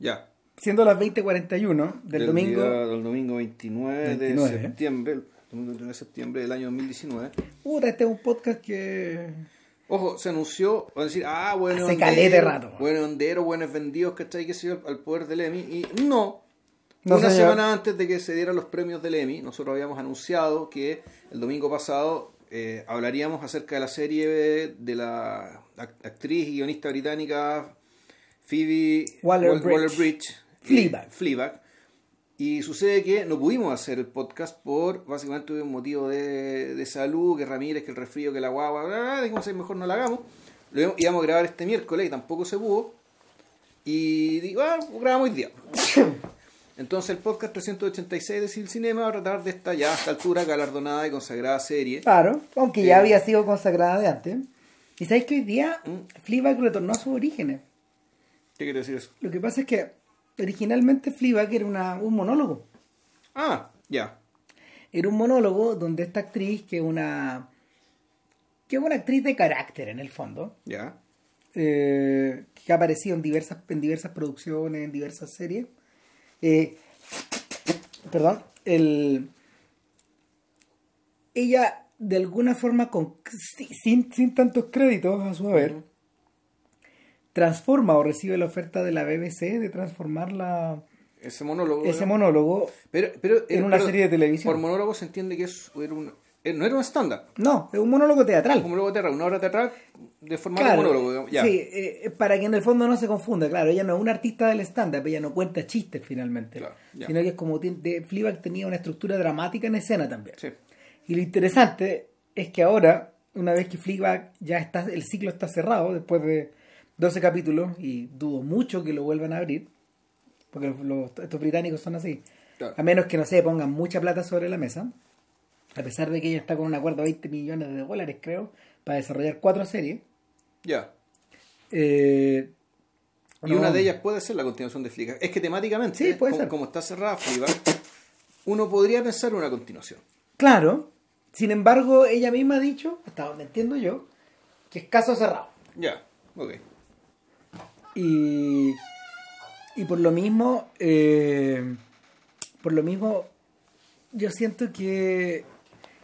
Ya. Siendo las 20.41 del, domingo. día- del domingo 29, 29, de ¿eh? septiembre. el domingo 29 de septiembre del año 2019. Puta, este es un podcast que. Ojo, se anunció, van a decir, ah, bueno, Hace caleta de rato. Bueno, hondero, buenos vendidos, ¿cachai? Que se dio al poder del Emmy. Y no. No, Una señor. semana antes de que se dieran los premios del Emmy, nosotros habíamos anunciado que el domingo pasado eh, hablaríamos acerca de la serie de la act- actriz y guionista británica Phoebe Waller-Bridge. Bridge, Fleabag. Fleabag. Y sucede que no pudimos hacer el podcast por básicamente un motivo de, de salud, que Ramírez, que el resfrío, que la guagua, bla, bla, bla, dijimos "Ay, mejor no la hagamos. Lo íbamos- a grabar este miércoles y tampoco se pudo. Y digo, ah, grabamos hoy día. Entonces el podcast 386 de Sil Cinema va a tratar de esta ya a esta altura galardonada y consagrada serie. Claro, aunque ya había sido consagrada de antes. Y sabéis que hoy día Mm. Fleabag retornó a sus orígenes. ¿Qué quiere decir eso? Lo que pasa es que originalmente Fleabag era una, un monólogo. Ah, ya. Era un monólogo donde esta actriz, que es una. que es una actriz de carácter en el fondo, Ya. eh, que ha aparecido en diversas, en diversas producciones, en diversas series. Eh, perdón, el, ella de alguna forma, con, si- sin, sin tantos créditos a su haber. Transforma o recibe la oferta de la BBC de transformar la- Ese monólogo. ese monólogo. Pero, pero, en una serie de televisión. Por monólogo se entiende que es, era un, eh, no era un estándar. No, es un monólogo teatral. Un monólogo teatral, una obra teatral de formato Claro, monólogo. digamos, Ya. Sí, eh, para que en el fondo no se confunda, claro, ella no es una artista del stand-up, ella no cuenta chistes finalmente, Claro, sino que es como de, Fleabag tenía una estructura dramática en escena también. Sí. Y lo interesante es que ahora, una vez que Fleabag ya está, el ciclo está cerrado, después de 12 capítulos, y dudo mucho que lo vuelvan a abrir, porque los- los- estos británicos son así, Claro. a menos que, no sé, pongan mucha plata sobre la mesa, a pesar de que ella está con un acuerdo de 20 millones de dólares, creo, para desarrollar cuatro series. Ya. Eh, Y no. una de ellas puede ser la continuación de Flickr. Es que temáticamente, Sí, puede como, ser. como está cerrada Fleabag, uno podría pensar una continuación. Claro, sin embargo, ella misma ha dicho, hasta donde entiendo yo, que es caso cerrado. Ya, ok. Y, y por lo mismo, eh, por lo mismo, yo siento que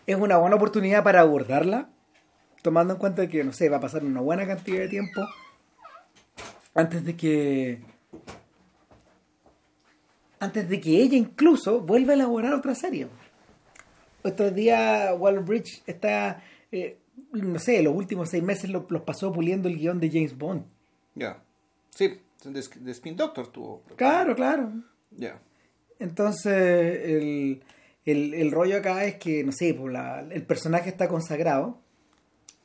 es una buena oportunidad para abordarla, tomando en cuenta que, no sé, va a pasar una buena cantidad de tiempo antes de que antes de que ella incluso vuelva a elaborar otra serie. Estos días Waller Bridge está, eh, no sé, los últimos seis meses lo- los pasó puliendo el guion de James Bond. Ya. Sí, de, Spin Doctor tuvo. Claro, claro. Ya. Entonces, el, el, el rollo acá es que, no sé, pues la- el personaje está consagrado,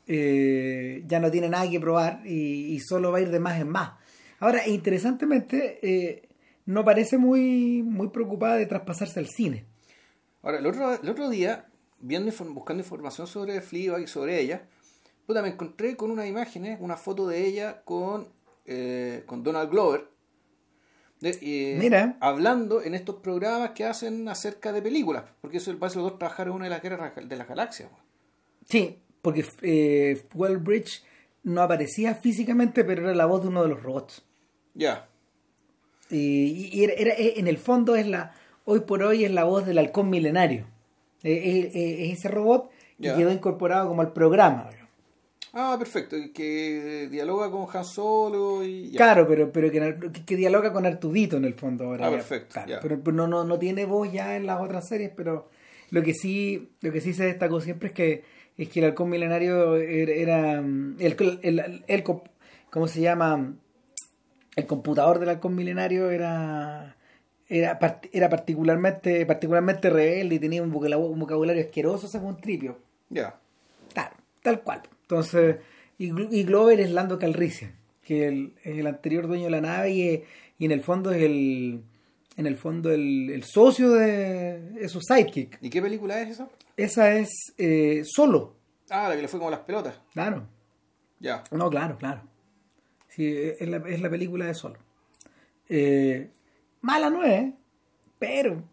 eh, ya no tiene nada que probar y, y solo va a ir de más en más. Ahora, interesantemente, eh, no parece muy, muy preocupada de traspasarse al cine. Ahora, el otro, el otro día, viendo, buscando información sobre Fleabag y sobre ella, puta, me encontré con unas imágenes, una foto de ella con, eh, con Donald Glover. de- eh, Mira. Hablando en estos programas que hacen acerca de películas. Porque eso parece los dos trabajaron en una de las guerras de las galaxias. Sí, porque eh, Waller Bridge no aparecía físicamente, pero era la voz de uno de los robots. Ya. Y, y era, era- en el fondo es la hoy por hoy es la voz del halcón milenario. Eh, Es ese robot que quedó incorporado como al programa. Ah, perfecto. Que dialoga con Han Solo y. ya. Claro, pero, pero que, que- dialoga con Artudito en el fondo ahora. Ah, ya. perfecto, Claro, ya. pero, pero no, no, no tiene voz ya en las otras series, pero lo que sí, lo que sí se destacó siempre es que es que el halcón milenario era, era, mm, el, el, el- ¿cómo se llama? El computador del halcón milenario era era, era particularmente particularmente rebelde y tenía un vocabulario, un vocabulario asqueroso según Tripio. Ya. Claro, tal cual. Entonces, y, y Glover es Lando Calrissian, que el- es el anterior dueño de la nave y, es- y en el fondo es el en el fondo el, el socio de es su sidekick. ¿Y qué película es esa? Esa es eh, solo, Ah, la que le fue como las pelotas. claro. Ya. No, claro, claro. Sí, es la, es la película de solo. Eh, mala no es, pero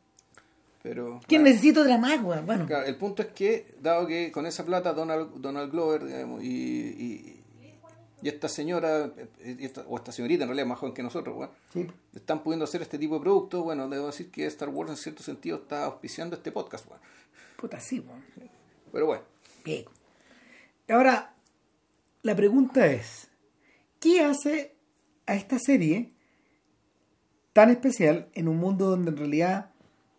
Pero. ¿quién claro. necesita otra más, weón? Bueno, Claro, el punto es que, dado que con esa plata Donald, Donald Glover digamos, y, y- Y esta señora, y esta- o esta señorita en realidad más joven que nosotros, Sí. están pudiendo hacer este tipo de productos. Bueno, debo decir que Star Wars en cierto sentido está auspiciando este podcast, weón. Puta, sí, weón. Pero bueno, Pico. Ahora, la pregunta es, ¿qué hace a esta serie tan especial en un mundo donde en realidad,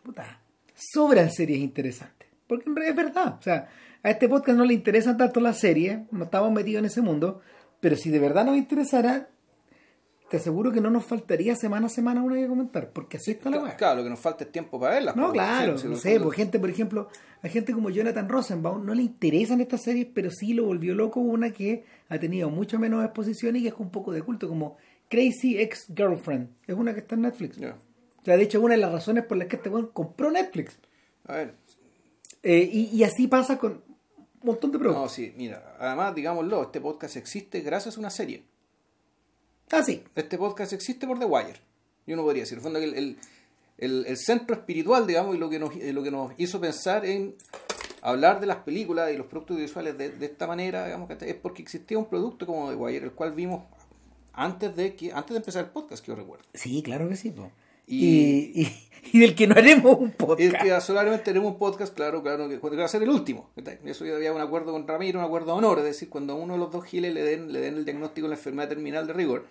puta, sobran series interesantes? Porque en realidad es verdad, o sea, a este podcast no le interesan tanto las series, no estamos metidos en ese mundo, pero si de verdad nos interesara, te aseguro que no nos faltaría semana a semana una que comentar, porque así está la weá. claro, lo que nos falta es tiempo para verlas. No, claro, sí, no sé, pues gente, por ejemplo, a gente como Jonathan Rosenbaum no le interesan estas series, pero sí lo volvió loco una que ha tenido mucho menos exposición y que es un poco de culto, como Crazy Ex Girlfriend. Es una que está en Netflix. O sea, de hecho, una de las razones por las que este weón compró Netflix. A ver, Eh, y, y así pasa con un montón de no, productos. sí, mira, además, digámoslo, este podcast existe gracias a una serie. Ah, sí. Este podcast existe por The Wire. Yo no podría decir. En el fondo, el, el, el- centro espiritual, digamos, y lo que, nos, lo que nos hizo pensar en hablar de las películas y los productos visuales de, de esta manera, digamos, que es porque existía un producto como The Wire, el cual vimos antes de que antes de empezar el podcast, que yo recuerdo. Sí, claro que sí. po. Y- Y, y- y del que no haremos un podcast. que solamente tenemos un podcast, claro, claro, que, va a ser el último. Eso ya había un acuerdo con Ramiro, un acuerdo de honor, es decir, cuando a uno de los dos giles le den, le den el diagnóstico de la enfermedad terminal de rigor,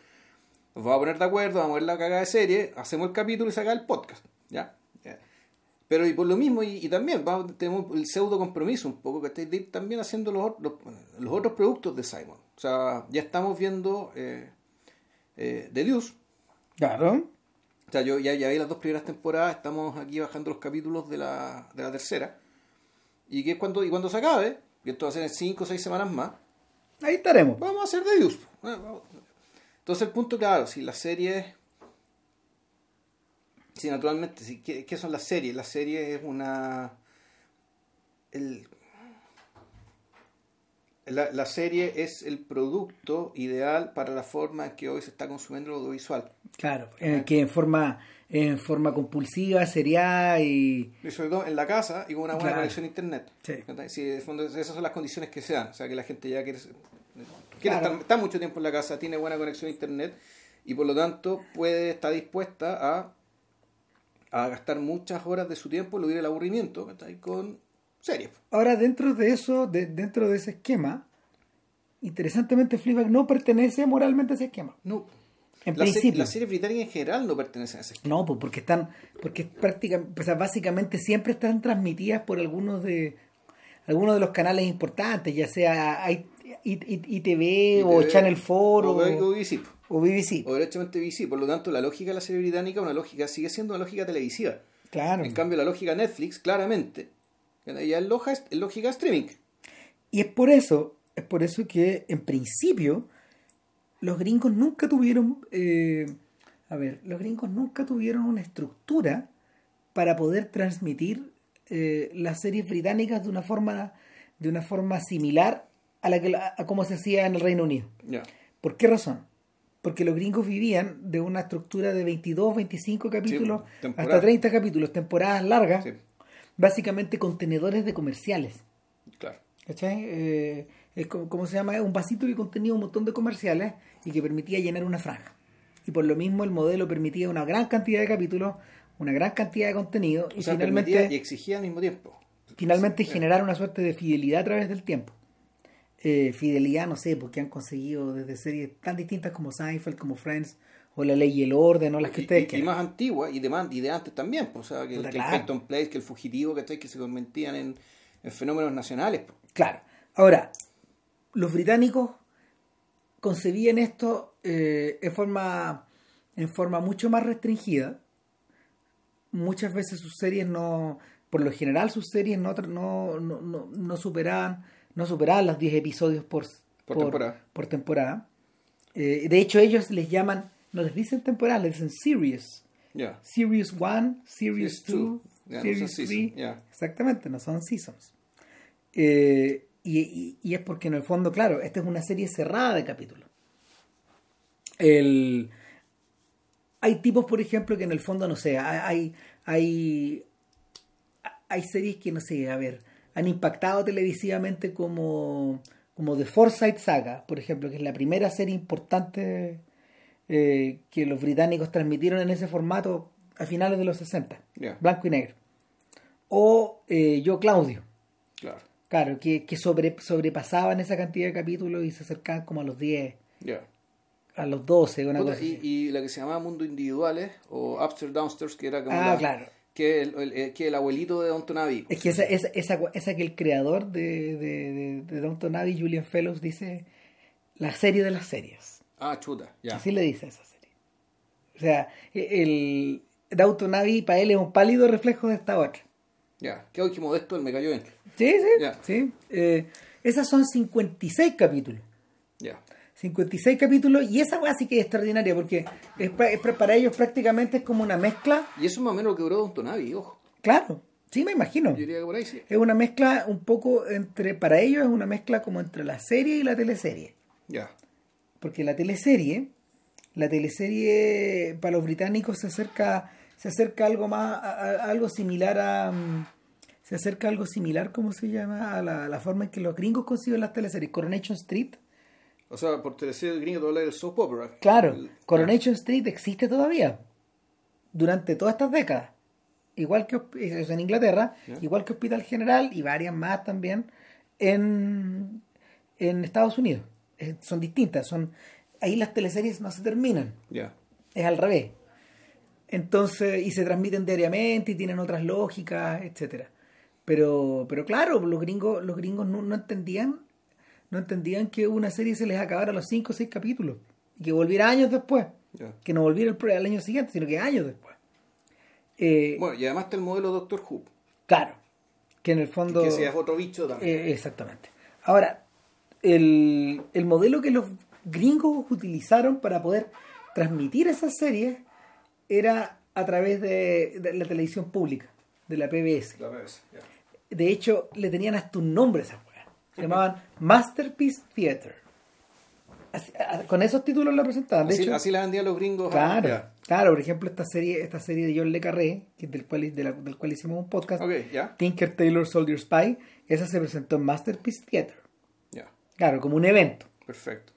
nos vamos a poner de acuerdo, vamos a ver la cagada de serie, hacemos el capítulo y saca el podcast. ¿Ya? Pero y por lo mismo, y, y también vamos, tenemos el pseudo compromiso un poco, que ir también haciendo los, los otros productos de Simon. O sea, ya estamos viendo eh, eh, The Deuce, Claro. O sea, yo ya, ya vi las dos primeras temporadas, estamos aquí bajando los capítulos de la, de la tercera. Y que es cuando, y cuando se acabe, y esto va a ser en 5 o 6 semanas más, Ahí estaremos. vamos a hacer de. Bueno, vamos. Entonces el punto, claro, si las series... Si naturalmente, si, ¿qué, qué son las series? Las series es una... El, la, la serie es el producto ideal para la forma en que hoy se está consumiendo el audiovisual. Claro. En el que en forma, en forma compulsiva, seriada y... Y sobre todo en la casa y con una buena Claro. conexión a internet. Sí. Sí, de fondo esas son las condiciones que se dan. O sea, que la gente ya quiere, quiere Claro. estar, está mucho tiempo en la casa, tiene buena conexión a internet y por lo tanto puede estar dispuesta a, a gastar muchas horas de su tiempo, lo el aburrimiento, ¿cachai? con series. Ahora, dentro de eso, de- dentro de ese esquema, interesantemente Fleabag no pertenece moralmente a ese esquema. No. En La se- principio. Las series británicas en general no pertenecen a ese esquema. No, pues porque están, porque prácticamente, o sea, básicamente siempre están transmitidas por algunos de algunos de los canales importantes, ya sea I- I- I- ITV o Channel 4 o, o, o BBC. o BBC. O derechamente BBC. Por lo tanto, la lógica de la serie británica una lógica, sigue siendo una lógica televisiva. Claro. En cambio, la lógica Netflix, claramente, ya es loja- es lógica streaming. Y es por eso, es por eso que en principio los gringos nunca tuvieron, eh, a ver, los gringos nunca tuvieron una estructura para poder transmitir eh, las series británicas de una forma, de una forma similar a la que a como se hacía en el Reino Unido. ¿Por qué razón? Porque los gringos vivían de una estructura de 22, 25 capítulos hasta 30 capítulos, temporadas largas, Sí, básicamente contenedores de comerciales. claro. ¿Cachai? Eh, es como, ¿cómo se llama? Es un vasito que contenía un montón de comerciales y que permitía llenar una franja. Y por lo mismo el modelo permitía una gran cantidad de capítulos, una gran cantidad de contenido y sea, finalmente, y exigía al mismo tiempo. finalmente Sí. generar una suerte de fidelidad a través del tiempo. Eh, fidelidad, no sé, porque han conseguido desde series tan distintas como Seinfeld, como Friends, o La Ley y el Orden, o las que Y- ustedes y, y quieran. más antigua y de, más- y de antes también. pues, o sea, que, Puta, el- que. Peyton Place, que el fugitivo, ¿cachai? que se convertían en, en fenómenos nacionales. pues. Claro. Ahora, los británicos concebían esto eh, en forma en forma mucho más restringida. Muchas veces sus series no, por lo general sus series no, no, no, no superaban no superaban los 10 episodios por, Por temporada. por temporada. Eh, de hecho ellos les llaman, no les dicen temporada, les dicen series. Ya. Series 1, Series Series two. 2, Ya, no Series son season, 3. ya. Exactamente, no son seasons. Eh, y, y- y es porque en el fondo, claro, esta es una serie cerrada de capítulos. El, hay tipos, por ejemplo, que en el fondo, no sé, hay, hay, hay series que, no sé, a ver, han impactado televisivamente como, como The Foresight Saga, por ejemplo, que es la primera serie importante eh, que los británicos transmitieron en ese formato a finales de los 60, Ya. blanco y negro. O eh, Yo Claudio, Claro. claro, que, que sobre, sobrepasaban esa cantidad de capítulos y se acercaban como a los 10, Ya. a los 12, una Puta, cosa y, la que se llamaba Mundo Individuales o Upstairs Downstairs, que era como Ah, la- claro. que el, el- el- que el abuelito de Downton Abbey. Es que esa, esa, esa, esa que el creador de, de, de, de Downton Abbey, Julian Fellows, dice la serie de las series. Ah, chuta, ya. Así le dice a esa serie. O sea, el Abbey para él es un pálido reflejo de esta otra. Ya. Qué hoy que modesto, él me cayó bien. Sí, sí. Ya. sí. Eh, esas son 56 capítulos. Ya. 56 capítulos y esa weá sí que es extraordinaria porque es, pa- es pa- para ellos prácticamente es como una mezcla. Y eso es más o menos lo que duró Abbey, ojo. Claro, sí me imagino. Yo diría que por ahí sí. Es una mezcla un poco entre, para ellos es una mezcla como entre la serie y la teleserie. Ya. Porque la teleserie, la teleserie para los británicos se acerca, se acerca algo más, a, algo similar a, mm, se acerca algo similar, ¿cómo se llama? A la, la forma en que los gringos conciben las teleseries. Coronation Street, O sea, por teleserie gringo todo el soap opera. claro, El- Coronation Street existe todavía durante todas estas décadas. Igual que eso en Inglaterra, igual que Hospital General y varias más también en, en Estados Unidos. Eh, son distintas, son ahí las teleseries no se terminan. Es al revés. Entonces, y se transmiten diariamente y tienen otras lógicas, etcétera. Pero, pero claro, los gringos, los gringos no, no entendían, no entendían que una serie se les acabara a los 5 o 6 capítulos y que volviera años después. Que no volviera el, al año siguiente, sino que años después. Eh, Bueno, y además está el modelo Doctor Who, claro, que en el fondo... que ese es otro bicho también. Eh, exactamente. Ahora, el, el modelo que los gringos utilizaron para poder transmitir esas series era a través de, de la televisión pública, de la PBS. La. De hecho, le tenían hasta un nombre a esas weas. Se llamaban Masterpiece Theater. Así- a- con esos títulos la presentaban. De Así, hecho, así la vendían los gringos. claro, claro, por ejemplo, esta serie, esta serie de John Le Carré, que del cual, de la- del cual hicimos un podcast, ya. Tinker Taylor Soldier Spy, esa se presentó en Masterpiece Theater. Claro, como un evento. Perfecto.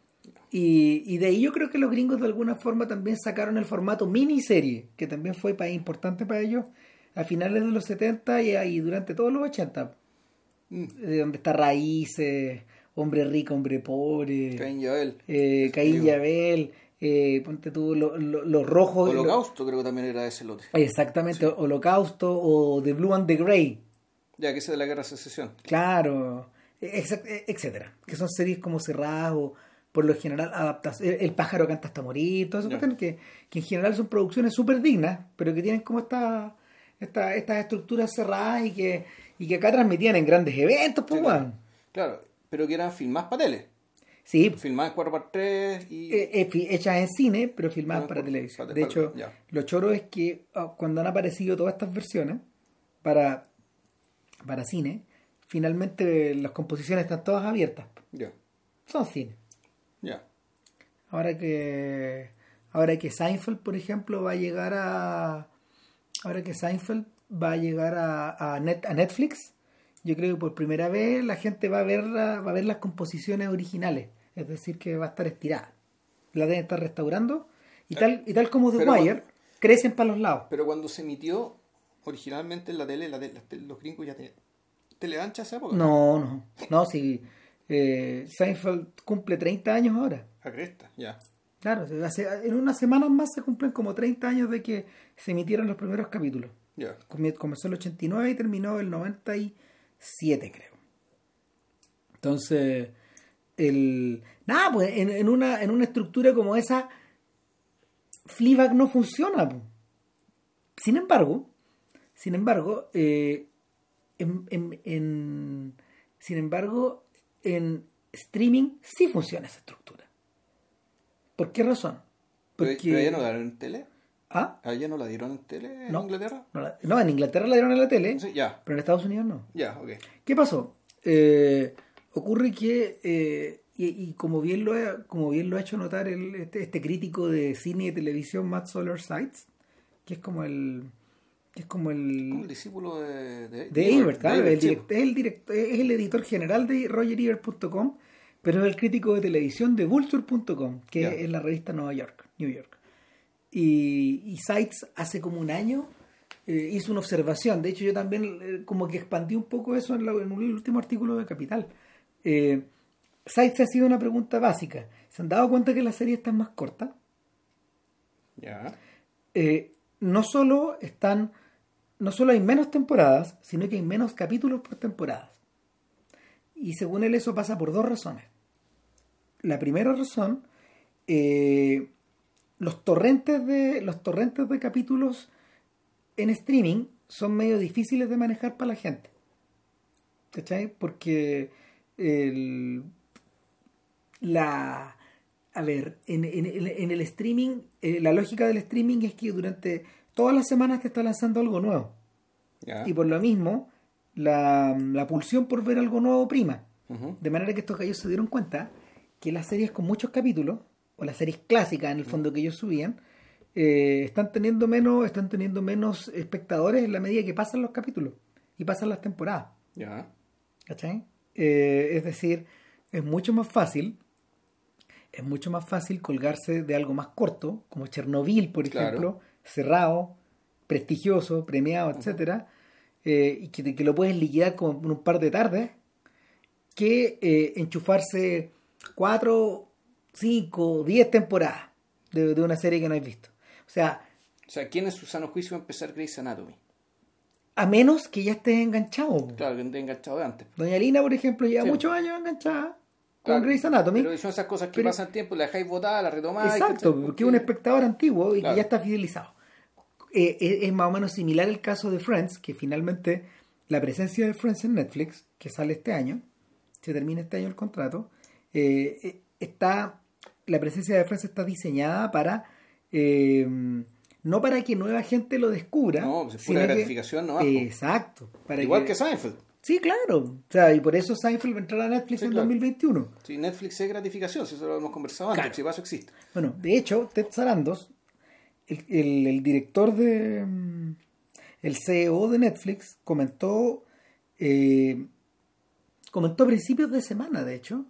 Y, y de ahí yo creo que los gringos de alguna forma también sacaron el formato miniserie, que también fue importante para ellos a finales de los 70 y, y durante todos los 80. Mm. De donde está Raíces, Hombre Rico, Hombre Pobre, Caín y Abel. eh, Caín y Digo. Abel, eh, ponte tú, lo- lo- los rojos. Holocausto creo que también era ese lote. lo- exactamente, Holocausto o The Blue and the Grey. Ya, que ese de la guerra de secesión. Claro, etcétera. Que son series como cerradas o por lo general adaptaciones. El, el pájaro canta hasta morir, todo eso cuestiones que, que en general son producciones súper dignas, pero que tienen como esta, esta, estas estructuras cerradas y que, y que acá transmitían en grandes eventos, pues, Sí, claro. Claro, pero que eran filmadas para tele. Sí, Filmadas 4x3 y. eh, eh, fi- hechas en cine, pero filmadas para televisión. De hecho, ya. lo choro es que ah, cuando han aparecido todas estas versiones para, para cine, finalmente las composiciones están todas abiertas. Ya. Son cine. Ya. Ahora que ahora que Seinfeld, por ejemplo, va a llegar a ahora que Seinfeld va a llegar a, a, Net- a Netflix, yo creo que por primera vez la gente va a ver va a ver las composiciones originales, es decir, que va a estar estirada. La deben estar restaurando y tal y tal como The Pero- Wire crecen para los lados. Pero cuando se emitió originalmente en la tele, la tele- los gringos ya tenían tele ancha esa época. No, no, no, si eh, Seinfeld cumple 30 años ahora. A cresta, ya. Claro, hace- en unas semanas más se cumplen como 30 años de que se emitieron los primeros capítulos. Ya. Comenzó el 89 y terminó el 97, creo. Entonces, el nada, pues en, en una, en una estructura como esa, Fleabag no funciona. po. Sin embargo, sin embargo, eh, en, en- en- sin embargo, en streaming sí funciona esa estructura. ¿Por qué razón? Pero, pero allá no la dieron en tele. ¿Ah? ¿Allá no la dieron en tele en No. Inglaterra? No, la- no, en Inglaterra la dieron en la tele, Sí, ya. pero en Estados Unidos no. Ya. ¿Qué pasó? Eh, ocurre que, eh, y, y como, bien lo ha, como bien lo ha hecho notar el, este, este crítico de cine y televisión, Matt Solar Sites, que es como el. Es como Como el el. discípulo de, de, de Ebert, claro, de el direct- es, el direct- es el editor general de RogerEbert.com, pero es el crítico de televisión de Vulture.com, que es la revista Nueva York, New York. Y, y Sites hace como un año eh, hizo una observación. De hecho, yo también eh, como que expandí un poco eso en, la- en un último artículo de Capital. Eh, Sites ha sido una pregunta básica. ¿Se han dado cuenta que la serie está más corta? Ya. eh, no solo están, no solo hay menos temporadas, sino que hay menos capítulos por temporada. Y según él eso pasa por dos razones. La primera razón, eh, los torrentes de los torrentes de capítulos en streaming son medio difíciles de manejar para la gente. ¿Cachai? Porque la a ver, en, en- en- en el streaming, eh, la lógica del streaming es que durante todas las semanas te está lanzando algo nuevo. Y por lo mismo, la, la pulsión por ver algo nuevo prima. De manera que estos gallos se dieron cuenta que las series con muchos capítulos, o las series clásicas en el fondo que ellos subían, eh, están teniendo menos, están teniendo menos espectadores en la medida que pasan los capítulos y pasan las temporadas. Ya. ¿Cachai? Eh, es decir, es mucho más fácil, es mucho más fácil colgarse de algo más corto, como Chernobyl, por Claro. ejemplo, cerrado, prestigioso, premiado, etcétera, eh, y que, que lo puedes liquidar como en un par de tardes, que eh, enchufarse cuatro, cinco, diez temporadas de, de una serie que no has visto. O sea, O sea, ¿quién en su sano juicio va a empezar Grey's Anatomy? a menos que ya estés enganchado. Claro, que he enganchado de antes. Doña Lina, por ejemplo, lleva Sí. muchos años enganchada con Claro, Grey's Anatomy. Pero son esas cosas que Pero- pasan tiempo, la dejáis botada, la retomáis. Exacto, porque es un espectador antiguo y Claro. que ya está fidelizado. Eh, es, es más o menos similar el caso de Friends, que finalmente la presencia de Friends en Netflix, que sale este año, se termina este año el contrato, eh, eh, está la presencia de Friends está diseñada para eh, no para que nueva gente lo descubra, No, pues es pura que- gratificación nomás, po. exacto, para Igual que Seinfeld. Sí, claro. O sea, y por eso Seinfeld va a entrar a Netflix Sí, en claro. 2021. Sí, Netflix es gratificación, si eso lo hemos conversado antes, si paso existe. Bueno, de hecho, Ted Sarandos, el, el- el director de. mm, El CEO de Netflix, comentó. eh, comentó a principios de semana, de hecho,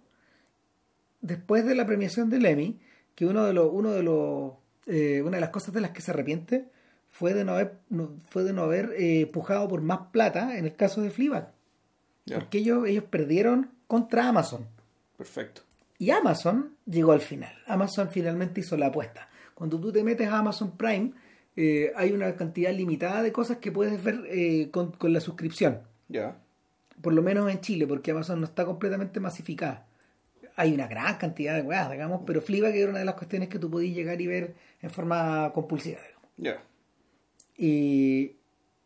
después de la premiación del Emmy, que uno de los. Uno de los eh, una de las cosas de las que se arrepiente fue de no haber, no- fue de no haber eh, pujado por más plata en el caso de Fleabag. Porque ellos, ellos perdieron contra Amazon. perfecto. Y Amazon llegó al final. Amazon finalmente hizo la apuesta. Cuando tú te metes a Amazon Prime, eh, hay una cantidad limitada de cosas que puedes ver eh, con, con la suscripción. Ya. Por lo menos en Chile, porque Amazon no está completamente masificada. Hay una gran cantidad de weas, digamos, pero Fleabag era una de las cuestiones que tú podías llegar y ver en forma compulsiva. digamos. Ya. Y,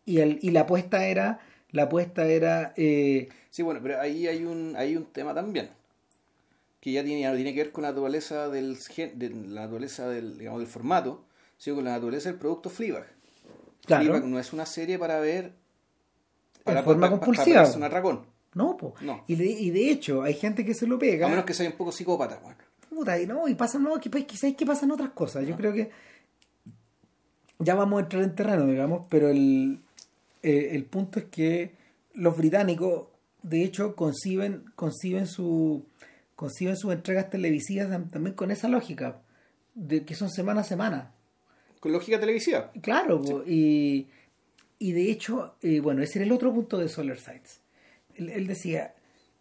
y, el- y la apuesta era, la apuesta era, eh, Sí, bueno, pero ahí hay un, hay un tema también. Que ya tiene, tiene que ver con la naturaleza del de la naturaleza del, digamos, del formato, sino con la naturaleza del producto Fleabag. Claro. Fleabag no es una serie para ver En forma para- compulsiva. Para, un atracón. no, po. No. Y, de, y de hecho, hay gente que se lo pega. A menos que sea un poco psicópata, bueno. Puta, y no, y pasan, no, que, pues, quizás que pasan otras cosas. Yo creo que ya vamos a entrar en terreno, digamos, pero el, eh, el punto es que los británicos, de hecho, conciben, conciben su conciben sus entregas televisivas tam- también con esa lógica, de que son semana a semana. Con lógica televisiva. Claro, y, y de hecho, eh, bueno, ese era el otro punto de Solar Sites. Él, él decía,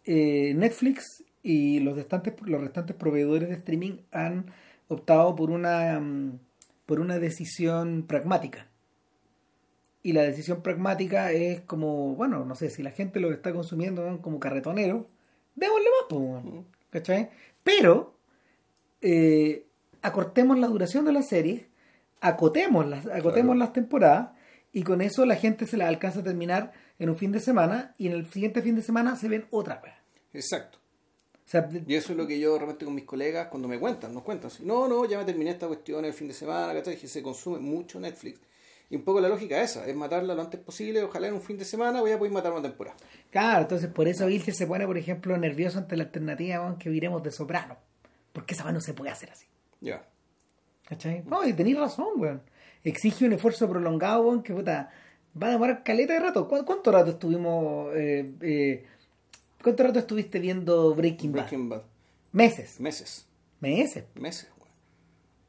eh, Netflix y los restantes, los restantes proveedores de streaming han optado por una, mm, por una decisión pragmática. Y la decisión pragmática es como, bueno, no sé, si la gente lo está consumiendo ¿no? como carretonero, démosle más, weón. ¿cachai? Pero eh, acortemos la duración de la serie, acotemos las, acotemos Claro. las temporadas y con eso la gente se la alcanza a terminar en un fin de semana y en el siguiente fin de semana se ven otra vez. Exacto. O sea, de- Y eso es lo que yo realmente con mis colegas, cuando me cuentan, nos cuentan. no, no, ya me terminé esta cuestión el fin de semana, ¿cachai? Que se consume mucho Netflix. Y un poco la lógica es esa, es matarla lo antes posible, ojalá en un fin de semana voy a poder matar una temporada. claro, entonces por eso Vilche se pone, por ejemplo, nervioso ante la alternativa que viremos de soprano. Porque esa no se puede hacer así. Ya. ¿Cachai? No, y tenéis razón, weón. Exige un esfuerzo prolongado, weón, que puta, va a demorar caleta de rato. ¿Cu- ¿Cuánto rato estuvimos, eh, eh, cuánto rato estuviste viendo Breaking Bad? Breaking Bad. Meses. Meses. Meses. Meses,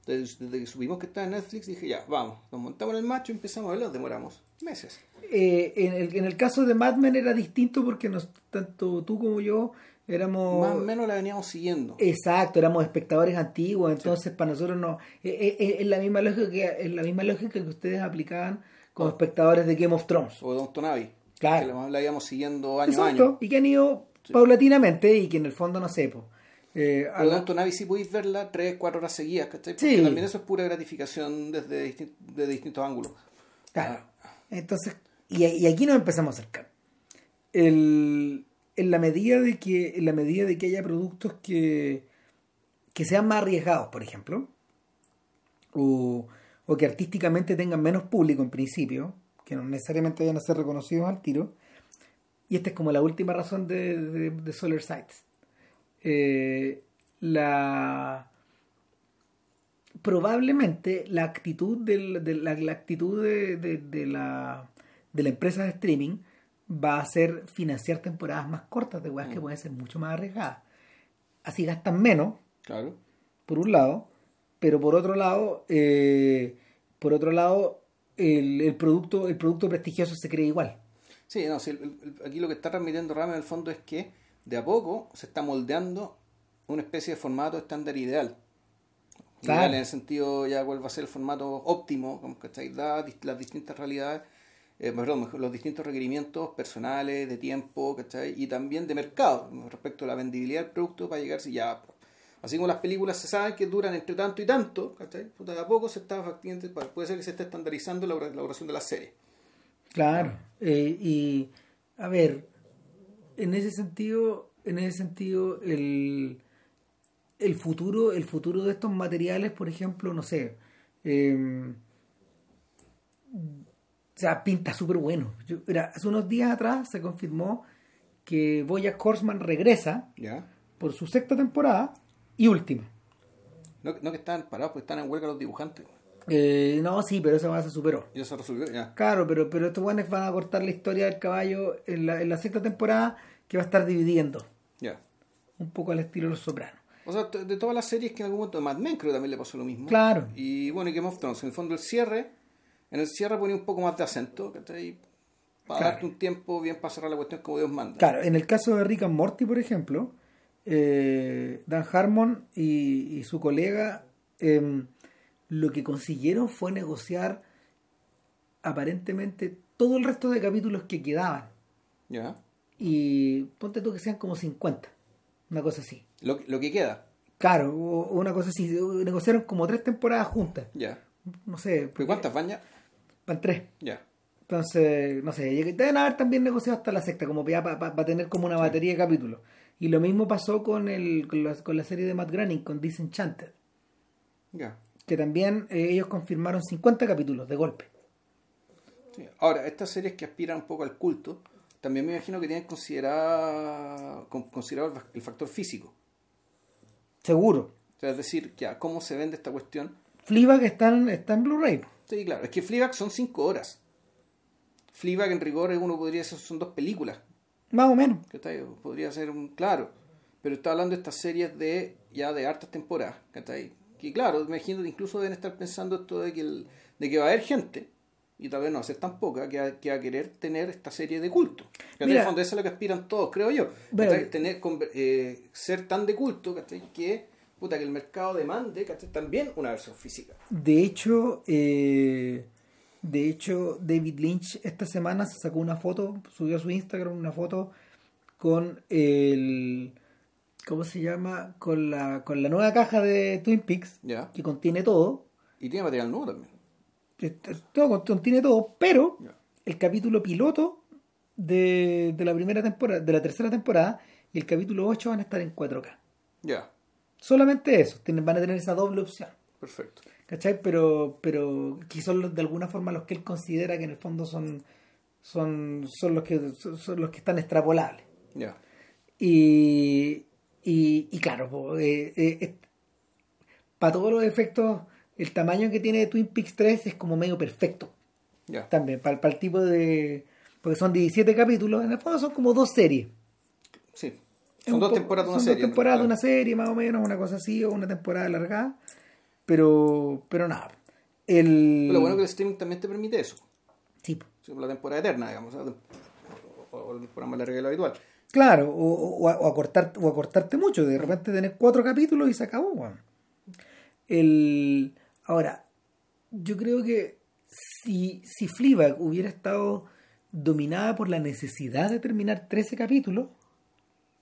Desde, que supimos que estaba en Netflix, dije, ya, vamos. Nos montamos en el macho y empezamos a verlo, demoramos meses. Eh, en, el, en el caso de Mad Men era distinto porque nos, tanto tú como yo éramos... Más o menos la veníamos siguiendo. Exacto, éramos espectadores antiguos, entonces para nosotros no... eh, eh, eh, es, la misma lógica que, es la misma lógica que ustedes aplicaban como espectadores de Game of Thrones. O de Don Tonavi. Claro. Que la, la íbamos siguiendo año Exacto, a año. y que han ido paulatinamente y que en el fondo no sé, eh, Pero la- Don Tonavi sí podéis verla 3, 4 horas seguidas, ¿cachai? Porque Sí. también eso es pura gratificación desde distin- de distintos ángulos. Claro. Entonces, y, y aquí nos empezamos a acercar. El, en la medida de que, en la medida de que haya productos que, que sean más arriesgados, por ejemplo, o, o que artísticamente tengan menos público en principio, que no necesariamente vayan a ser reconocidos al tiro, y esta es como la última razón de, de, de Solar Sites. Eh, la probablemente la actitud del- de, la, la actitud de, de- de la, de la empresa de streaming va a ser financiar temporadas más cortas de weas que pueden ser mucho más arriesgadas. Así gastan menos, Claro. por un lado, pero por otro lado, eh, por otro lado, el, el producto, el producto prestigioso se cree igual. Sí, no, sí, el- el- aquí lo que está transmitiendo Rama en el fondo es que de a poco se está moldeando una especie de formato estándar ideal. Claro. Ideal en el sentido ya cuál va a ser el formato óptimo, como que las distintas realidades, eh, perdón, los distintos requerimientos personales, de tiempo, ¿cachai? y también de mercado, respecto a la vendibilidad del producto para llegar si ya. Así como las películas se saben que duran entre tanto y tanto, ¿cachai? Puta, de a poco se está factiendo, puede ser que se esté estandarizando la elaboración de la serie. Claro. Eh, y a ver, en ese sentido, en ese sentido, el, el futuro, el futuro de estos materiales, por ejemplo, no sé, eh, o sea, pinta súper bueno. Yo- mira, hace unos días atrás se confirmó que Boya Horseman regresa ¿Ya? por su sexta temporada y última. No, no que están parados, porque están en huelga los dibujantes. Eh, no, sí, pero esa va se superó. Ya se resolvió, ya. Claro, pero, pero estos buenos van a cortar la historia del caballo en la, en la sexta temporada que va a estar dividiendo. Ya. Un poco al estilo de Los Sopranos. O sea, de todas las series que en algún momento, Mad Men creo que también le pasó lo mismo. Claro. Y bueno, y Game of Thrones, en el fondo el cierre, en el cierre ponía un poco más de acento, ¿cachai? Para Claro. darte un tiempo bien para cerrar la cuestión como Dios manda. Claro, en el caso de Rick and Morty, por ejemplo, eh, Dan Harmon y, y su colega em, lo que consiguieron fue negociar aparentemente todo el resto de capítulos que quedaban. Ya. Y ponte tú que sean como 50, una cosa así. Lo, lo que queda. Claro, una cosa así. Negociaron como tres temporadas juntas. Ya. No sé, ¿Pero cuántas van ya? van tres. Ya. Entonces, no sé, deben haber también negociado hasta la sexta, como ya para tener como una batería de capítulos. Y lo mismo pasó con, el, con, la, con la serie de Matt Groening, con Disenchanted, Ya. Que también eh, ellos confirmaron 50 capítulos de golpe. Sí. Ahora, estas series que aspiran un poco al culto, también me imagino que tienen considerado, con- considerado el fa- el factor físico. Seguro. O sea, es decir, ya, ¿cómo se vende esta cuestión? Fleabag está en, está en Blu-ray. Sí, claro. Es que Fleabag son cinco horas. Fleabag en rigor uno podría decir son dos películas. Más o menos. ¿cachai? Podría ser un claro. Pero está hablando de estas series de ya de hartas temporadas. ¿cachai? Que claro, imagino que incluso deben estar pensando esto de que, el- de que va a haber gente, y tal vez no va a ser tan poca, que va, que a querer tener esta serie de culto. Que en el fondo eso es lo que aspiran todos, creo yo. Tener, eh, ser tan de culto que, puta, que el mercado demande también una versión física. De hecho, eh, de hecho, David Lynch esta semana se sacó una foto, subió a su Instagram una foto con el ¿cómo se llama? con la, con la nueva caja de Twin Peaks, que contiene todo. Y tiene material nuevo también. Este, Todo contiene todo, pero el capítulo piloto de, de la primera temporada, de la tercera temporada, y el capítulo 8 van a estar en 4K. Ya, Solamente eso, tienen, van a tener esa doble opción. perfecto. ¿Cachai? Pero, pero que son de alguna forma los que él considera que en el fondo son, son, son, los, que, son, son los que están extrapolables. Ya. Y, y, y claro, para todos los efectos, el tamaño que tiene Twin Peaks 3 es como medio perfecto. Ya. También, para, el tipo de... Porque son 17 capítulos, en el fondo son como dos series. Sí. Son un dos po- temporadas de una son serie, Dos temporadas de una serie, más o menos, una cosa así, o una temporada alargada. Pero, pero nada. El... Lo bueno que el streaming también te permite eso. Sí, La temporada eterna, digamos. O, la temporada más larga lo habitual. Claro, o, o, o acortar, o acortarte mucho, de repente tenés cuatro capítulos y se acabó, weón. El... Ahora, yo creo que si, si Fleabag hubiera estado dominada por la necesidad de terminar 13 capítulos,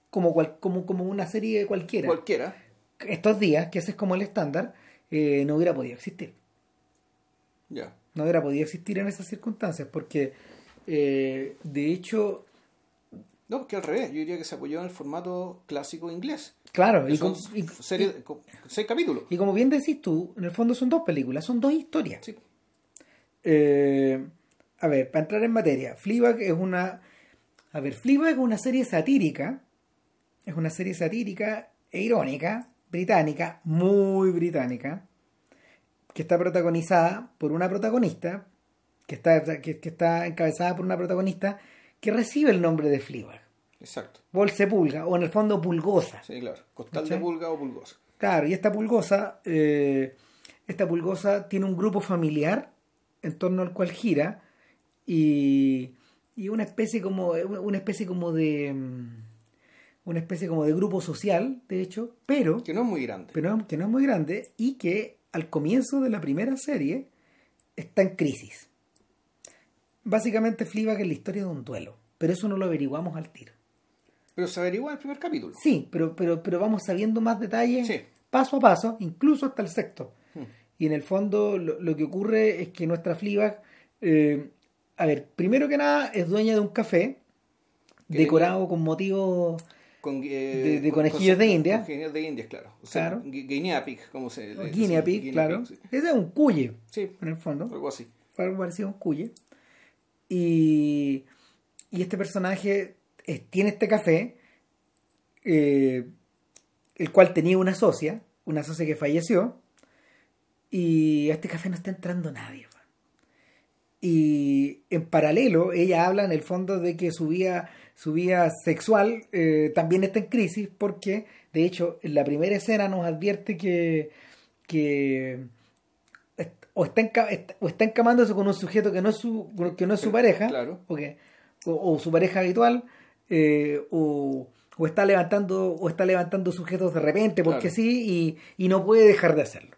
como, cual- como, como una serie cualquiera, Cualquiera. estos días, que ese es como el estándar, eh, no hubiera podido existir. Ya. No hubiera podido existir en esas circunstancias, porque eh, de hecho, No, porque al revés. Yo diría que se apoyó en el formato clásico inglés. claro, y, son y- series con seis capítulos. Y como bien decís tú, en el fondo son dos películas, son dos historias. Sí. Eh, a ver, para entrar en materia, Fleabag es una... A ver, Fleabag es una serie satírica, es una serie satírica e irónica, británica, muy británica, que está protagonizada por una protagonista, que está, que, que está encabezada por una protagonista que recibe el nombre de Fleabag. Exacto. Bolse Pulga, o en el fondo Pulgosa. Sí, claro. Costal ¿Cachai? de pulga o pulgosa. Claro, y esta pulgosa, eh, esta pulgosa tiene un grupo familiar en torno al cual gira y, y una especie como una especie como de mm, una especie como de grupo social, de hecho, pero, Que no es muy grande. pero que no es muy grande y que al comienzo de la primera serie está en crisis. Básicamente Fleabag es la historia de un duelo, pero eso no lo averiguamos al tiro. Pero se averigua en el primer capítulo. Sí, pero, pero, pero vamos sabiendo más detalles Sí. paso a paso, incluso hasta el sexto. Hmm. Y en el fondo lo, lo que ocurre es que nuestra Fleabag, eh, a ver, primero que nada es dueña de un café decorado con motivos... Con, eh, De- de con- conejillos con- de India. con conejillos de India, claro. O sea, Claro. gu- Guinea pig, como se le Guinea pig, claro. sí. Ese es un cuye, Sí, en el fondo. algo así. algo parecido a un cuye. Y, y este personaje tiene este café, eh, el cual tenía una socia, una socia que falleció, y a este café no está entrando nadie. Y en paralelo, ella habla en el fondo de que su vida, su vida sexual eh, también está en crisis, porque de hecho en la primera escena nos advierte que, que o está, enca- o está encamándose con un sujeto que no es su, que no es su pareja, Claro. o, que- o- o su pareja habitual, eh, o, o está levantando, o está levantando sujetos de repente, porque Claro. sí, y, y no puede dejar de hacerlo.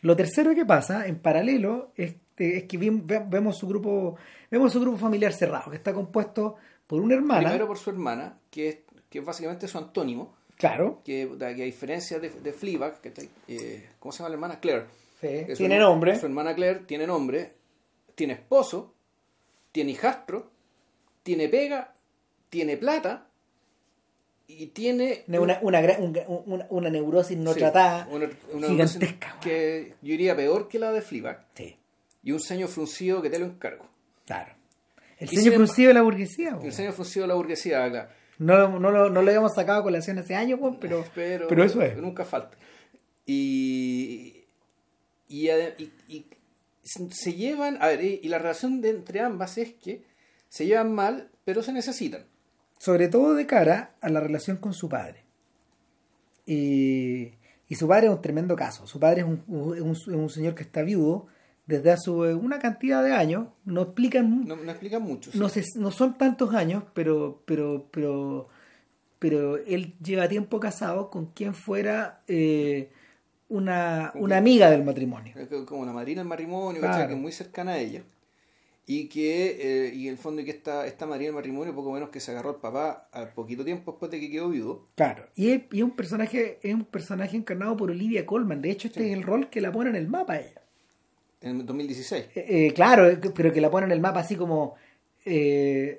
Lo tercero que pasa, en paralelo, este, es que vemos su grupo, vemos su grupo familiar cerrado, que está compuesto por una hermana, Primero por su hermana, que es, que es básicamente su antónimo, claro, que, que a diferencia de, de Fleabag, que está- eh, ¿cómo se llama la hermana? Claire. Sí, tiene herma- nombre, Su hermana Claire tiene nombre, tiene esposo, tiene hijastro, tiene pega, tiene plata y tiene Ne- una, una, una, una neurosis no Sí, tratada, gigantesca, que yo diría peor que la de Fleabag sí, y un ceño fruncido que te lo encargo. claro. El ceño fruncido de la burguesía. El ceño fruncido de la burguesía, claro. no, lo- no, no lo habíamos sacado a colación hace años, pero, pero, pero eso es. Nunca falta. Y, y, y- y se llevan, a ver, y, la relación de entre ambas es que se llevan mal, pero se necesitan. sobre todo de cara a la relación con su padre. Y, y su padre es un tremendo caso. Su padre es un, un- señor que está viudo desde hace una cantidad de años. No explican, No, no explican mucho. sí. no, sé- no son tantos años, pero, pero, pero, pero él lleva tiempo casado con quien fuera eh, una, una amiga del matrimonio. Como una madrina del matrimonio, que es muy cercana a ella. Y que, eh, y en el fondo, y que esta, esta madrina del matrimonio, poco menos que se agarró al papá al poquito tiempo después de que quedó viudo. Claro. Y es, y es un personaje, es un personaje encarnado por Olivia Colman. De hecho, este es el rol que la pone en el mapa ella. En el 2016. Eh, eh, claro, eh, pero que la pone en el mapa así como eh,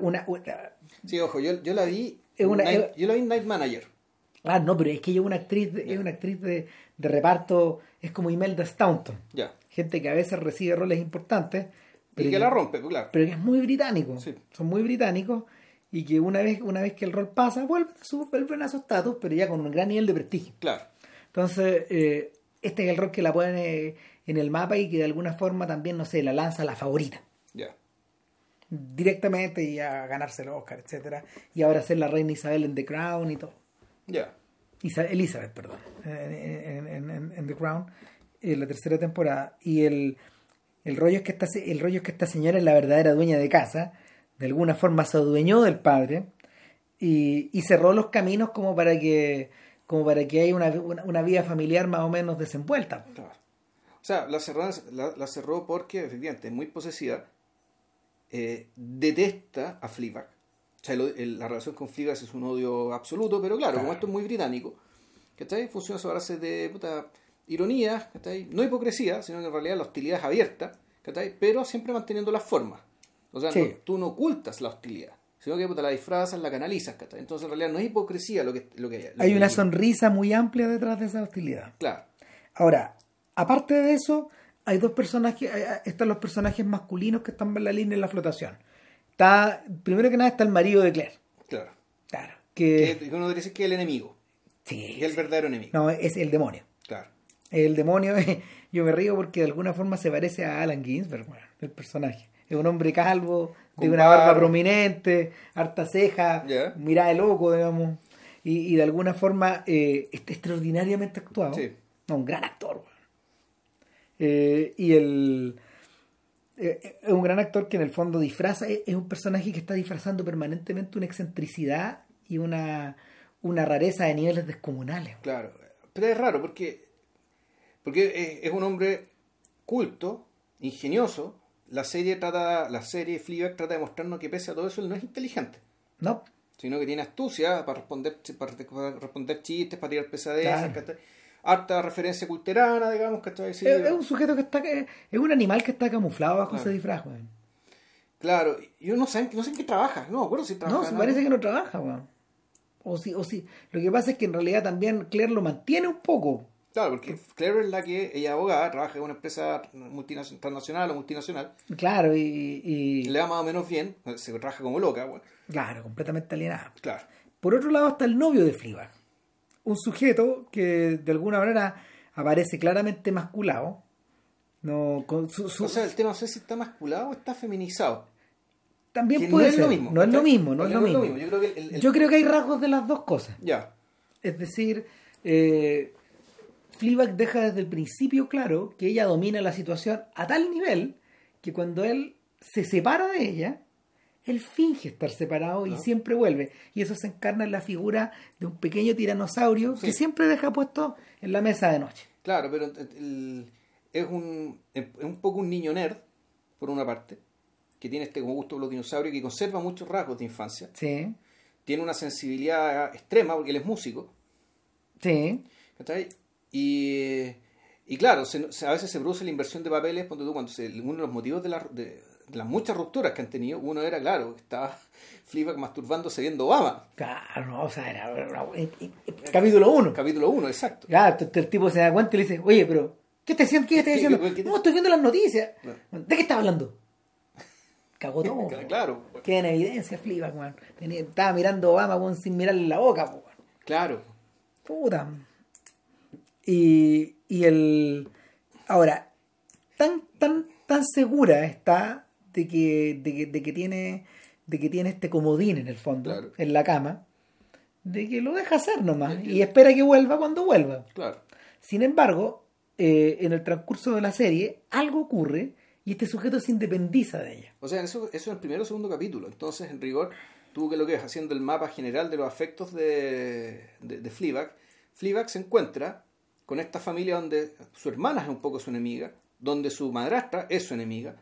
una, una- Sí, ojo, yo, yo la vi. Es una- Night- yo la vi en Night Manager. ah no, pero es que ella es una actriz, de- es una actriz de, de reparto, es como Imelda Staunton, gente que a veces recibe roles importantes, pero y que la rompe, pues, claro. pero que es muy británico, Sí. son muy británicos y que una vez, una vez que el rol pasa vuelven a su, vuelven a su estatus, pero ya con un gran nivel de prestigio. Claro. Entonces, eh, este es el rol que la pone en el mapa y que de alguna forma también, no sé, la lanza a la favorita. Ya. directamente y a ganarse el Oscar, etcétera Y ahora ser la reina Isabel en The Crown y todo. Ya. Elizabeth, perdón, en, The Crown, en la tercera temporada. Y el, el, rollo es que esta, el rollo es que esta señora es la verdadera dueña de casa, de alguna forma se adueñó del padre y, y cerró los caminos como para que como para que haya una, una, vida familiar más o menos desenvuelta. O sea, la cerró, la, cerró porque efectivamente es muy posesiva, eh, detesta a Fleabag. Sea, la relación con Fleabag es un odio absoluto, pero claro, como esto es muy británico, ¿cachai? Funciona sobre base de puta, ironía, No hipocresía, sino que en realidad la hostilidad es abierta, ¿cachai? Pero siempre manteniendo las formas. O sea, tú no ocultas la hostilidad sino que puta, la disfrazas, la canalizas, Entonces en realidad no es hipocresía lo que, lo que hay. una sonrisa muy amplia detrás de esa hostilidad. Claro. Ahora, aparte de eso, hay dos personajes, están los personajes masculinos que están en la línea en la flotación. Está, primero que nada está el marido de Claire. Claro. Claro. Que, que uno dice que es el enemigo. Sí. es el verdadero enemigo. No, es el demonio. Claro. El demonio, yo me río porque de alguna forma se parece a Alan Ginsberg, el personaje. Es un hombre calvo, de una barba, prominente, harta ceja, mirada de loco, digamos. Y, y de alguna forma eh, está extraordinariamente actuado. Sí. un gran actor. Eh, y el es un gran actor que en el fondo disfraza, es, un personaje que está disfrazando permanentemente una excentricidad y una, una rareza de niveles descomunales. Claro, pero es raro porque, porque es un hombre culto, ingenioso, la serie trata, la serie Fleabag trata de mostrarnos que pese a todo eso él no es inteligente. No. Sino que tiene astucia para responder, para responder chistes, para tirar pesadillas, harta referencia culterana, digamos, ¿cachai? es, es, un sujeto que está, es un animal que está camuflado bajo ese disfraz, weón. Claro, yo no sé, no sé en qué trabaja, no me acuerdo si trabaja. No, parece que no trabaja, weón. O si, o si, lo que pasa es que en realidad también Claire lo mantiene un poco. Claro, porque Claire es la que ella es abogada, trabaja en una empresa multinacional o multinacional. Claro, y, Le va más o menos bien, se trabaja como loca. Bueno. Claro, completamente alienada. Claro. Por otro lado está el novio de Fleabag, un sujeto que de alguna manera aparece claramente masculado. No, con su, O sea, el tema no sé si está masculado o está feminizado. También puede ser. Lo mismo, no es lo mismo, no es lo mismo. Yo, creo que Yo creo que hay rasgos de las dos cosas. Ya. Es decir, eh, Fleabag deja desde el principio claro que ella domina la situación a tal nivel que cuando él se separa de ella, él finge estar separado y siempre vuelve. Y eso se encarna en la figura de un pequeño tiranosaurio que siempre deja puesto en la mesa de noche. Claro, pero es, un, es un poco un niño nerd, por una parte, que tiene este gusto por los dinosaurios, que conserva muchos rasgos de infancia. Sí. Tiene una sensibilidad extrema porque él es músico. Sí. Y, y claro, a veces se produce la inversión de papeles cuando, cuando uno de los motivos de, de, las muchas rupturas que han tenido, uno era, claro, estaba Fleabag masturbándose viendo Obama. Claro, no, o sea, era, capítulo 1. Capítulo 1, exacto. Claro, el, tipo se da cuenta y le dice, oye, pero, ¿qué te diciendo? ¿Qué estás diciendo? No, estoy viendo las noticias. ¿De qué estás hablando? Cagó todo. claro. Queda en evidencia Fleabag, man. Estaba mirando Obama, sin mirarle la boca, man. Claro. Puta. Y, y el. Ahora, tan, tan, tan segura está de que, de que, tiene de que tiene este comodín en el fondo, en la cama, de que lo deja hacer nomás y espera que vuelva cuando vuelva. Claro. Sin embargo, eh, en el transcurso de la serie, algo ocurre y este sujeto se independiza de ella. O sea, eso, eso es el primero o segundo capítulo. Entonces, en rigor, tú que lo que es haciendo el mapa general de los afectos de, de, de Fleabag, Fleabag se encuentra con esta familia donde su hermana es un poco su enemiga, donde su madrastra es su enemiga,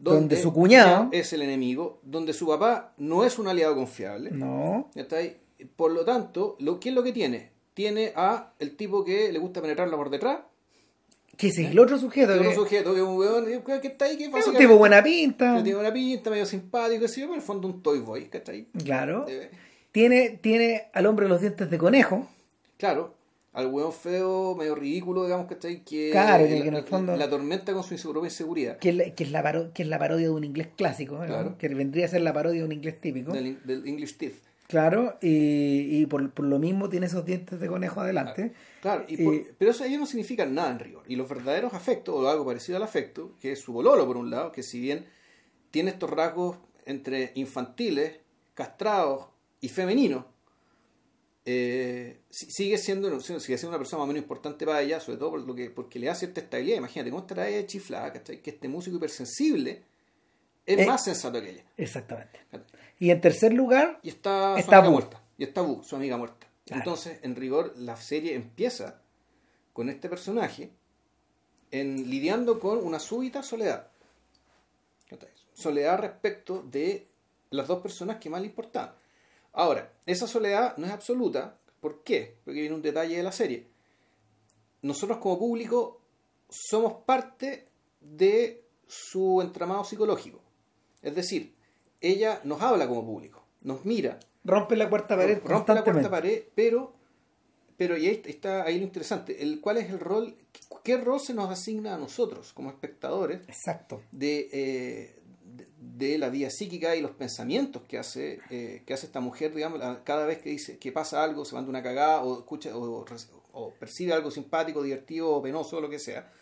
donde, su cuñado es el enemigo, donde su papá no es un aliado confiable. No. ¿está ahí? Por lo tanto, lo, ¿qué es lo que tiene? Tiene a el tipo que le gusta penetrarla por detrás. Que es el otro sujeto. El otro sujeto, que es un weón que está ahí, que es un tipo buena pinta. Que tiene buena pinta, medio simpático, así, en el fondo un toy boy, ¿cachai? Claro. Eh, tiene, tiene al hombre los dientes de conejo. Claro, al hueón feo, medio ridículo, digamos, que está ahí, que, claro, que, en el fondo, la tormenta con su inseguridad. Que, es que, es la que es la parodia de un inglés clásico, claro. que vendría a ser la parodia de un inglés típico. Del, English Teeth. Claro, y, y por, por, lo mismo tiene esos dientes de conejo adelante. Claro, pero eso ello no significa nada en rigor. Y los verdaderos afectos, o algo parecido al afecto, que es su bololo por un lado, que si bien tiene estos rasgos entre infantiles, castrados y femeninos, eh, si- sigue siendo sigue siendo una persona más o menos importante para ella, sobre todo por lo que, porque le da cierta estabilidad. Imagínate cómo estará ella chiflada, ¿cachai? Que este músico hipersensible es Eh. más sensato que ella. Exactamente. Y en tercer lugar, Y está, su amiga Bu. muerta. Y está Bu, su amiga muerta. Claro. Entonces, en rigor, la serie empieza con este personaje en lidiando con una súbita soledad. Soledad respecto de las dos personas que más le importaban. Ahora, esa soledad no es absoluta. ¿Por qué? Porque viene un detalle de la serie. Nosotros como público somos parte de su entramado psicológico. Es decir, ella nos habla como público, nos mira, rompe la cuarta pared rompe la cuarta pared, pero, pero y ahí está ahí lo interesante, el, ¿cuál es el rol, qué rol se nos asigna a nosotros como espectadores Exacto. de, eh, de, de la vida psíquica y los pensamientos que hace, eh, que hace esta mujer, digamos, cada vez que dice que pasa algo, se manda una cagada o escucha o, o percibe algo simpático, divertido o penoso, lo que sea.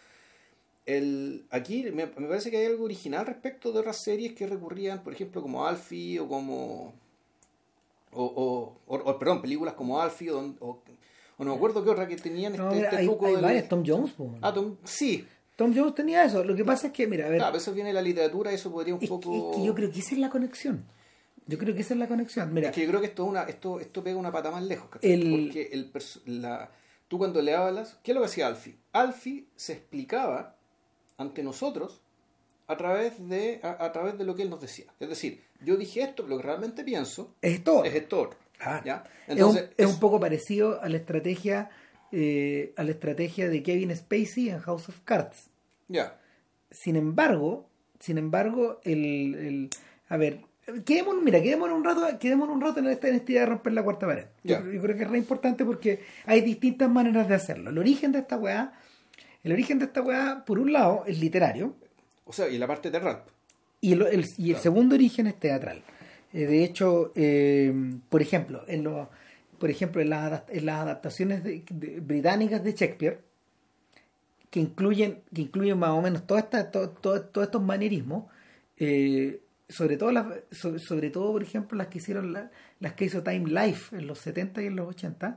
El, aquí me, me parece que hay algo original respecto de otras series que recurrían, por ejemplo, como Alfie o como. O, o, o- o, perdón, películas como Alfie o, o, o no me acuerdo qué otra que tenían este, No, mira, este hay, truco hay del- varias. Tom Jones. Ah, Tom- sí, Tom Jones tenía eso. Lo que pasa es que, mira, a ver, claro, eso viene de la literatura, eso podría un es, que- poco. es que yo creo que esa es la conexión. Yo creo que esa es la conexión. Mira, Es que yo creo que esto, es una, esto, esto pega una pata más lejos. El- Porque el la, tú cuando le hablas, ¿qué es lo que hacía Alfie? Alfie se explicaba ante nosotros a través de, a, a través de lo que él nos decía. Es decir, yo dije esto, pero lo que realmente pienso es esto. es esto es es- un poco parecido a la estrategia eh, a la estrategia de Kevin Spacey en House of Cards. ya. Sin embargo, sin embargo, el, el- a ver, quedémonos, mira, quedémonos un rato, quedémonos un rato en esta, en esta idea de romper la cuarta pared. Yo, creo- yo creo que es re importante porque hay distintas maneras de hacerlo. El origen de esta weá, el origen de esta weá, por un lado, es literario, O sea, y la parte de rap. y el, el- y el Claro. segundo origen es teatral. Eh, de hecho, eh, por ejemplo, en los, por ejemplo, en las, en las adaptaciones de- de- británicas de Shakespeare, que incluyen, que incluyen más o menos todas estas- to- to- todos estos manierismos, eh, sobre todo las, sobre, sobre todo, por ejemplo, las que hicieron la- las que hizo Time Life en los 70 y en los 80,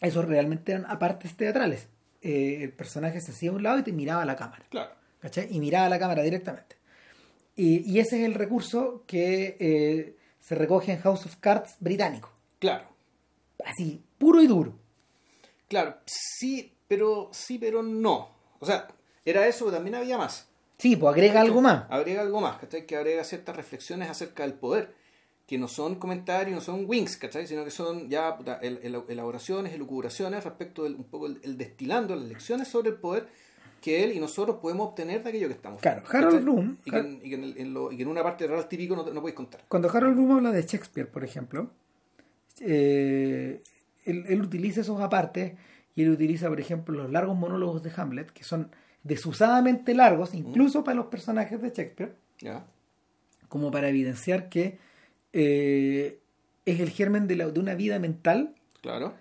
esos realmente eran apartes teatrales. Eh, el personaje se hacía a un lado y te miraba a la cámara. Claro. ¿cachai? Y miraba a la cámara directamente. Y, y ese es el recurso que eh, se recoge en House of Cards británico. Claro. Así, puro y duro. Claro. Sí, pero sí, pero no. O sea, era eso, pero también había más. Sí, pues agrega algo más. Agrega algo más, ¿cachai? Que agrega ciertas reflexiones acerca del poder, que no son comentarios, no son wings, ¿cachai? Sino que son ya puta, el- el- elaboraciones, elucubraciones respecto del un poco el, el destilando las lecciones sobre el poder que él y nosotros podemos obtener de aquello que estamos. Claro. Harold Bloom- Y que, en, y y que una parte de real típico no, no podéis contar. Cuando Harold Bloom habla de Shakespeare, por ejemplo, eh, él, él utiliza esos apartes y él utiliza, por ejemplo, los largos monólogos de Hamlet, que son desusadamente largos, incluso para los personajes de Shakespeare, como para evidenciar que eh, es el germen de, la- de una vida mental Claro.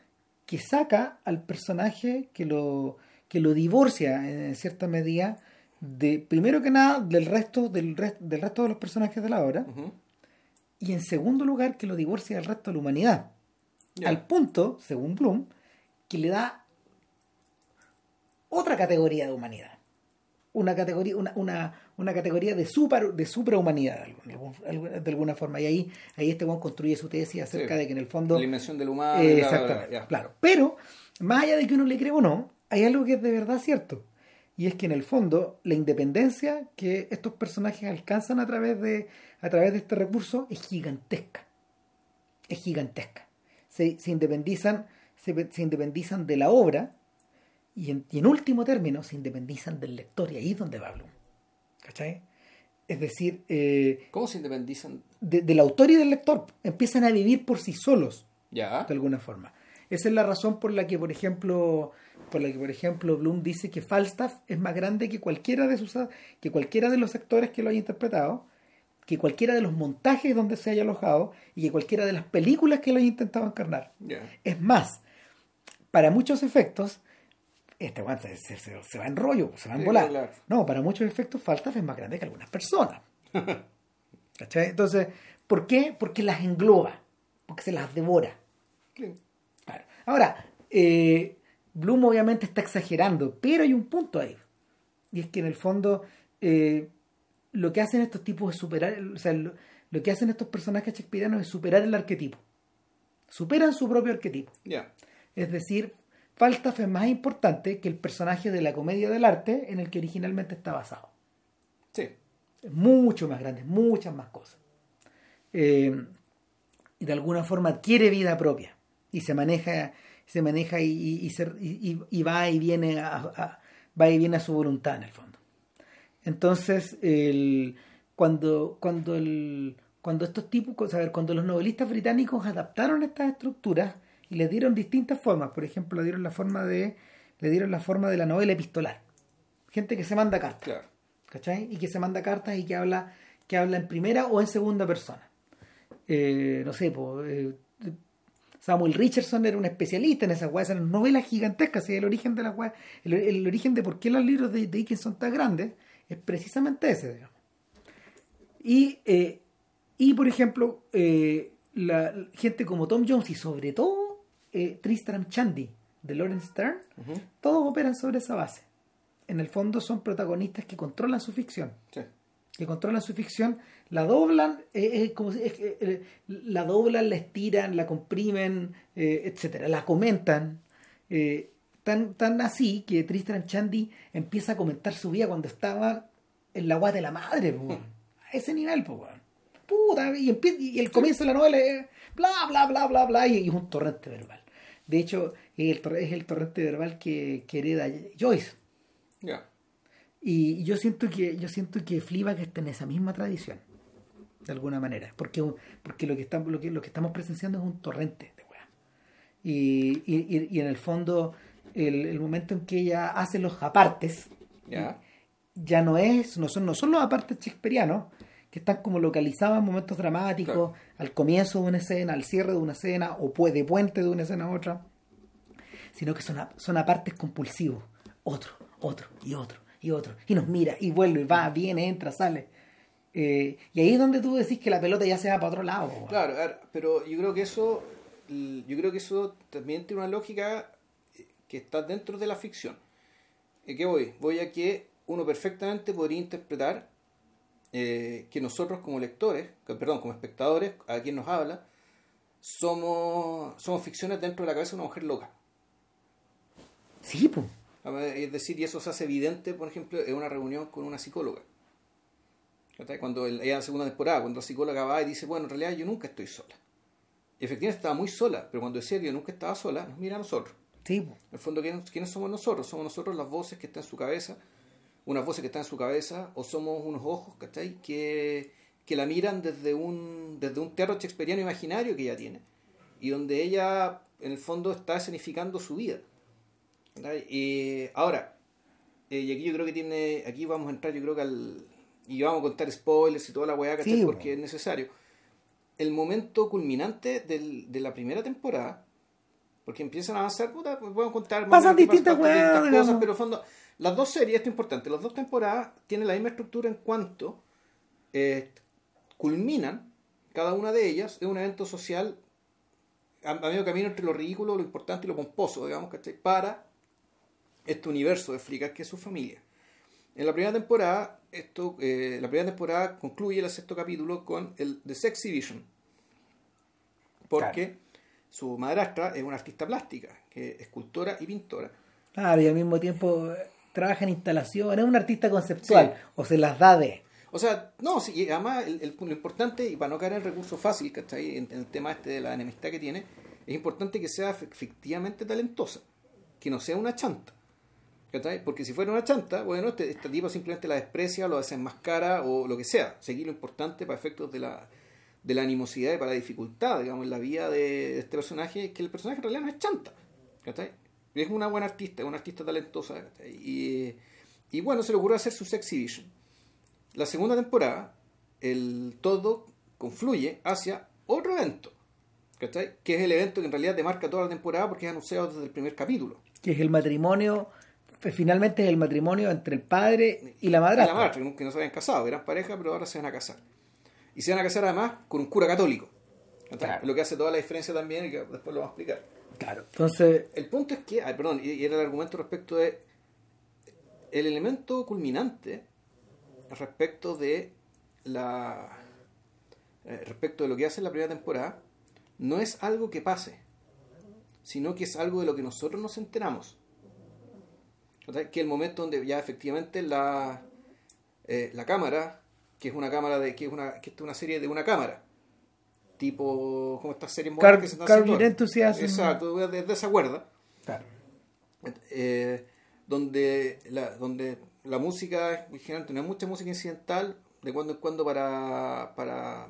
que saca al personaje que lo que lo divorcia en cierta medida de primero que nada del resto del, res- del resto de los personajes de la obra y en segundo lugar que lo divorcia del resto de la humanidad al punto según Bloom que le da otra categoría de humanidad una categoría una, una, una categoría de super de suprahumanidad de alguna, forma y ahí ahí este Juan construye su tesis acerca Sí. de que en el fondo La dimensión del humano. eh, bla, bla, bla, exactamente, claro. Pero, más allá de que uno le cree o no, hay algo que es de verdad cierto. Y es que en el fondo, la independencia que estos personajes alcanzan a través de, a través de este recurso es gigantesca. Es gigantesca. Se, se independizan, se, se independizan de la obra y en, y en último término se independizan del lector. Y ahí es donde va Bloom. ¿Cachai? Es decir, eh, ¿Cómo se independizan? de- del autor y del lector. Empiezan a vivir por sí solos Ya. de alguna forma. Esa es la razón por la que, por ejemplo, por la que, por ejemplo, Bloom dice que Falstaff es más grande que cualquiera de sus que cualquiera de los actores que lo haya interpretado, que cualquiera de los montajes donde se haya alojado y que cualquiera de las películas que lo haya intentado encarnar. Es más, para muchos efectos, este weón se, se- se- se va en rollo, se va en Sí, volar. claro. No, para muchos efectos, Falstaff es más grande que algunas personas. ¿Cachai? Entonces, ¿por qué? Porque las engloba, porque se las devora. Claro. Ahora, eh, Bloom obviamente está exagerando, pero hay un punto ahí. Y es que en el fondo eh, lo que hacen estos tipos es superar, o sea, lo, lo que hacen estos personajes shakespearianos es superar el arquetipo. Superan su propio arquetipo. Es decir, Falstaff es más importante que el personaje de la comedia del arte en el que originalmente está basado. Sí. Es mucho más grande, muchas más cosas. Eh, y de alguna forma adquiere vida propia y se maneja, se maneja y, y- se- y- y va y viene a, a- va y viene a su voluntad en el fondo. Entonces, el, cuando, cuando, el, cuando estos tipos, a ver, cuando los novelistas británicos adaptaron estas estructuras y les dieron distintas formas, por ejemplo, le dieron la forma de, le dieron la forma de la novela epistolar. Gente que se manda cartas. Claro. ¿cachai? Y que se manda cartas y que habla, que habla en primera o en segunda persona. Eh, no sé, eh, Samuel Richardson era un especialista en esas weas, eran novelas gigantescas, y el origen de las weas, el, el origen de por qué los libros de, de Dickens son tan grandes, es precisamente ese, digamos. Y, eh, y por ejemplo, eh, la gente como Tom Jones y sobre todo eh, Tristram Shandy de Lawrence Stern, todos operan sobre esa base. En el fondo son protagonistas que controlan su ficción. Sí. Que controlan su ficción, la doblan, eh, eh, como si- es eh, la doblan, la estiran, la comprimen, eh, etcétera, la comentan. tan, tan así que Tristram Shandy empieza a comentar su vida cuando estaba en la guata de la madre, po, a ese nivel, Puta, y, y el comienzo de la novela es bla, bla, bla, bla, bla, y, y es un torrente verbal. De hecho, es el, tor- es el torrente verbal que, que hereda Joyce. Ya. Y yo siento que yo siento que Fleabag está en esa misma tradición, de alguna manera, porque, porque lo, que estamos, lo, que, lo que estamos presenciando es un torrente de weá. Y, y, y- en el fondo, el, el momento en que ella hace los apartes, Ya. ya no es, no son, no son los apartes shakespearianos, que están como localizados en momentos dramáticos, Claro. al comienzo de una escena, al cierre de una escena, o puede de puente de una escena a otra, sino que son, a- son apartes compulsivos, otro, otro, y otro, y otro, y nos mira, y vuelve, y va, viene, entra, sale. Eh, y ahí es donde tú decís que la pelota ya se va para otro lado. Claro, a pero yo creo que eso, yo creo que eso también tiene una lógica eh, que está dentro de la ficción. ¿Y qué voy? Voy a que uno perfectamente podría interpretar eh, que nosotros como lectores, que- perdón, como espectadores, a quien nos habla, somos, somos ficciones dentro de la cabeza de una mujer loca. Sí, pues. A Es decir, y eso se hace evidente, por ejemplo, en una reunión con una psicóloga. Cuando el- ella en la segunda temporada, cuando la psicóloga va y dice, bueno, en realidad yo nunca estoy sola. Y efectivamente estaba muy sola, pero cuando decía que yo nunca estaba sola, nos mira a nosotros. Sí. En el fondo, ¿quiénes, somos nosotros? Somos nosotros las voces que están en su cabeza, unas voces que están en su cabeza, o somos unos ojos, ¿cachai? Que, que la miran desde un, desde un teatro shakespeariano imaginario que ella tiene, y donde ella, en el fondo, está escenificando su vida. Y ahora, eh, y aquí yo creo que tiene, aquí vamos a entrar, yo creo que al, y vamos a contar spoilers y toda la weá, ¿cachai? Sí, Porque es necesario. El momento culminante del- de la primera temporada, porque empiezan a avanzar, puta, pues podemos contar más Pasan distintas distintas digamos. cosas, pero en fondo, las dos series, esto es importante, las dos temporadas tienen la misma estructura en cuanto eh, culminan, cada una de ellas, en un evento social a, a medio camino entre lo ridículo, lo importante y lo pomposo, digamos, ¿cachai? Para este universo de Fricas que es su familia. En la primera temporada, esto, eh, la primera temporada concluye el sexto capítulo con el The Sexy Vision. Porque su madrastra es una artista plástica, que es escultora y pintora. Claro, y al mismo tiempo eh, trabaja en instalación, es un artista conceptual, Sí. o se las da de. O sea, no, sí, y además el, el- lo importante, y para no caer en recurso fácil, ¿cachai? En, en el tema este de la enemistad que tiene, es importante que sea fe- efectivamente talentosa, que no sea una chanta. Porque si fuera una chanta, bueno, este, este tipo simplemente la desprecia, lo desenmascara o lo que sea. Seguir lo importante para efectos de la, de la animosidad y para la dificultad, digamos, en la vida de, este personaje, que el personaje en realidad no es chanta. ¿cachai? Es una buena artista, es una artista talentosa. ¿cachai? Y, y bueno, se le ocurrió hacer su sexy vision. La segunda temporada, el todo confluye hacia otro evento, ¿cachai? Que es el evento que en realidad te marca toda la temporada porque es anunciado desde el primer capítulo. que es el matrimonio, finalmente es el matrimonio entre el padre y la Y madrastra. la madre, que no se habían casado, eran pareja, pero ahora se van a casar. Y se van a casar además con un cura católico. Claro. Lo que hace toda la diferencia también y que después lo vamos a explicar. Claro. Entonces, El punto es que, ay, perdón, y y era el argumento respecto de el elemento culminante respecto de la eh, respecto de lo que hace en la primera temporada no es algo que pase, sino que es algo de lo que nosotros nos enteramos. Que el momento donde ya efectivamente la eh, la cámara, que es una cámara de que es una que es una serie de una cámara, tipo como estas series Car- que se están Car. Enthusiasm. Exacto, de, de esa cuerda claro. eh, donde, la, donde la música, generalmente no hay mucha música incidental, de cuando en cuando para, para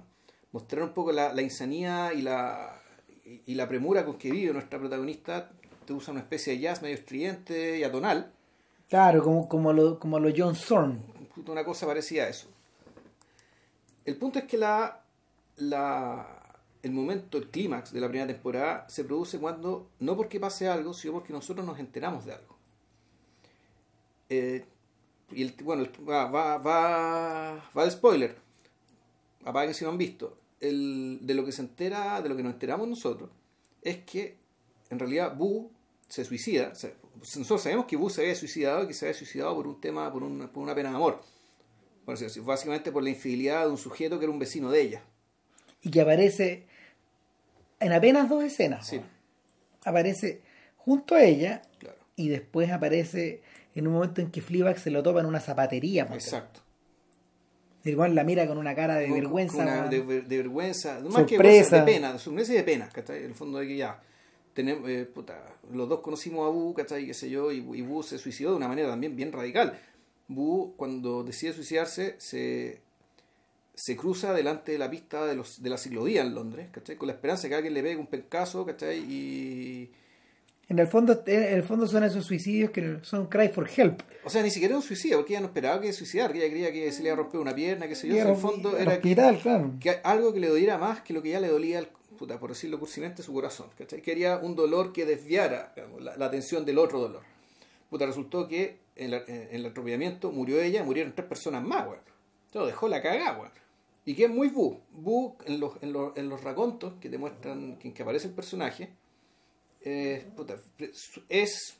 mostrar un poco la, la insanía y la, y, y la premura con que vive nuestra protagonista, te usa una especie de jazz medio estridente y atonal, Claro, como, como lo, como lo John puta, una cosa parecida a eso. El punto es que la, la, el momento, el clímax de la primera temporada se produce cuando, no porque pase algo, sino porque nosotros nos enteramos de algo. Eh, y el, bueno, va, va, va, va el spoiler. Apaguen si no han visto. El, de lo que se entera, de lo que nos enteramos nosotros, es que en realidad Boo se suicida. Nosotros sabemos que Boo se había suicidado y que se había suicidado por un tema, por una, por una pena de amor. Decirlo. básicamente por la infidelidad de un sujeto que era un vecino de ella. Y que aparece en apenas dos escenas. Sí, Aparece junto a ella claro. y después aparece en un momento en que Fleabag se lo topa en una zapatería. Exacto. El weón la mira con una cara de Con- vergüenza. una- de, de vergüenza, más que Sorpresa. vergüenza, de pena, de sorpresa y de pena, ¿cachai? En el fondo de que ya, tenemos, eh, puta, los dos conocimos a Bu, ¿cachai? Qué sé yo, y, y Bu se suicidó de una manera también bien radical. Bu, cuando decide suicidarse, se, se cruza delante de la pista de, los, de la ciclovía en Londres, ¿cachai? Con la esperanza de que alguien le pegue un pencazo, ¿cachai? Y... En el fondo, en el fondo son esos suicidios que son cry for help. O sea, ni siquiera era un suicidio, porque ella no esperaba que suicidar, que ella creía que se le iba a romper una pierna, qué sé yo. En el fondo era era que hospital, claro. que algo que le doliera más que lo que ya le dolía, al, puta, por decirlo cursimente, su corazón. ¿cachai? Quería un dolor que desviara digamos, la, la atención del otro dolor. Puta, resultó que en, la- en el atropellamiento murió ella, murieron tres personas más, weón. Todo dejó la cagada, weón. Y que es muy bu. Bu en los, en los, en los racontos que te muestran, que, en que aparece el personaje, eh, puta, es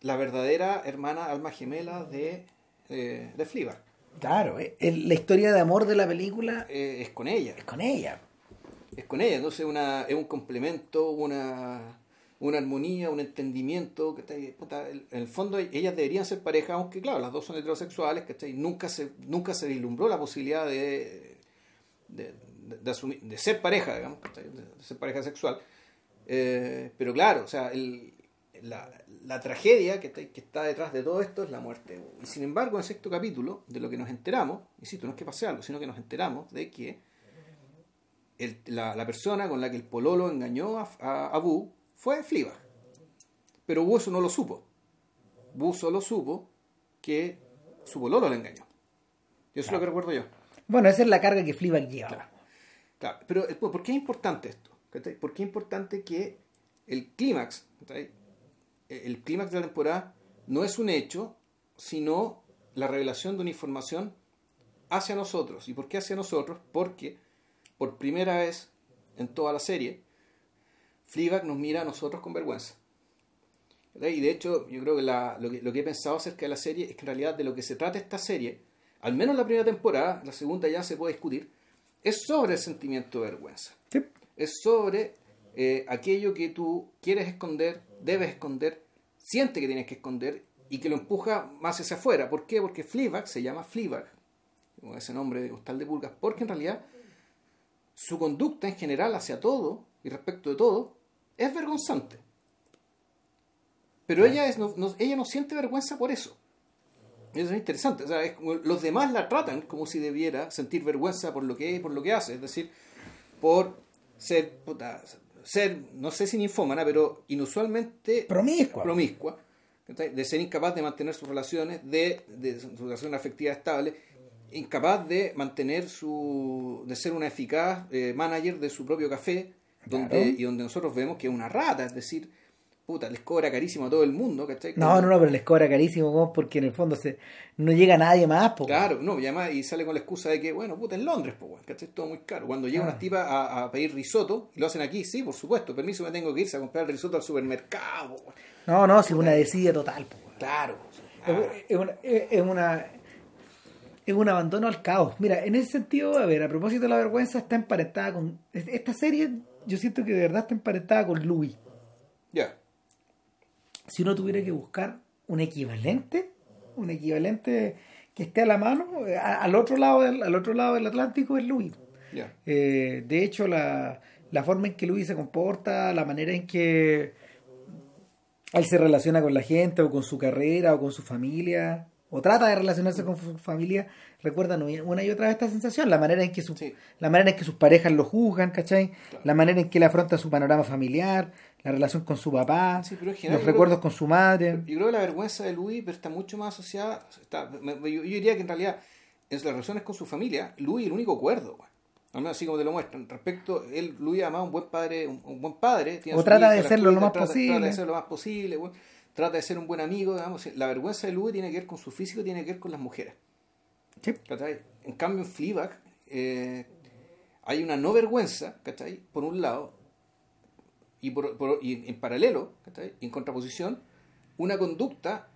la verdadera hermana alma gemela de, eh, de Fleabag. Claro, eh, la historia de amor de la película Eh, es con ella. es con ella. Es con ella, entonces una, es un complemento, una, una armonía, un entendimiento, ¿cachai? Puta, en el fondo ellas deberían ser pareja, aunque claro, las dos son heterosexuales, ¿cachai? Nunca se, nunca se vislumbró la posibilidad de, de, de- asumir- de ser pareja, digamos, ¿cachai? de ser pareja sexual. Eh, pero claro, o sea, el- la, la tragedia que está, que está detrás de todo esto es la muerte. Y sin embargo, en el sexto capítulo, de lo que nos enteramos, insisto, no es que pase algo, sino que nos enteramos de que el- la, la persona con la que el pololo engañó a, a, a Bu fue Fleabag. Pero Bu eso no lo supo. Bu solo supo que su pololo le engañó. Eso es lo que recuerdo yo. Bueno, esa es la carga que Fleabag lleva. Claro. Claro, pero el- ¿por qué es importante esto? ¿Por qué es importante que el clímax, ¿cachai? el clímax de la temporada no es un hecho, sino la revelación de una información hacia nosotros. ¿Y por qué hacia nosotros? Porque por primera vez en toda la serie, Fleabag nos mira a nosotros con vergüenza. Y de hecho, yo creo que, la- lo que lo que he pensado acerca de la serie es que en realidad de lo que se trata esta serie, al menos la primera temporada, la segunda ya se puede discutir, es sobre el sentimiento de vergüenza. Sí. Es sobre eh, aquello que tú quieres esconder, debes esconder, siente que tienes que esconder y que lo empuja más hacia afuera. ¿Por qué? Porque Fleabag se llama Fleabag, con ese nombre de costal de pulgas, porque en realidad su conducta en general hacia todo y respecto de todo es vergonzante. Pero ella, es, no, no- ella no siente vergüenza por eso. Eso es interesante. O sea, es como los demás la tratan como si debiera sentir vergüenza por lo que es y por lo que hace. Es decir, por ser, puta, ser no sé si ninfómana, pero inusualmente Promiscua. promiscua, de ser incapaz de mantener sus relaciones, de, de su relación afectiva estable, incapaz de mantener su, de ser una eficaz eh, manager de su propio café, donde, Claro. y donde nosotros vemos que es una rata, es decir, puta, les cobra carísimo a todo el mundo, ¿cachai? No, no, no, pero les cobra carísimo, porque en el fondo se no llega nadie más, po. Claro, no, y además y sale con la excusa de que, bueno, puta, en Londres, weón, ¿cachai? Todo muy caro. Cuando llegan Ah. unas tipas a, a pedir risotto, y lo hacen aquí, sí, por supuesto, permiso, me tengo que irse a comprar el risotto al supermercado, weón. No, no, si es una desidia total, po. Claro. Ah, una, es una es un abandono al caos. Mira, en ese sentido, a ver, a propósito de la vergüenza, está emparentada con. Esta serie, yo siento que de verdad está emparentada con Louis. ya. Si uno tuviera que buscar un equivalente, un equivalente que esté a la mano, a- al otro lado del, al otro lado del Atlántico es Louis. Ya. Eh, de hecho, la, la forma en que Louis se comporta, la manera en que él se relaciona con la gente, o con su carrera, o con su familia, o trata de relacionarse con su familia, recuerdan una y otra vez esta sensación, la manera en que, su- Sí. la manera en que sus parejas lo juzgan, ¿cachai? La manera en que él afronta su panorama familiar, la relación con su papá, Sí, pero en general los recuerdos con su madre. Yo creo que la vergüenza de Louis pero está mucho más asociada. Está, yo, yo diría que en realidad, en las relaciones con su familia, Louis es el único cuerdo, güey. Al menos así como te lo muestran. Respecto, él, Louis además un buen padre, un, un buen padre. tiene O trata de serlo lo más trata, posible. Trata de ser lo más posible, güey. Trata de ser un buen amigo, digamos. La vergüenza de Louis tiene que ver con su físico, tiene que ver con las mujeres. Sí. ¿cachai? En cambio, en Fleabag eh, hay una no vergüenza, ¿cachai? Por un lado, y, por, por- y en paralelo, ¿cachai? Y en contraposición, una conducta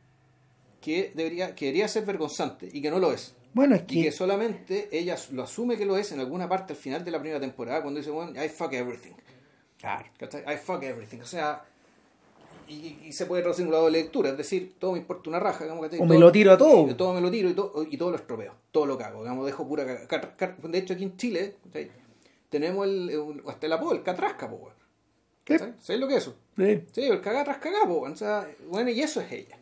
que debería, que debería ser vergonzante y que no lo es. Bueno, es Y que que solamente ella lo asume que lo es en alguna parte al final de la primera temporada, cuando dice, bueno, I fuck everything. ¿cachai? I fuck everything. O sea, y, y se puede traducir en una doble lectura, es decir, todo me importa una raja. digamos, ¿cachai? O me lo tiro a todo. y todo me lo tiro y todo, y todo lo estropeo, todo lo cago, digamos, dejo pura car- car- De hecho, aquí en Chile tenemos el, un- hasta el apodo, el catrasca, po. ¿Sabes lo que es eso? Sí. Sí, el tras cagar, po, weón. O sea, bueno, y eso es ella.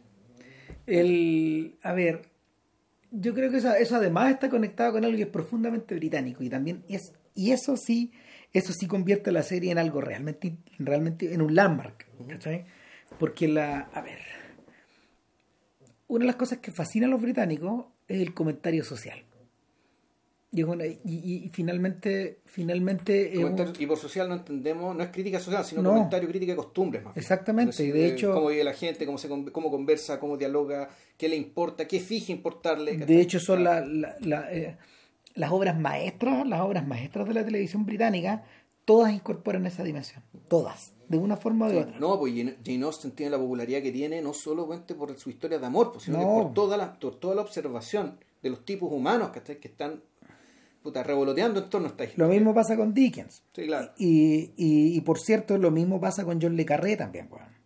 El, a ver, yo creo que eso, eso además está conectado con algo que es profundamente británico y también es y eso sí, eso sí convierte a la serie en algo realmente, realmente en un landmark, ¿cachai? Porque la, a ver, una de las cosas que fascina a los británicos es el comentario social. Y, una- y- finalmente, finalmente un- y por social no entendemos, no es crítica social, sino No. comentario, crítica de costumbres. Más. Exactamente, y de eh, hecho- Cómo vive la gente, cómo, se, cómo conversa, cómo dialoga, qué le importa, qué fije importarle. De hecho, son la- la- la, eh, las obras maestras, las obras maestras de la televisión británica, todas incorporan esa dimensión. Todas, de una forma o de otra. No, pues Jane, Austen tiene la popularidad que tiene no solamente por su historia de amor, pues, sino que por toda la, por toda la observación de los tipos humanos ¿cachai? que están puta, revoloteando en torno a esta historia. Lo mismo pasa con Dickens. Sí, claro. Y, y, y, por cierto, lo mismo pasa con John Le Carré también, weón.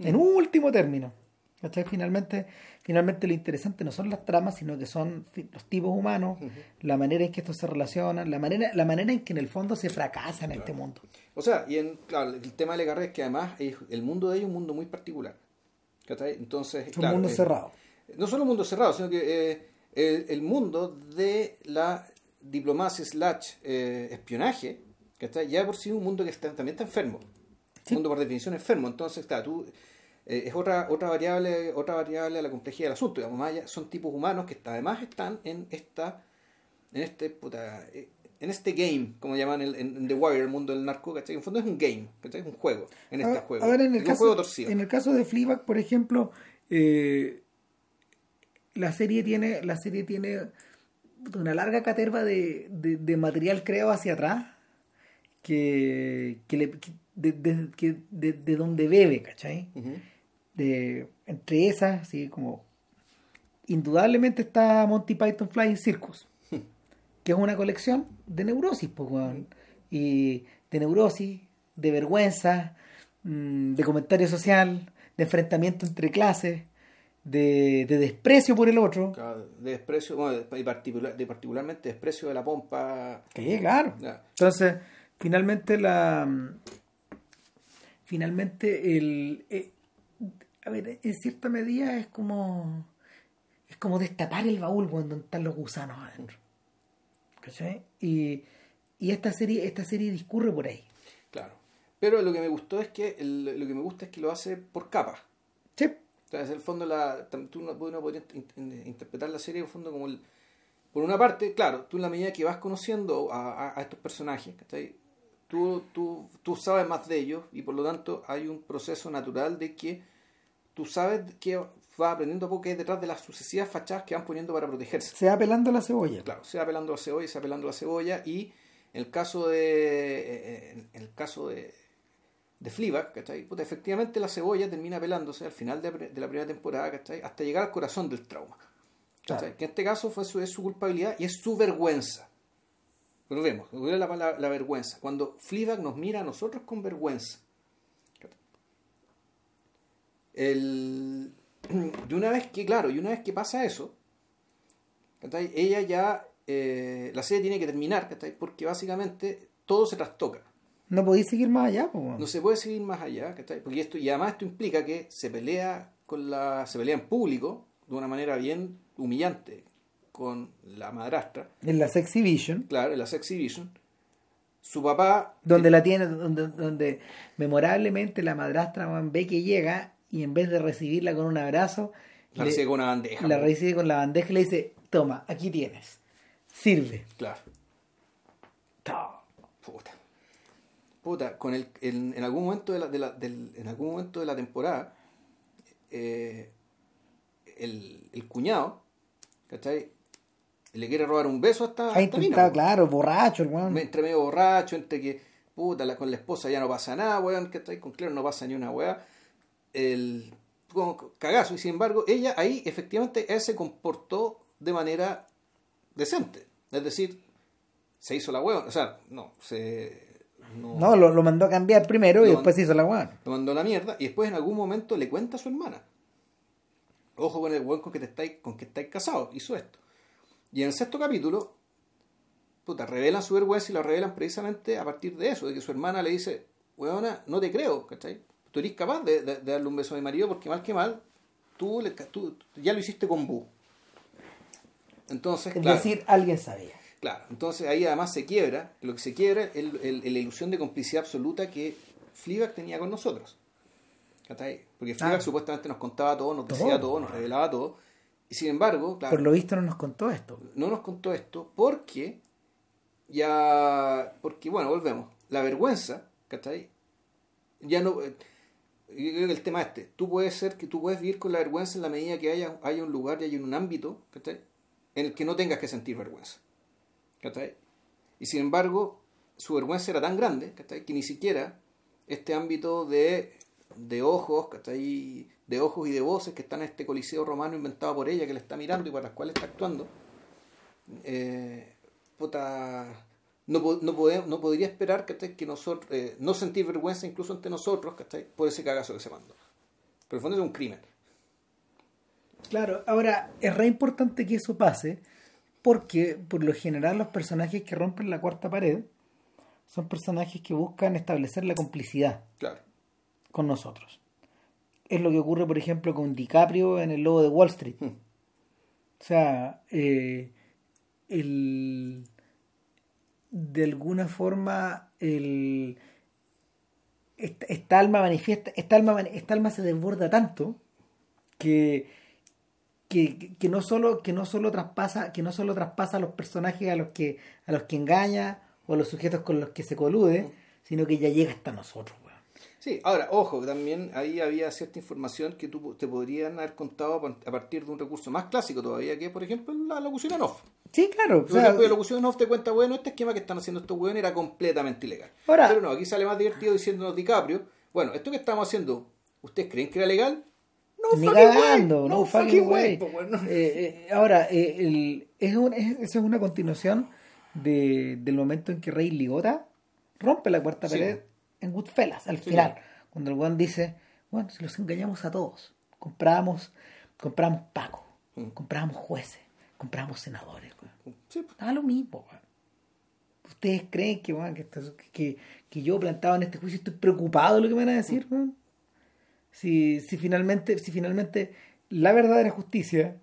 En último término. ¿Cachai? Finalmente, finalmente lo interesante no son las tramas, sino que son los tipos humanos, la manera en que estos se relacionan, la manera, la manera en que en el fondo se fracasa en este mundo. O sea, y en, claro, el tema de Le Carré es que además es- el mundo de ellos es un mundo muy particular. ¿cachai? Entonces, Es un claro, mundo eh, cerrado. No solo un mundo cerrado, sino que eh, el, el mundo de la diplomacia slash eh, espionaje, ¿cachai? ya por sí un mundo que está, también está enfermo. Un mundo por definición enfermo. Entonces, está, tú, eh, es otra, otra variable, otra variable a la complejidad del asunto. Digamos, más allá, son tipos humanos que está- además están en esta, en este puta, eh, en este game, como llaman el- en, The Wire, el mundo del narco, ¿cachai? En el fondo es un game, ¿cachai? Es un juego, en este juego. En el, Es un caso, juego torcido. en el caso de Fleabag, por ejemplo, eh, la serie tiene la serie tiene una larga caterva de, de- de material creado hacia atrás que, que, le- que- de, de- que- de- de donde bebe, ¿cachai? De, entre esas, así como indudablemente está Monty Python Flying Circus, que es una colección de neurosis, pues, y de neurosis, de vergüenza, mm, de comentario social, de enfrentamiento entre clases, de, de desprecio por el otro. Claro, de desprecio, bueno, de, y particular, de particularmente desprecio de la pompa. Que claro. Entonces, finalmente la finalmente el eh, a ver, en cierta medida es como es como destapar el baúl cuando están los gusanos adentro. ¿Cachai? Y, y esta serie, esta serie discurre por ahí. Claro. Pero lo que me gustó es que, el- lo que me gusta es que lo hace por capas. Sí. O sea, es el fondo, la, tú no, uno podría in- in- interpretar la serie en el fondo como el, por una parte, claro, tú en la medida que vas conociendo a, a- a estos personajes, ¿cachai? tú, tú, tú sabes más de ellos y por lo tanto hay un proceso natural de que tú sabes que va aprendiendo poco que hay detrás de las sucesivas fachadas que van poniendo para protegerse. Se va pelando la cebolla. Claro, se va pelando la cebolla, se va pelando la cebolla y en el caso de en el caso de de Fleabag, ¿cachai? Puta, efectivamente la cebolla termina pelándose al final de, de la primera temporada, ¿cachai? Hasta llegar al corazón del trauma. ¿cachai? Que en este caso fue su, es su culpabilidad y es su vergüenza. Pero vemos, la, la, la vergüenza. Cuando Fleabag nos mira a nosotros con vergüenza. El, y una vez que, claro, y una vez que pasa eso, ella ya, eh, la serie tiene que terminar, porque básicamente todo se trastoca. No podéis seguir más allá. No se puede seguir más allá, ¿cachai? Porque esto, y además esto implica que se pelea con la, se pelea en público de una manera bien humillante con la madrastra. En la Sexy Vision. Claro, en la Sexy Vision. Su papá. Donde la tiene, donde, donde memorablemente la madrastra ve que llega y en vez de recibirla con un abrazo, la recibe con una bandeja. La recibe con la bandeja y le dice, toma, aquí tienes. Sirve. Claro. Puta. Puta, con el, en, en algún momento de la, de la, del, en algún momento de la temporada, eh, el, el cuñado, ¿cachai? Le quiere robar un beso hasta. Ahí está, claro, borracho, weón. Entre medio borracho, entre que, puta, la, con la esposa ya no pasa nada, weón, ¿cachai? Con Claire no pasa ni una weá. El cagazo, y sin embargo, ella ahí efectivamente él se comportó de manera decente. Es decir, se hizo la weón, o sea, no, se. No, no lo, lo, mandó a cambiar primero y después se hizo la weón. Lo mandó a la mierda y después en algún momento le cuenta a su hermana ojo con el weón con que te estáis, con que estáis casados, hizo esto. Y en el sexto capítulo, puta, revelan su vergüenza y lo revelan precisamente a partir de eso, de que su hermana le dice, weona, no te creo, ¿cachai? Tú eres capaz de, de, de darle un beso a mi marido porque mal que mal, tú, le, tú ya lo hiciste con Bu. Entonces, es claro, decir, alguien sabía. Claro, entonces ahí además se quiebra, lo que se quiebra es el, el, la ilusión de complicidad absoluta que Fleabag tenía con nosotros. Porque Fleabag ah. supuestamente nos contaba todo, nos decía todo, todo nos revelaba todo. Y sin embargo, claro, por lo visto no nos contó esto. No nos contó esto porque ya, porque bueno, volvemos. La vergüenza, ¿cachai? Ya no, yo creo que el tema este, tú puedes ser que tú puedes vivir con la vergüenza en la medida que haya, haya un lugar y haya un ámbito, ¿cachai? En el que no tengas que sentir vergüenza, ¿cachai? Y sin embargo, su vergüenza era tan grande, ¿cachai? Que ni siquiera este ámbito de de ojos, ¿cachai? De ojos y de voces que están en este coliseo romano inventado por ella, que le está mirando y para las cuales está actuando. Eh, puta, no, no, podemos, no podría esperar ¿cachai? que nosotros, eh, no sentir vergüenza incluso ante nosotros, ¿cachai? Por ese cagazo que se mandó. Pero en el fondo es un crimen. Claro, ahora es re importante que eso pase, porque por lo general los personajes que rompen la cuarta pared son personajes que buscan establecer la complicidad. Claro con nosotros. Es lo que ocurre, por ejemplo, con DiCaprio en El Lobo de Wall Street. Hmm. O sea, eh, el, de alguna forma, el, esta, esta, alma manifiesta, esta alma, esta alma se desborda tanto que, que, que, no solo, que no solo traspasa, que no solo traspasa a los personajes a los que, a los que engaña o a los sujetos con los que se colude, sino que ya llega hasta nosotros. Sí, ahora, ojo, también ahí había cierta información que tú, te podrían haber contado a partir de un recurso más clásico todavía, que por ejemplo la locución en off. Sí, claro. Por ejemplo, la locución en off te cuenta, bueno, este esquema que están haciendo estos weones era completamente ilegal. Ahora, Pero no, aquí sale más divertido diciéndonos DiCaprio, bueno, esto que estamos haciendo, ¿ustedes creen que era legal? No Ni cagando, no, no fucking way. way. Bueno. eh, eh, ahora, eh, el, es, un, es, es una continuación de, del momento en que Rey Ligota rompe la cuarta sí. En Goodfellas, al sí. final. Cuando el weón dice, bueno, si los engañamos a todos, compramos, compramos Paco, mm. compramos jueces, compramos senadores, weón. Sí. Nada lo mismo, weón. ¿Ustedes creen que, weón, que, que, que, yo plantado en este juicio estoy preocupado de lo que me van a decir, mm. weón? Si, si, finalmente, si finalmente la verdadera justicia,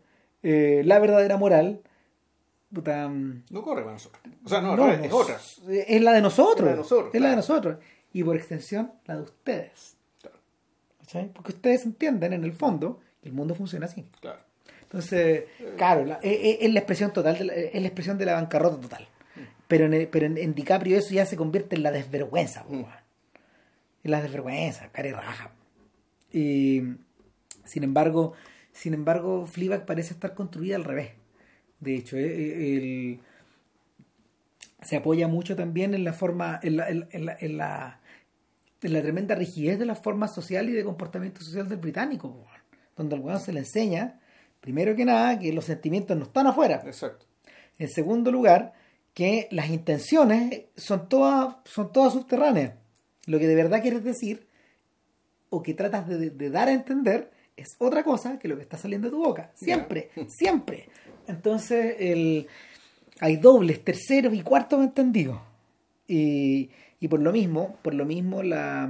eh, la verdadera moral, puta, mm, no corre para nosotros. O sea, no, no es, es otra. Es la de nosotros. Es la de nosotros. Es claro. la de nosotros y por extensión la de ustedes. Claro. Porque ustedes entienden en el fondo que el mundo funciona así. Claro. Entonces, claro, la, es, es, la expresión total, de la, es la expresión de la bancarrota total. Pero, en, pero en, DiCaprio eso ya se convierte en la desvergüenza, mm. en la desvergüenza, cara y raja. Y sin embargo, sin embargo, Fleabag parece estar construida al revés. De hecho, eh, eh, el, se apoya mucho también en la forma, en la, en, la, en la, tremenda rigidez de la forma social y de comportamiento social del británico, donde al weón se le enseña, primero que nada, que los sentimientos no están afuera. Exacto. En segundo lugar, que las intenciones son todas, son todas subterráneas. Lo que de verdad quieres decir, o que tratas de, dar a entender, es otra cosa que lo que está saliendo de tu boca. Siempre, siempre. Entonces, el, hay dobles, terceros y cuartos entendidos. Y, y por lo mismo, por lo mismo la,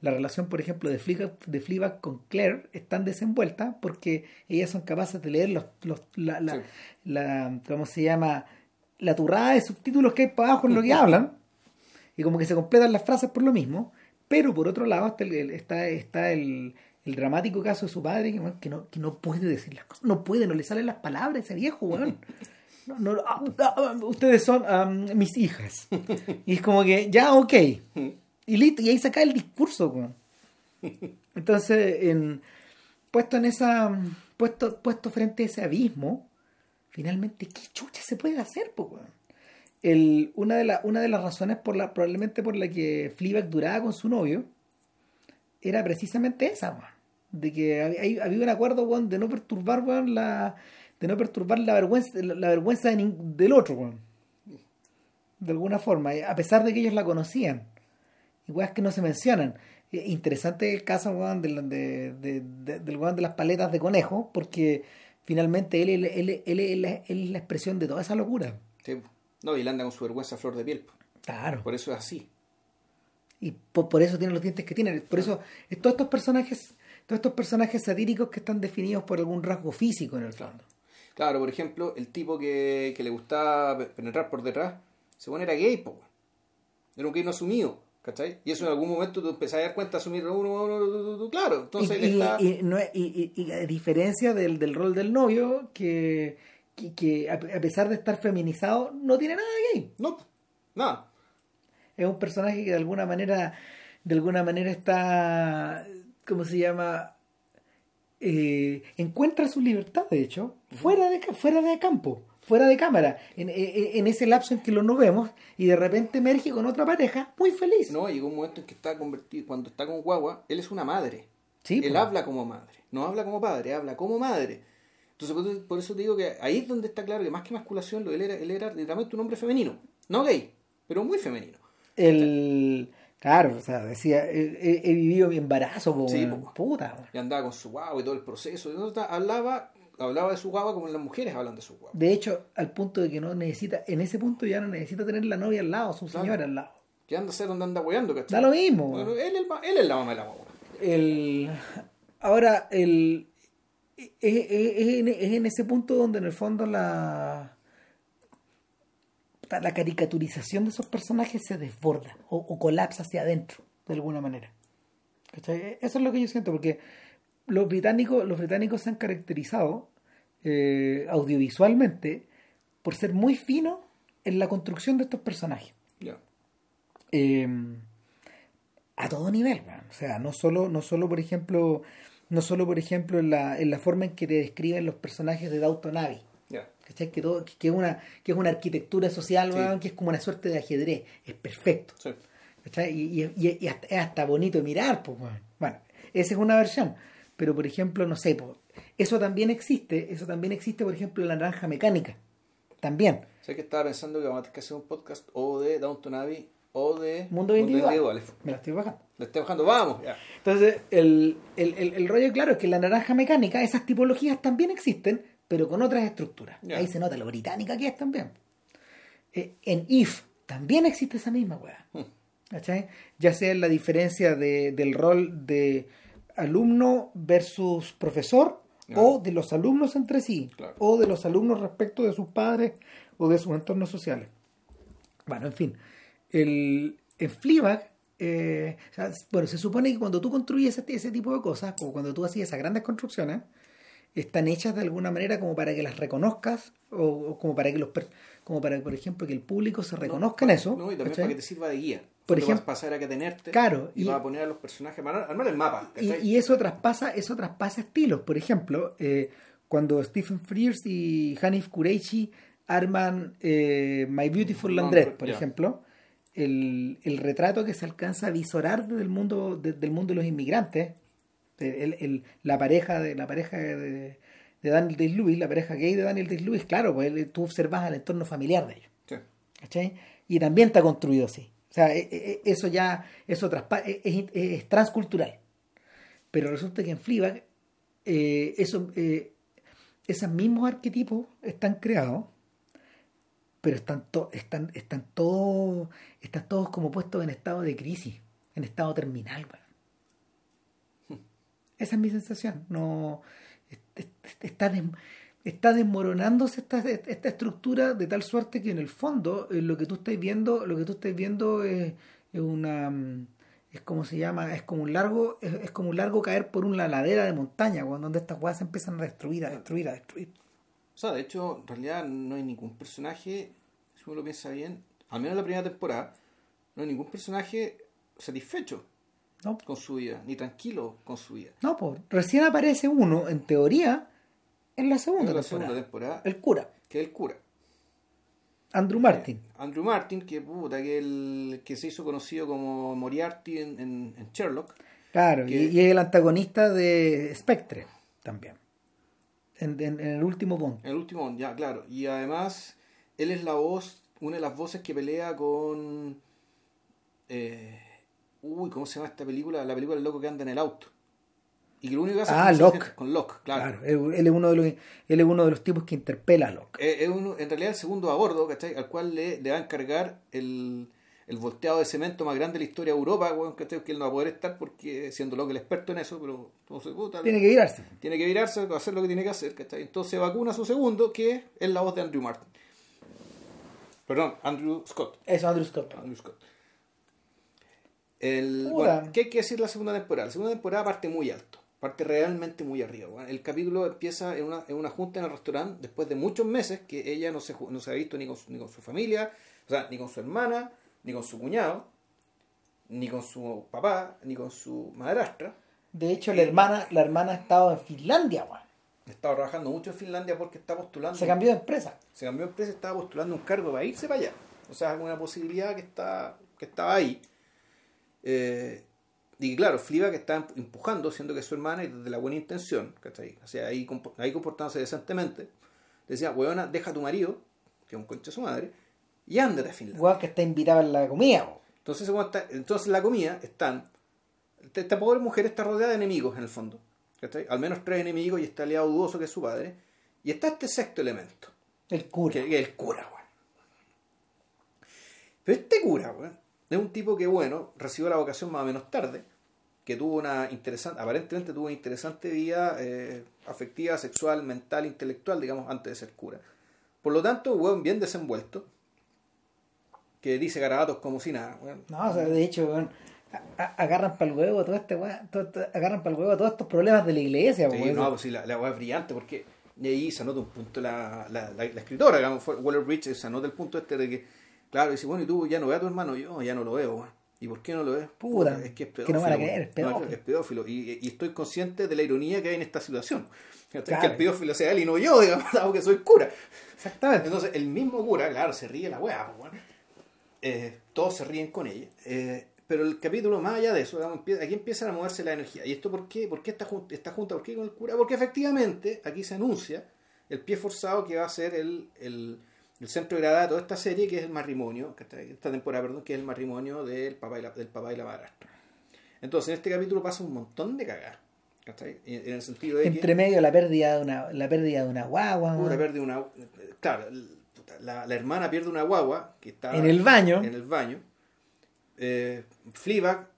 la relación, por ejemplo, de Fleabag, de con Claire es tan desenvuelta porque ellas son capaces de leer los, los la, la, la, ¿cómo se llama? La turrada de subtítulos que hay para abajo en lo que hablan. Y como que se completan las frases por lo mismo. Pero por otro lado está el, está, está el, el dramático caso de su padre que, no, que no puede decir las cosas. No puede, no le salen las palabras ese viejo, weón. no, ustedes son mis hijas. Y es como que, ya, ok. Y listo, y ahí saca el discurso. Entonces, en, puesto en esa, puesto, puesto frente a ese abismo, finalmente, ¿qué chucha se puede hacer? el, una, de una de las razones por la, probablemente por la que Fleabag duraba con su novio era precisamente esa, de que había, había un acuerdo de no perturbar la, de no perturbar la vergüenza, la vergüenza del otro, de alguna forma, a pesar de que ellos la conocían. Igual es que no se mencionan. Interesante el caso de, de, de, del de las paletas de conejo, porque finalmente él, él, él, él, es la expresión de toda esa locura. No, y él anda con su vergüenza a flor de piel. Claro. Por eso es así. Y por, eso tiene los dientes que tiene. Por eso, todos estos personajes, todos estos personajes satíricos que están definidos por algún rasgo físico en el fondo. Claro, por ejemplo, el tipo que, que le gustaba penetrar por detrás, se pone era gay, po. Era un gay no asumido, ¿cachai? Y eso en algún momento tú empezás a dar cuenta, asumir uno, uno, claro. Entonces y, está... y, no, y, a diferencia del, del rol del novio, que, que, a pesar de estar feminizado, no tiene nada gay. No, nada. Es un personaje que de alguna manera, de alguna manera está, ¿cómo se llama? Eh, encuentra su libertad, de hecho, fuera de, fuera de campo, fuera de cámara, en, ese lapso en que lo no vemos y de repente emerge con otra pareja muy feliz. No, llegó un momento en que está convertido, cuando está con Guagua, él es una madre. Sí, él habla como madre, no habla como padre, habla como madre. Entonces, por, eso te digo que ahí es donde está claro que más que masculación, él era, él era literalmente un hombre femenino, no gay, pero muy femenino. El Claro, o sea, decía, he, vivido mi embarazo como sí, puta. Y andaba con su guagua y todo el proceso. hablaba, hablaba de su guagua como las mujeres hablan de su guagua. De hecho, al punto de que no necesita, en ese punto ya no necesita tener la novia al lado, su señora al lado. Que anda a ser donde anda weando, ¿cachai? Da lo mismo. él, es la mamá de la guagua. El, ahora, el, es, es en ese punto donde en el fondo la la caricaturización de esos personajes se desborda o, colapsa hacia adentro, de alguna manera. Eso es lo que yo siento, porque los británicos, los británicos se han caracterizado eh, audiovisualmente por ser muy finos en la construcción de estos personajes. Em, a todo nivel, o sea, no solo, no solo por ejemplo, no solo por ejemplo en la, en la forma en que te describen los personajes de Downton Abbey que, todo, que, es una, que es una arquitectura social, que es como una suerte de ajedrez. Es perfecto. Y, es hasta bonito mirar, pues, bueno. esa es una versión. Pero, por ejemplo, no sé, pues, eso también existe. Eso también existe, por ejemplo, en la naranja mecánica. También. Sé que estaba pensando que vamos a tener que hacer un podcast o de Downton Abbey o de Mundo, Individual. Me la estoy bajando. La estoy bajando, vamos. Entonces, el, el, el, el, rollo claro es que en la naranja mecánica esas tipologías también existen, pero con otras estructuras. Ahí se nota lo británica que es también. Eh, en IF también existe esa misma weá. Hmm. Ya sea en la diferencia de, del rol de alumno versus profesor, o de los alumnos entre sí, o de los alumnos respecto de sus padres o de sus entornos sociales. Bueno, en fin, el, en Fleabag, eh, bueno, se supone que cuando tú construyes ese, ese tipo de cosas, o cuando tú hacías esas grandes construcciones, están hechas de alguna manera como para que las reconozcas o, o como para que los como para por ejemplo que el público se reconozca en eso No, y también ¿cachai? para que te sirva de guía. Por Tú vas ejemplo- a pasar a que tenerte. Claro, Y, y- vas a poner a los personajes, para armar el mapa. y, eso traspasa eso traspasa estilos por ejemplo eh, cuando Stephen Frears y Hanif Kureishi arman eh, My Beautiful Laundrette por ejemplo el, el retrato que se alcanza a visorar del mundo de- del mundo de los inmigrantes el- el- la pareja de la pareja de, de Daniel Day Lewis la pareja gay de Daniel Day Lewis claro pues tú observas el entorno familiar de ellos Sí. ¿cachai? Y también está construido así. O sea, e- e- eso ya eso e- es, es- es transcultural. Pero resulta que en Fleabag eh, eso, eh, esos mismos arquetipos están creados, pero están, to- están, están, todos, están todos como puestos en estado de crisis, en estado terminal. weón. Esa es mi sensación. No, est- est- está, des- está desmoronándose esta, esta estructura de tal suerte que en el fondo eh, lo que tú estás viendo, lo que tú estás viendo es, es una mm, es como se llama, es como un largo, es, es como un largo caer por una ladera de montaña, donde estas weas se empiezan a destruir, a destruir, a destruir. O sea, de hecho, en realidad no hay ningún personaje, si uno lo piensa bien, al menos en la primera temporada, no hay ningún personaje satisfecho ¿no? con su vida, ni tranquilo con su vida. No, pues recién aparece uno, en teoría, en la segunda En la temporada. segunda temporada, El cura, que es el cura. Andrew Martin. Andrew Martin, que puta, que, el, que se hizo conocido como Moriarty en, en- en Sherlock. Claro, que- y, es el antagonista de Spectre también. En, en- el último Bond. En el último, ya, claro. Y además, él es la voz, una de las voces que pelea con. eh, uy, ¿cómo se llama esta película? La película del loco que anda en el auto. Y que lo único que hace Ah, es Locke. Con Locke, claro. Claro, él, es uno de los, él es uno de los tipos que interpela a Locke. Eh, es uno- en realidad el segundo a bordo, ¿cachai? Al cual le, le va a encargar el, el volteado de cemento más grande de la historia de Europa, ¿cachai? Que él no va a poder estar porque siendo Locke el experto en eso, pero entonces, puta, Tiene que virarse. tiene que virarse, hacer lo que tiene que hacer, ¿cachai? Entonces vacuna a su segundo, que es la voz de Andrew Martin. Perdón, Andrew Scott. Eso, Andrew Scott. Andrew Scott. El, bueno, ¿Qué hay que decir de la segunda temporada? La segunda temporada parte muy alto, parte realmente muy arriba. El capítulo empieza en una, en una junta en el restaurante después de muchos meses que ella no se, no se ha visto ni con, su, ni con su familia, o sea, ni con su hermana, ni con su cuñado, ni con su papá, ni con su madrastra. De hecho, la hermana, la hermana ha estado en Finlandia, weón. Estaba trabajando mucho en Finlandia porque está postulando. Se cambió de empresa. se cambió de empresa, estaba postulando un cargo para irse para allá. O sea, es una posibilidad que está que estaba ahí. Eh, y claro, Fliba que está empujando, siendo que es su hermana y desde la buena intención, ¿cachai? O sea, ahí, ahí comportándose decentemente, decía, weona, deja a tu marido, que es un concha de su madre, y ándate a Finlandia. Weón que está invitado en la comida. Entonces, está- entonces la comida están. Esta, pobre mujer está rodeada de enemigos en el fondo. ¿cachai? Al menos tres enemigos y está aliado dudoso que es su padre. Y está este sexto elemento, El cura. que, que es el cura, weón. Pero este cura, weón, es un tipo que, bueno, recibió la vocación más o menos tarde, que tuvo una interesante, aparentemente tuvo una interesante vida eh, afectiva, sexual, mental, intelectual, digamos, antes de ser cura. Por lo tanto, un weón bien desenvuelto, que dice garabatos como si nada, weón. No, o sea, de hecho, weón, agarran para el huevo todo este weón, todo- todo- agarran para el huevo todos estos problemas de la iglesia, Sí, weón. no, pues sí, la, la es brillante porque y ahí se anota un punto la, la, la, la escritora, digamos, Waller Bridge, se anota el punto este de que, claro, dice, bueno, y tú ya no ves a tu hermano, yo ya no lo veo, weón. ¿Y por qué no lo ves? Puta, es que es que pedófilo. no van a creer, es No, pedófilo. es pedófilo. Y, y estoy consciente de la ironía que hay en esta situación. Claro. Que el pedófilo sea él y no yo, digamos, dado que soy cura. Exactamente. Entonces, el mismo cura, claro, se ríe la weá, pues. Eh, todos se ríen con ella. Eh, pero el capítulo, más allá de eso, digamos, aquí empiezan a moverse la energía. ¿Y esto por qué? ¿Por qué esta, jun- esta junta? ¿Por qué con el cura? Porque efectivamente aquí se anuncia el pie forzado que va a ser el, el, el centro de gravedad de toda esta serie, que es el matrimonio, esta temporada, perdón, que es el matrimonio del papá y la, del papá y la madrastra. Entonces, en este capítulo pasa un montón de cagadas. En, el sentido de que... Entre medio la pérdida de una, la pérdida de una guagua, una. Claro, la, la hermana pierde una guagua que está En el baño. En el baño. Eh, Fleabag,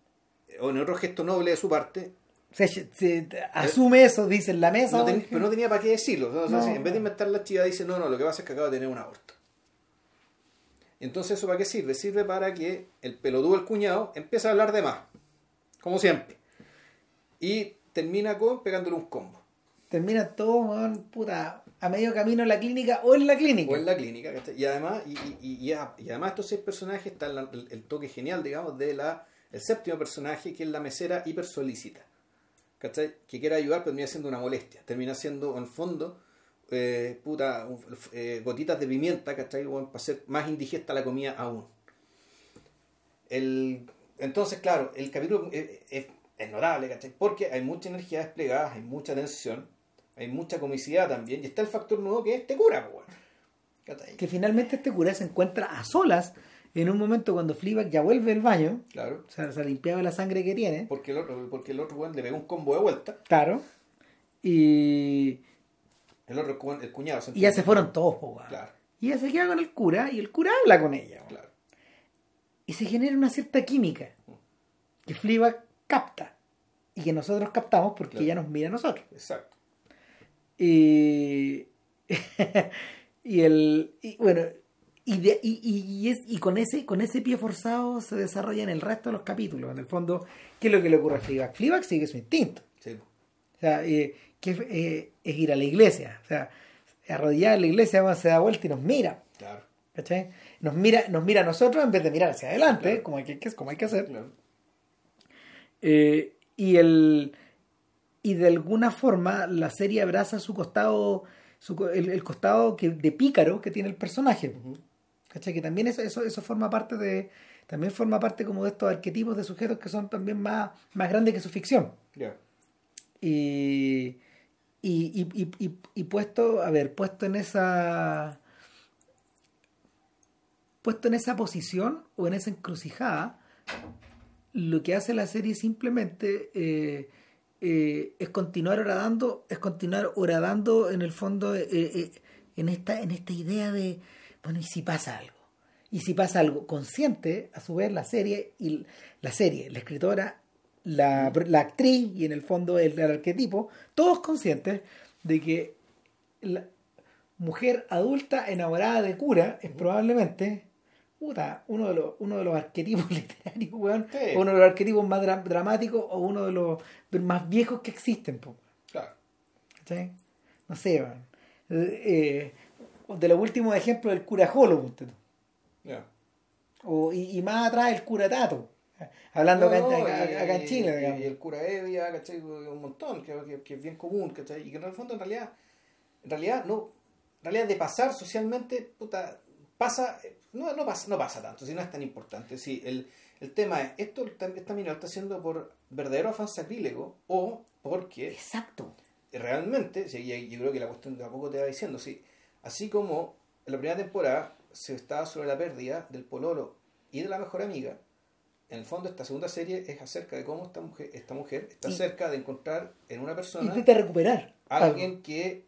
o en otro gesto noble de su parte, Se, se- asume eso, dice en la mesa. no ten- weón. pero no tenía para qué decirlo. O sea, No. si en vez de inventar la chiva, dice: No, no, lo que pasa es que acabo de tener un aborto. Entonces, ¿eso para qué sirve? Sirve para que el pelotudo, el cuñado, empiece a hablar de más. Como siempre. Y termina con pegándole un combo. terminan todos, weón, puta, a medio camino en la clínica o en la clínica. O en la clínica. Y además, y, y, y, y además estos seis personajes están el, el, toque genial, digamos, de la el séptimo personaje, que es la mesera hipersolícita. ¿Cachai? Que quiere ayudar, pero termina siendo una molestia. Termina siendo, en fondo, eh, puta, eh, gotitas de pimienta, ¿cachai? Bueno, para hacer más indigesta la comida aún. El, entonces, claro, el capítulo es, es, es notable, ¿cachai? Porque hay mucha energía desplegada, hay mucha tensión, hay mucha comicidad también, y está el factor nuevo que es este cura, pues, Que finalmente este cura se encuentra a solas en un momento cuando Fleabag ya vuelve del baño, claro. o sea, se limpiaba la sangre que tiene. Porque el otro, porque el otro weón le pegó un combo de vuelta. Claro. Y. El otro, el cuñado. Y ya se fueron todos, po, Claro. Y ella se queda con el cura y el cura habla con ella. Claro. Y se genera una cierta química que Fleabag capta y que nosotros captamos porque Claro. ella nos mira a nosotros. Exacto. Y. y el. Y bueno. Y, de, y, y, es, y con ese con ese pie forzado se desarrolla en el resto de los capítulos. En el fondo, ¿qué es lo que le ocurre a Fleabag? Fleabag sigue su instinto. Sí. O sea, eh, que es, eh, es ir a la iglesia. O sea, arrodillada en la iglesia bueno, se da vuelta y nos mira. Claro. ¿Cachai? Nos mira, nos mira a nosotros en vez de mirar hacia adelante, Claro. como, hay que, como hay que hacer. Claro. Eh, y el y de alguna forma la serie abraza su costado su, el, el costado que, de pícaro que tiene el personaje. ¿Cachai? que también eso, eso, eso forma parte de también forma parte como de estos arquetipos de sujetos que son también más, más grandes que su ficción Ya. y, y, y, y, y- puesto, a ver, puesto en esa puesto en esa posición o en esa encrucijada, lo que hace la serie simplemente eh, eh, es continuar horadando, es continuar horadando en el fondo eh, en esta, en esta idea de bueno, ¿y si pasa algo? Y si pasa algo consciente, a su vez la serie y la serie, la escritora, la, la actriz y en el fondo el, el arquetipo, todos conscientes de que la mujer adulta enamorada de cura es probablemente puta, uno de los uno de los arquetipos literarios, weón, Sí. o uno de los arquetipos más dra- dramáticos o uno de los más viejos que existen, po, Claro. ¿cachai? No sé, weón. Eh, eh, de los últimos ejemplos del cura Jolo, ponte tú. Ya. O, y, y más atrás el cura Tato. Hablando acá, en- No, acá- y- acá en Chile, y- digamos. Y el cura Evia, ¿cachai? Un montón, que, que- que es bien común, ¿cachai? Y que en el fondo, en realidad, en realidad, no, en realidad de pasar socialmente, puta, pasa, no, no pasa, no pasa tanto, si no es tan importante. Sí, el, el tema es, esto esta mina lo está haciendo por verdadero afán sacrílego o porque Exacto. realmente, yo creo que la cuestión de a poco te va diciendo, sí, así como en la primera temporada se estaba sobre la pérdida del pololo y de la mejor amiga, en el fondo esta segunda serie es acerca de cómo esta mujer, esta mujer está Y- cerca de encontrar en una persona Intenta recuperar. a alguien que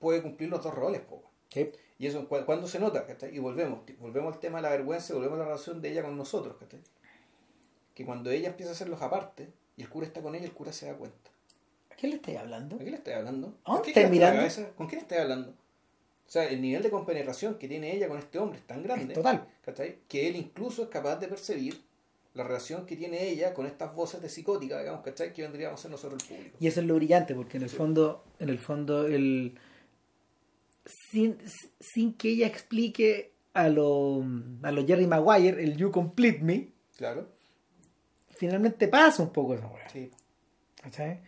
puede cumplir los dos roles, po. Sí. Y eso, cu- ¿cuándo se nota? ¿cachai? Y volvemos, volvemos al tema de la vergüenza, y volvemos a la relación de ella con nosotros, ¿cachai? Que cuando ella empieza a hacerlos aparte y el cura está con ella, el cura se da cuenta. ¿A quién le estáis hablando? ¿A quién le estoy hablando? ¿A dónde ¿Qué estáis mirando? ¿Con quién estoy hablando? O sea, el nivel de compenetración que tiene ella con este hombre es tan grande Es total. ¿cachai? que él incluso es capaz de percibir la relación que tiene ella con estas voces de psicótica, digamos, ¿cachai? que vendríamos a ser nosotros el público. Y eso es lo brillante, porque en el fondo, en el fondo, el sin, sin que ella explique a lo, a lo Jerry Maguire, el You Complete Me, Claro. finalmente pasa un poco esa weá. Sí. ¿cachai?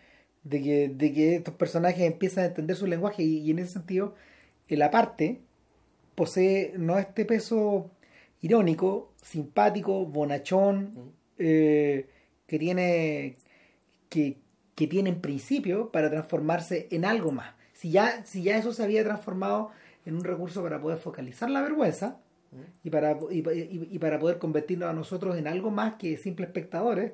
De que, de que estos personajes empiezan a entender su lenguaje y, y en ese sentido el aparte posee no este peso irónico, simpático, bonachón, Mm. eh, que tiene que, que tiene en principio para transformarse en algo más. Si ya, si ya eso se había transformado en un recurso para poder focalizar la vergüenza Mm. y para, y, y- y para poder convertirnos a nosotros en algo más que simples espectadores,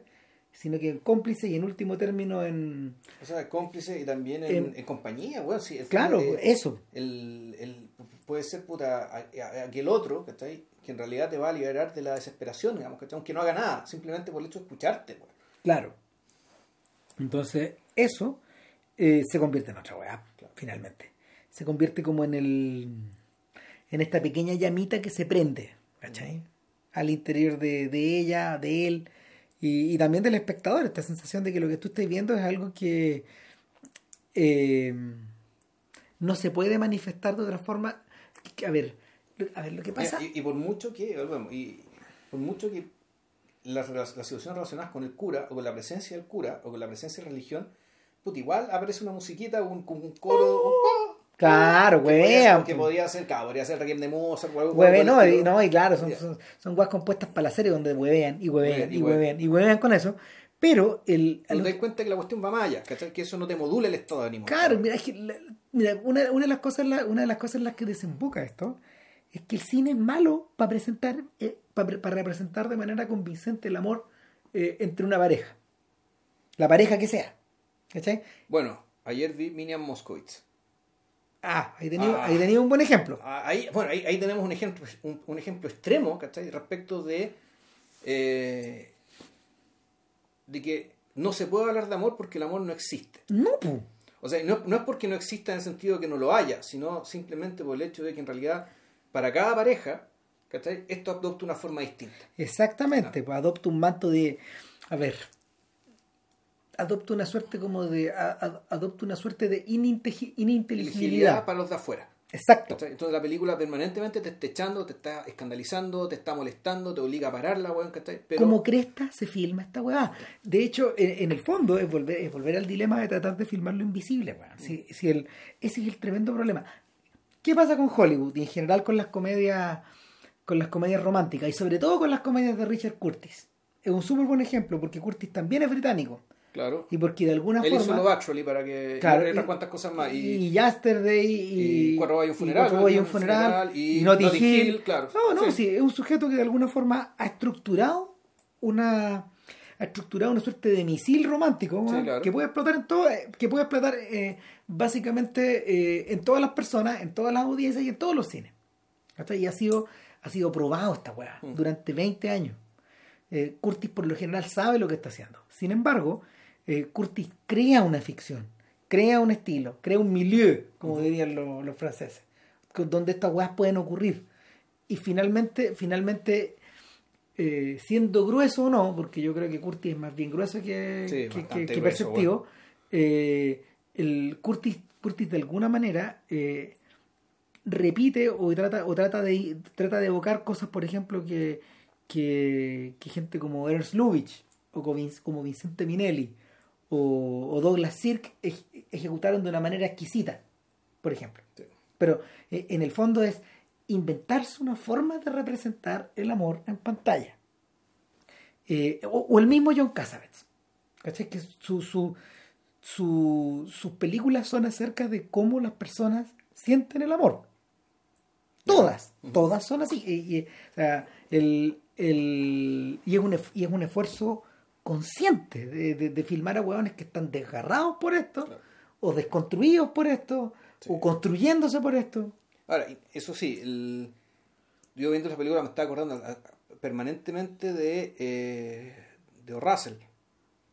sino que en cómplices y en último término en... O sea, cómplice y también en, En- en compañía, bueno, sí. Claro, de- eso. el, el- puede ser puta, aquel otro, ¿cachai? Que en realidad te va a liberar de la desesperación, digamos, ¿cachai? Aunque no haga nada, simplemente por el hecho de escucharte, pues. Claro. Entonces, eso eh, se convierte en otra weá, Claro. finalmente. Se convierte como en el. en esta pequeña llamita que se prende, ¿cachai? Al interior de, de ella, de él, y, y también del espectador, esta sensación de que lo que tú estás viendo es algo que. eh, no se puede manifestar de otra forma. A ver, a ver lo que pasa. Y, y por mucho que, y por mucho que las, las, las situaciones relacionadas con el cura o con la presencia del cura o con la presencia de religión, puta, igual aparece una musiquita, un, un, un coro, un, ¡oh! Claro, que podría ser- weón. Que podría ser, claro, podría ser Requiem de Mozart o algo Hueve, no, y, no, y claro, son, son, son guas compuestas para la serie donde huevean y huevean y huevean y huevean con eso. Pero el. Pero te das cuenta que la cuestión va más allá, ¿cachai? Que eso no te modula el estado de ánimo. Claro, mira, es que la- mira, una, una de las cosas, la- una de las cosas en las que desemboca esto es que el cine es malo para presentar, eh, para, para representar de manera convincente el amor eh, entre una pareja, la pareja que sea, ¿cachai? Bueno, ayer vi Minion Moskowitz. Ah, ahí tenía, Ah. ahí tenía un buen ejemplo. Ah, Ahí, bueno, ahí, ahí tenemos un ejemplo, un, un ejemplo extremo, ¿cachai? Respecto de, eh, de que no se puede hablar de amor porque el amor no existe. No, pu. O sea, no, no es porque no exista en el sentido de que no lo haya, sino simplemente por el hecho de que en realidad para cada pareja, ¿cachai? Esto adopta una forma distinta. Exactamente, pues adopta un manto de, a ver, adopta una suerte como de, a- a- adopta una suerte de ininteligibilidad. para los de afuera. Exacto. Entonces la película permanentemente te está echando, te está escandalizando, te está molestando, te obliga a pararla, weón, ¿cachai? Pero, Como cresta se filma esta weá. De hecho, en, en el fondo es volver, es volver al dilema de tratar de filmar lo invisible, weón. Si, si el, ese es el tremendo problema. ¿Qué pasa con Hollywood y en general con las comedias con las comedias románticas y sobre todo con las comedias de Richard Curtis? Es un súper buen ejemplo porque Curtis también es británico claro. y porque de alguna Él hizo forma Love Actually para que... Claro, y otras y- cuantas cosas más. y, Y, Yesterday y, y Cuatro Gallos Funeral, Cuatro Gallos ¿no? Funeral, Funeral, y Notting Hill. Hill, claro. No, no, Sí. sí. es un sujeto que de alguna forma ha estructurado una ha estructurado una suerte de misil romántico ¿no? claro. que puede explotar en todo eh, que puede explotar eh, básicamente eh, en todas las personas en todas las audiencias y en todos los cines ¿Cachai? y ha sido ha sido probado esta weá Mm. durante 20 años Eh, Curtis por lo general sabe lo que está haciendo sin embargo eh, Curtis crea una ficción crea un estilo crea un milieu como dirían los, los franceses donde estas weas pueden ocurrir. Y finalmente finalmente eh, siendo grueso o no porque yo creo que Curtis es más bien grueso que, Sí, que- bastante que- que grueso, perceptivo eh, el Curtis Curtis de alguna manera eh, repite o trata o trata de trata de evocar cosas por ejemplo que que, gente como Ernst Lubitsch o como, Vin- como Vicente Minelli o, o Douglas Sirk ej- ejecutaron de una manera exquisita por ejemplo Sí. pero eh, en el fondo es inventarse una forma de representar el amor en pantalla Eh, o, o el mismo John Cassavetes ¿cachai? que su, su, su- sus películas son acerca de cómo las personas sienten el amor todas, todas son así. Y, y, o sea, el, el- y, es un, y es un esfuerzo consciente de, de- de filmar a hueones que están desgarrados por esto, Claro. o desconstruidos por esto, Sí. o construyéndose por esto. Ahora, eso sí, el- yo viendo esa película me estaba acordando a- a- permanentemente de, eh, de O. Russell,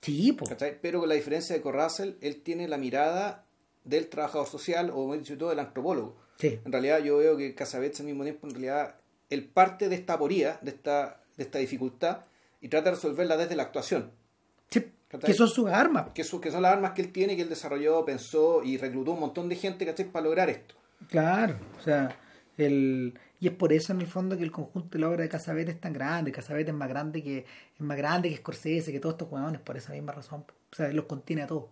Sí. Pero con la diferencia de que. Russell, él tiene la mirada del trabajador social o, mejor dicho, todo, del antropólogo. Sí. En realidad yo veo que Casabets al mismo tiempo, en realidad, él parte de esta aporía, de esta, de esta dificultad, y trata de resolverla desde la actuación. Sí. Que son sus armas. Que, su- que son las armas que él tiene, que él desarrolló, pensó y reclutó un montón de gente, ¿cachai? Para lograr esto. Claro, o sea, el, y es por eso en el fondo que el conjunto de la obra de Casabete es tan grande. Casabete es más grande que es más grande que Scorsese, que todos estos hueones, por esa misma razón. O sea, los contiene a todos.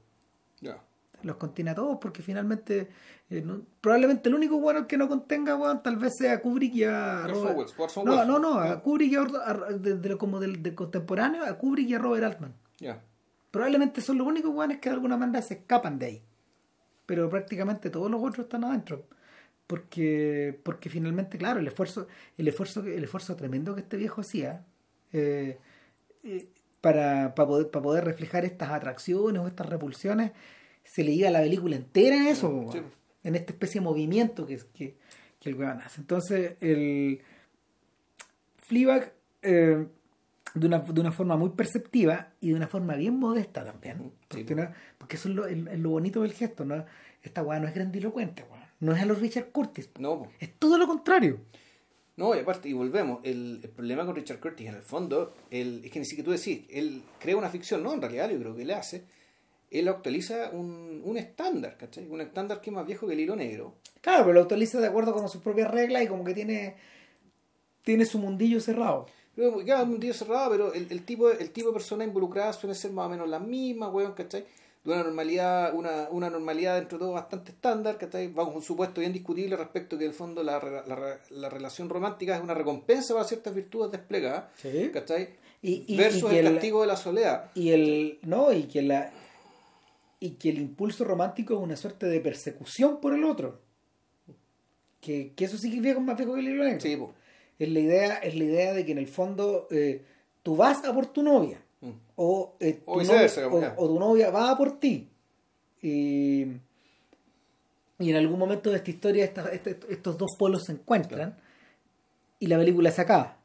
Ya. Los contiene a todos porque finalmente eh, no- probablemente el único bueno que no contenga tal vez sea Kubrick y a Robert- Welles, no, Welles. no, no, a Kubrick y a, a- de, de lo- como del, del contemporáneo, a Kubrick y a Robert Altman. Probablemente son los únicos weones que de alguna manera se escapan de ahí. Pero prácticamente todos los otros están adentro. Porque, porque finalmente, claro, el esfuerzo, el esfuerzo, el esfuerzo tremendo que este viejo hacía eh, eh, para, para, poder, para poder reflejar estas atracciones o estas repulsiones, se le iba la película entera en eso, Sí. en esta especie de movimiento que, que, que el weón hace. Entonces, el Fleabag, eh, de, una, de una forma muy perceptiva y de una forma bien modesta también. Porque, sí. no- porque eso es lo, es lo bonito del gesto. ¿no? Esta weá no es grandilocuente, weón. no es a los Richard Curtis. No. Es todo lo contrario. No, y aparte, y volvemos, el, el problema con Richard Curtis en el fondo, el, es que ni siquiera tú decís, él crea una ficción, no, en realidad yo creo que le hace, él actualiza un, un estándar, ¿cachai? Un estándar que es más viejo que el hilo negro. Claro, pero lo actualiza de acuerdo con sus propias reglas y como que tiene, tiene su mundillo cerrado. Pero, claro, un día cerrado, pero el, el tipo, el tipo de personas involucradas suele ser más o menos las mismas, weón, ¿cachai? De una normalidad, una, una normalidad dentro de todo bastante estándar, ¿cachai? Vamos, un supuesto bien discutible respecto que en el fondo la, la, la relación romántica es una recompensa para ciertas virtudes desplegadas, Sí. ¿cachai? Y, y- Versus y que el el- castigo de la soledad. y el no y que la y que el impulso romántico es una suerte de persecución por el otro. Que, que eso sí que es viejo- más viejo que el hilo negro. Sí, es la idea es la idea de que en el fondo eh, tú vas a por tu novia Mm. o, eh, tu novia, o, o tu novia va a por ti. Y, y en algún momento de esta historia esta- estos dos polos se encuentran y la película se acaba.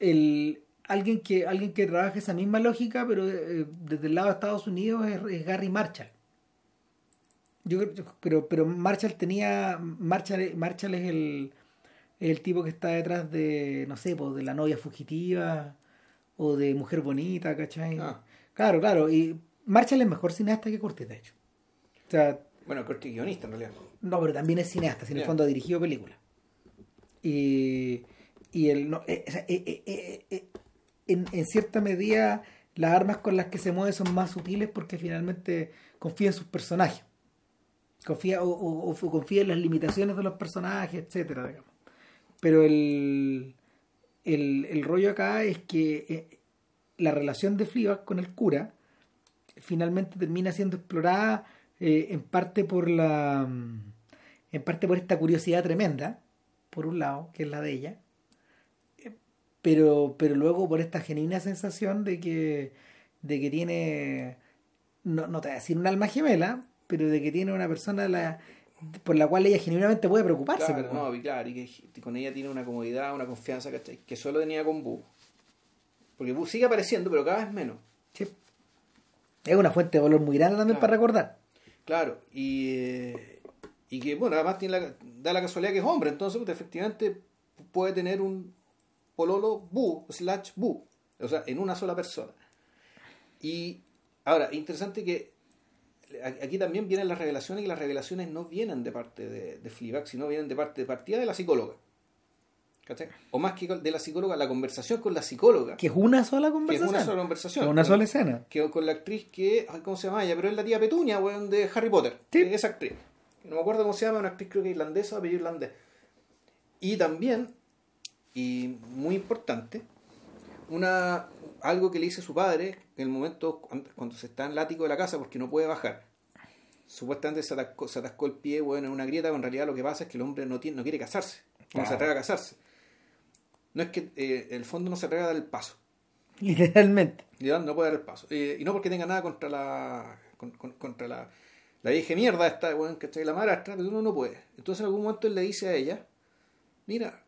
El, alguien que alguien que trabaja esa misma lógica pero eh, desde el lado de Estados Unidos es, es Gary Marshall yo, creo- pero pero Marshall tenía Marshall, Marshall es el el tipo que está detrás de no sé pues, de la novia fugitiva o de mujer bonita ¿cachai? Ah. claro claro y Marshall es mejor cineasta que Curtis de hecho o sea Bueno, Corti guionista en realidad. no, pero también es cineasta, si en el fondo ha dirigido películas. Y, y el, no, eh, eh, eh, en, en cierta medida las armas con las que se mueve son más sutiles porque finalmente confía en sus personajes. Confía, o, o- confía en las limitaciones de los personajes, etcétera, digamos. Pero el, el, el rollo acá es que eh, la relación de Fleabag con el cura finalmente termina siendo explorada eh, en parte por la en parte por esta curiosidad tremenda por un lado que es la de ella eh, pero pero luego por esta genuina sensación de que de que tiene no, no te voy a decir un alma gemela pero de que tiene una persona la, por la cual ella genuinamente puede preocuparse Claro, no, y claro, y que con ella tiene una comodidad, una confianza, ¿cachai? Que solo tenía con Boo. Porque Boo sigue apareciendo, pero cada vez menos. Sí. es una fuente de valor muy grande también Claro. para recordar Claro, y, eh, y que, bueno, además tiene la, da la casualidad que es hombre, entonces pues, efectivamente puede tener un pololo bu slash bu, o sea, en una sola persona. Y ahora, interesante que aquí también vienen las revelaciones y las revelaciones no vienen de parte de, de Fleabag, sino vienen de parte de partida de la psicóloga. ¿Cachai? O más que de la psicóloga, la conversación con la psicóloga, que es una sola que es conversación una sola conversación. Es una sola escena que con la actriz que, ay, ¿cómo se llama ella? Pero es la tía Petunia, weón, de Harry Potter. Sí. que es Esa actriz. No me acuerdo cómo se llama, una actriz creo que irlandesa, apellido irlandés. Y también, y muy importante, una algo que le dice su padre en el momento cuando, se está en el ático de la casa porque no puede bajar. Supuestamente se atascó, se atascó el pie, weón, en una grieta, pero en realidad lo que pasa es que el hombre no, tiene, no quiere casarse. No se atreve a casarse. No es que eh, el fondo no se atreve a dar el paso. literalmente no puede dar el paso. Eh, y no porque tenga nada contra la con- con- contra la, la vieja mierda esta, weón, que la madrastra, pero uno no puede. Entonces en algún momento él le dice a ella, mira,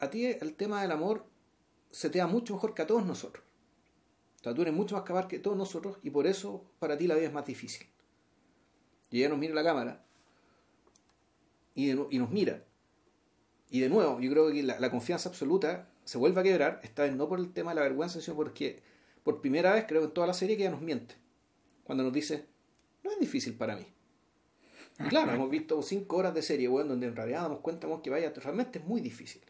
a ti el tema del amor se te da mucho mejor que a todos nosotros. O sea, tú eres mucho más capaz que todos nosotros y por eso para ti la vida es más difícil. Y ella nos mira la cámara y, de y nos mira. Y de nuevo, yo creo que la, la confianza absoluta se vuelve a quebrar, esta vez no por el tema de la vergüenza, sino porque por primera vez creo en toda la serie que ella nos miente. Cuando nos dice, no es difícil para mí. Y claro, hemos visto cinco horas de serie, weón, donde en realidad damos cuenta weón, que vaya, realmente es muy difícil.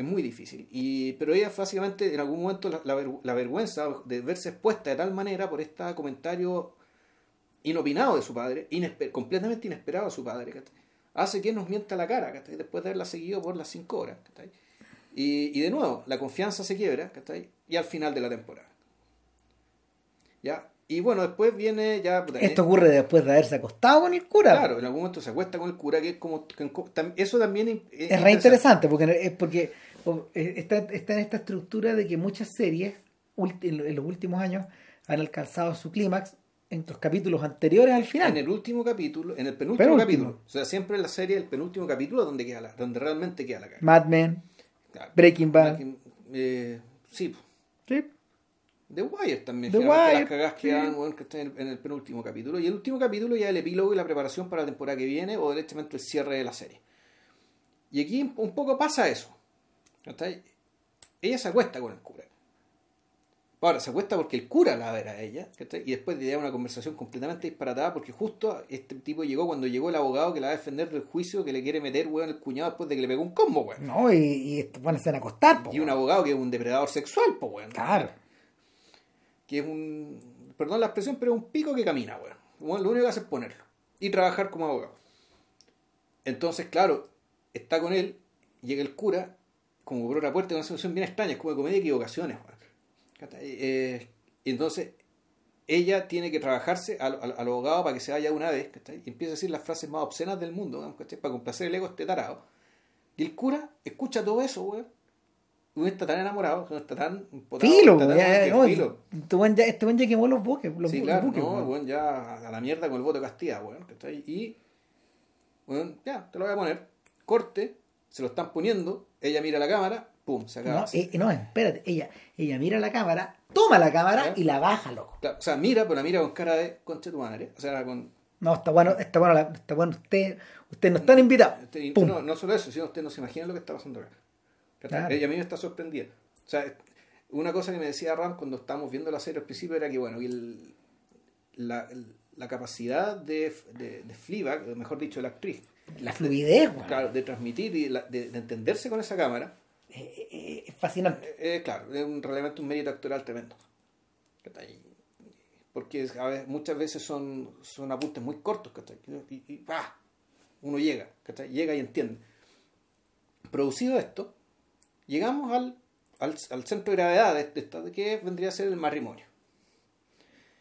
Es muy difícil. Y, pero ella básicamente en algún momento la, la ver- la vergüenza de verse expuesta de tal manera por este comentario inopinado de su padre, inesper- completamente inesperado de su padre, ¿cachai? hace que nos mienta la cara, ¿cachai? después de haberla seguido por las cinco horas. ¿cachai? Y, y de nuevo, la confianza se quiebra, ¿cachai? y al final de la temporada. ¿Ya? Y bueno, después viene ya... Esto ocurre después de haberse acostado con el cura. Claro, en algún momento se acuesta con el cura, que es como... que- eso también es, es re interesante porque es está, está en esta estructura de que muchas series en, lo- en los últimos años han alcanzado su clímax en los capítulos anteriores al final. En el último capítulo, en el penúltimo, Penúltimo. capítulo. O sea, siempre en la serie el penúltimo capítulo donde queda la, donde realmente queda la cara. Mad Men, Claro. Breaking Bad. Eh, sí, ¿sí? The Wire también. The Wire, Las cagadas sí. que dan, que están en el, en el penúltimo capítulo. Y el último capítulo ya el epílogo y la preparación para la temporada que viene o directamente el cierre de la serie. Y aquí un poco pasa eso. ¿Cachai? Ella se acuesta con el cura. Ahora, se acuesta porque el cura la ver a ella, ¿cachai? y después de una conversación completamente disparatada, porque justo este tipo llegó cuando llegó el abogado que la va a defender del juicio que le quiere meter, weón, el cuñado después de que le pegó un combo, weón. No, y, y van a hacer acostar, po, Y un abogado que es un depredador sexual, pues, weón. Claro. Que es un. Perdón la expresión, pero es un pico que camina, weón. Weón, lo único que hace es ponerlo. Y trabajar como abogado. Entonces, claro, está con él, llega el cura, como por otra puerta, una situación bien extraña, es como de comedia de equivocaciones. Eh, y entonces, ella tiene que trabajarse al, al- al abogado para que se vaya una vez, ¿cachai? Y empieza a decir las frases más obscenas del mundo, ¿cachai? Para complacer el ego este tarado. Y el cura escucha todo eso, weón. Uno está tan enamorado, uno está tan empotado, Filo, está tan- ya, que no, filo. este weón ya, este weón ya quemó los buques. Los, Sí, claro, los buques, no, weón, ya a la mierda con el voto de Castilla, weón. ¿cachai? Y, weón, ya, te lo voy a poner. Corte, se lo están poniendo, ella mira la cámara, pum, se acaba. No, eh, no, espérate, ella, ella mira la cámara, toma la cámara y la baja, loco. Claro, o sea, mira, pero la mira con cara de concha tu madre. O sea, con. No, está bueno, está bueno, la- está bueno, usted, usted no están invitados. este, Pum. no, no solo eso, sino usted no se imagina lo que está pasando acá. Ella a mí me está sorprendida. O sea, una cosa que me decía Ram cuando estábamos viendo la serie al principio era que, bueno, el- la, la capacidad de, de, de Fleabag, mejor dicho, la actriz, La fluidez, weón. claro, de transmitir y la- de, de entenderse con esa cámara, Eh, eh, es fascinante. Eh, claro, es un, realmente un mérito actoral tremendo. Porque a veces, muchas veces son, son apuntes muy cortos, ¿cachai? Y, y ¡pah! uno llega, ¿cachai? Llega y entiende. Producido esto, llegamos al, al, al centro de gravedad de, de esta, de que vendría a ser el matrimonio.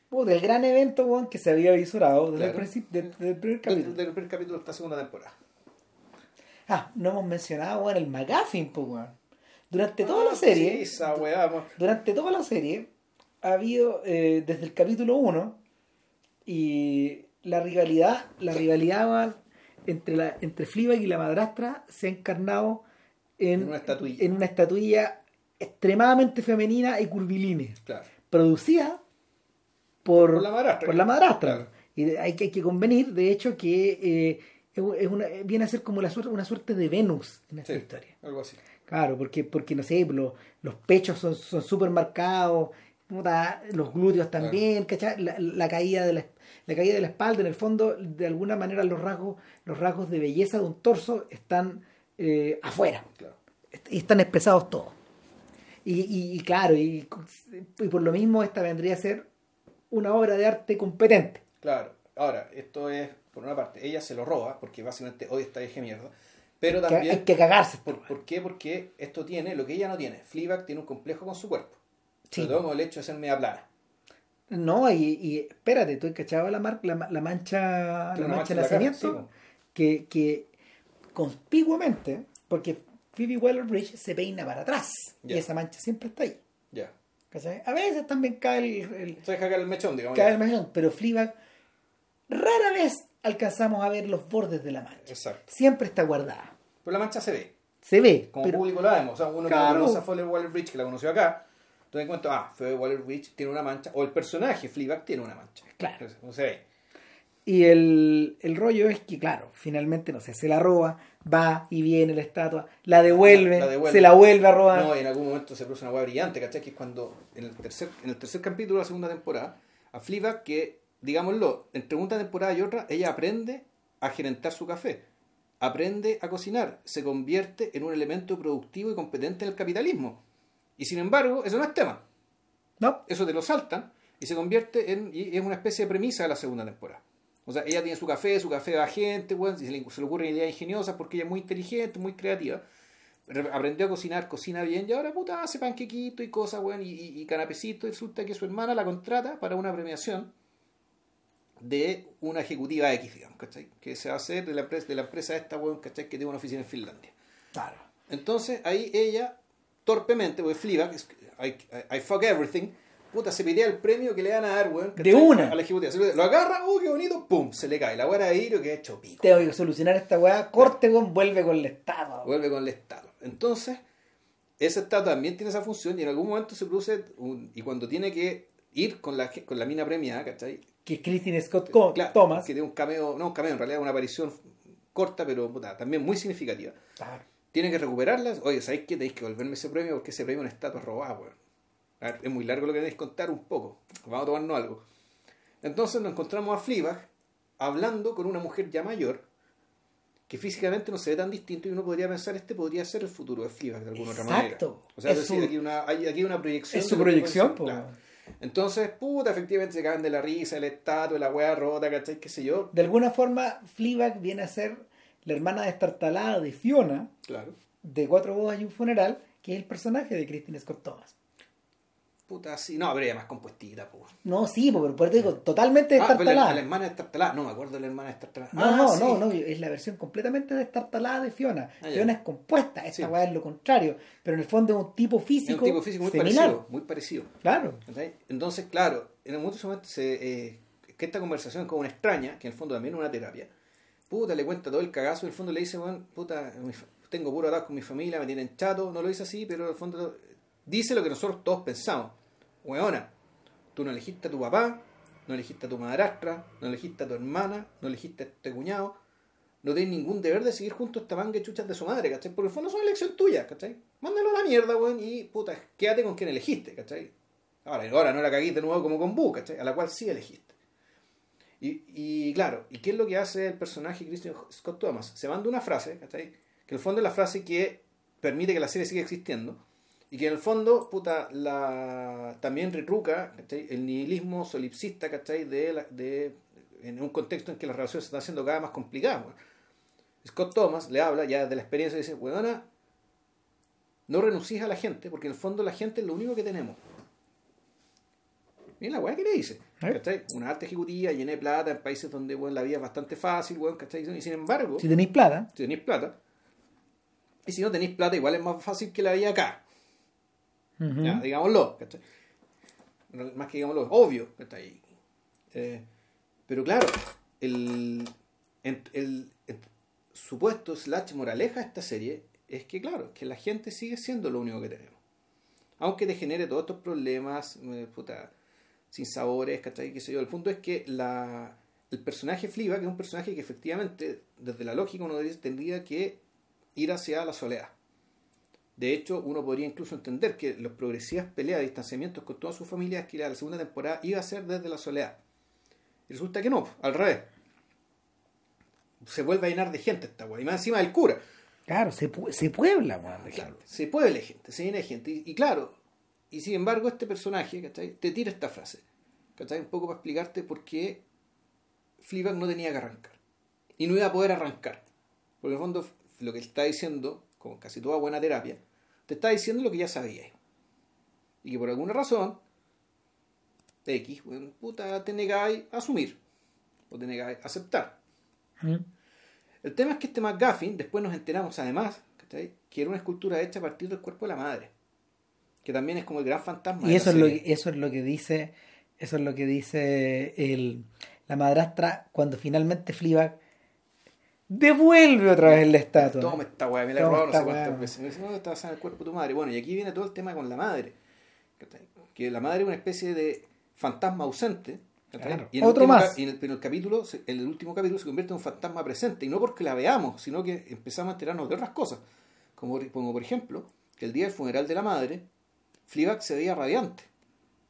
Puta, el gran evento, weón, que se había visurado desde el del, del primer capítulo. del primer capítulo de esta segunda temporada. Ah, no hemos mencionado, weón, el McGuffin, pues, weón. Durante toda Ah, la serie, Sí, esa durante toda la serie, ha habido, eh, desde el capítulo 1, y la rivalidad, la rivalidad weón, entre, la, entre Fleabag y la madrastra se ha encarnado en, En una estatuilla. en una estatuilla extremadamente femenina y curvilínea, Claro. producida por, Por la madrastra, por la claro. madrastra. Claro. Y hay que, hay que convenir, de hecho, que eh, es una, viene a ser como la suerte, una suerte de Venus en esta Sí, historia. algo así. Claro, porque, porque no sé, los, los pechos son son súper marcados, puta, los glúteos también, ¿cachai? La, la caída de la, la caída de la espalda, en el fondo, de alguna manera los rasgos, los rasgos de belleza de un torso están eh, afuera, Claro. y están expresados todos. Y, y- y claro, y, y por lo mismo esta vendría a ser una obra de arte competente. Claro, ahora, esto es, por una parte, ella se lo roba, porque básicamente odia esta vieja mierda, pero Que también, hay que cagarse. ¿por, por qué? Porque esto tiene lo que ella no tiene. Fleabag tiene un complejo con su cuerpo. Sí. Sobre todo con el hecho de ser media plana. No, y, y espérate, tú cachado la, mar- la, la mancha, la mancha de cara, nacimiento, sí, que, que conspicuamente, porque Phoebe Waller-Bridge se peina para atrás y esa mancha siempre está ahí. Ya. ¿Cachai? A veces también cae el, el- Se deja caer el mechón, digamos. cae ya. el mechón, pero Fleabag rara vez alcanzamos a ver los bordes de la mancha. Exacto. Siempre está guardada. Pero la mancha se ve. Se ve, Como pero público la vemos. O sea, uno Claro. que conoce a Fowler Waller Bridge, que la conoció acá, entonces encuentro, ah, Fowler Waller Bridge tiene una mancha, o el personaje Fleabag tiene una mancha. Claro. Entonces, no se ve. Y el, el rollo es que, claro, finalmente, no sé, se la roba, va y viene la estatua, la devuelve, La devuelve. se la vuelve a robar. No, y en algún momento se produce una hueá brillante, ¿cachai? Que es cuando, en el tercer, en el tercer capítulo de la segunda temporada, a Fleabag, que, digámoslo, entre una temporada y otra, ella aprende a gerentar su café, aprende a cocinar, se convierte en un elemento productivo y competente en el capitalismo. Y sin embargo, eso no es tema. No, Eso te lo saltan y se convierte en, y es una especie de premisa de la segunda temporada. O sea, ella tiene su café, su café va gente, bueno, y se le, se le ocurren ideas ingeniosas porque ella es muy inteligente, muy creativa. Re- Aprendió a cocinar, cocina bien y ahora puta hace panquequito y cosas, bueno, y, y, y canapecito. Y resulta que su hermana la contrata para una premiación de una ejecutiva X, digamos, ¿cachai? Que se va a hacer de la empresa, de la empresa esta, bueno, ¿cachai? Que tiene una oficina en Finlandia. claro. Entonces ahí ella, torpemente, porque Fleabag, es- I, I- I fuck everything, puta, se pelea el premio que le van a dar, weón. De una. A la ejecutiva. Lo- agarra, oh, qué bonito, pum, se le cae. La weá de vidrio que ha hecho pico. Tengo que solucionar esta weá, corte con, vuelve con estatua. weón. Vuelve con el estatua. Entonces, esa estatua también tiene esa función y en algún momento se produce, un- y cuando tiene que ir con la, con la mina premiada, ¿cachai? Que es Christine Scott Co- Claro, Thomas. Que tiene un cameo, no un cameo, en realidad una aparición corta, pero puta, también muy significativa. Claro. Tiene que recuperarlas. Oye, ¿sabéis qué? Tenéis que devolverme ese premio porque ese premio es una estatua robada, weón. A ver, es muy largo lo que queréis contar, un poco. Vamos a tomarnos algo. Entonces nos encontramos a Fleabag hablando con una mujer ya mayor que físicamente no se ve tan distinto y uno podría pensar este podría ser el futuro de Fleabag de alguna otra manera. Exacto. O sea, es decir, su- aquí, una, hay, aquí una proyección. Es su que proyección, claro. Entonces, puta, efectivamente se caen de la risa, el estatua, la weá rota, ¿cachai? ¿Qué sé yo? De alguna forma, Fleabag viene a ser la hermana destartalada de Fiona, Claro. de Cuatro Bodas y un Funeral, que es el personaje de Christine Scott Thomas. Puta, sí. No, pero ella más compuestita, pues. No, sí, pero por eso te digo, totalmente Ah, pero la, destartalada. la hermana destartalada. No me acuerdo de la hermana destartalada. No, Ah, no, sí. no, no, es la versión completamente destartalada de Fiona. Ah. Fiona es compuesta, esta Sí. weá es lo contrario, pero en el fondo es un tipo Es físico, un tipo físico muy parecido. Muy parecido. Claro. Entonces, claro, en el momento se, eh, que esta conversación es como una extraña, que en el fondo también es una terapia, puta, le cuenta todo el cagazo y en el fondo le dice, bueno, puta, tengo puro ataque con mi familia, me tienen chato, no lo dice así, pero en el fondo dice lo que nosotros todos pensamos. Weona, tú no elegiste a tu papá, no elegiste a tu madrastra, no elegiste a tu hermana, no elegiste a este cuñado, no tienes ningún deber de seguir junto a esta manga de chuchas de su madre, ¿cachai? Porque el fondo son elección tuya, ¿cachai? Mándalo a la mierda, weón, y puta, quédate con quien elegiste, ¿cachai? Ahora, ahora no la caguís de nuevo como con Bu, ¿cachai? A la cual sí elegiste. Y, y claro, ¿y qué es lo que hace el personaje Christian Scott Thomas? Se manda una frase, ¿cachai? Que el fondo es la frase que permite que la serie siga existiendo. Y que en el fondo, puta, la, también retruca ¿cachai? el nihilismo solipsista, ¿cachai? De, la- de, en un contexto en que las relaciones se están haciendo cada vez más complicadas. Scott Thomas le habla ya de la experiencia y dice, weona, no renuncies a la gente, porque en el fondo la gente es lo único que tenemos. Mira la weá que le dice. ¿cachai? Una alta ejecutiva llena de plata en países donde weón, la vida es bastante fácil, weón, ¿cachai? Y sin embargo, Si tenéis plata, si tenéis plata, y si no tenéis plata, igual es más fácil que la vida acá. Ya, digámoslo. Más que digámoslo, es obvio, ¿cachai? Eh, pero claro, el, el, supuesto slash moraleja de esta serie es que, claro, que la gente sigue siendo lo único que tenemos. Aunque te genere todos estos problemas, eh, puta, sin sabores, ¿cachai? Qué sé yo. El punto es que la, el personaje Fliba, que es un personaje que efectivamente, desde la lógica, uno tendría que ir hacia la soledad. De hecho, uno podría incluso entender que los progresivas peleas, distanciamientos con toda su familia, es que la segunda temporada iba a ser desde la soledad. Y resulta que no, al revés. Se vuelve a llenar de gente esta weá. Y más encima del cura. claro, se, se puebla, weón, de Claro, gente. se puede gente, se llena de gente. Y, y claro, y sin embargo, este personaje, ¿cachai? Te tira esta frase. ¿Cachai? Un poco para explicarte por qué Fleabag no tenía que arrancar. Y no iba a poder arrancar. Porque en el fondo, lo que está diciendo, como casi toda buena terapia, te está diciendo lo que ya sabías. Y que por alguna razón, X, bueno, puta, te negáis a asumir. O te negáis a aceptar. ¿Mm? El tema es que este McGuffin, después nos enteramos además, ¿cachai? que era una escultura hecha a partir del cuerpo de la madre. Que también es como el gran fantasma. Y de eso la es, lo, que- eso es lo que dice, eso es lo que dice el, la madrastra cuando finalmente Fleabag devuelve otra vez la estatua. Toma esta weá, me la he robado no sé cuántas veces. Me dice, no, en el cuerpo de tu madre. Bueno, y aquí viene todo el tema con la madre. Que la madre es una especie de fantasma ausente. Claro. Y en Otro último más. Y en el, pero el capítulo, en el último capítulo se convierte en un fantasma presente. Y no porque la veamos, sino que empezamos a enterarnos de otras cosas. Como, como por ejemplo, que el día del funeral de la madre, Fleabag se veía radiante.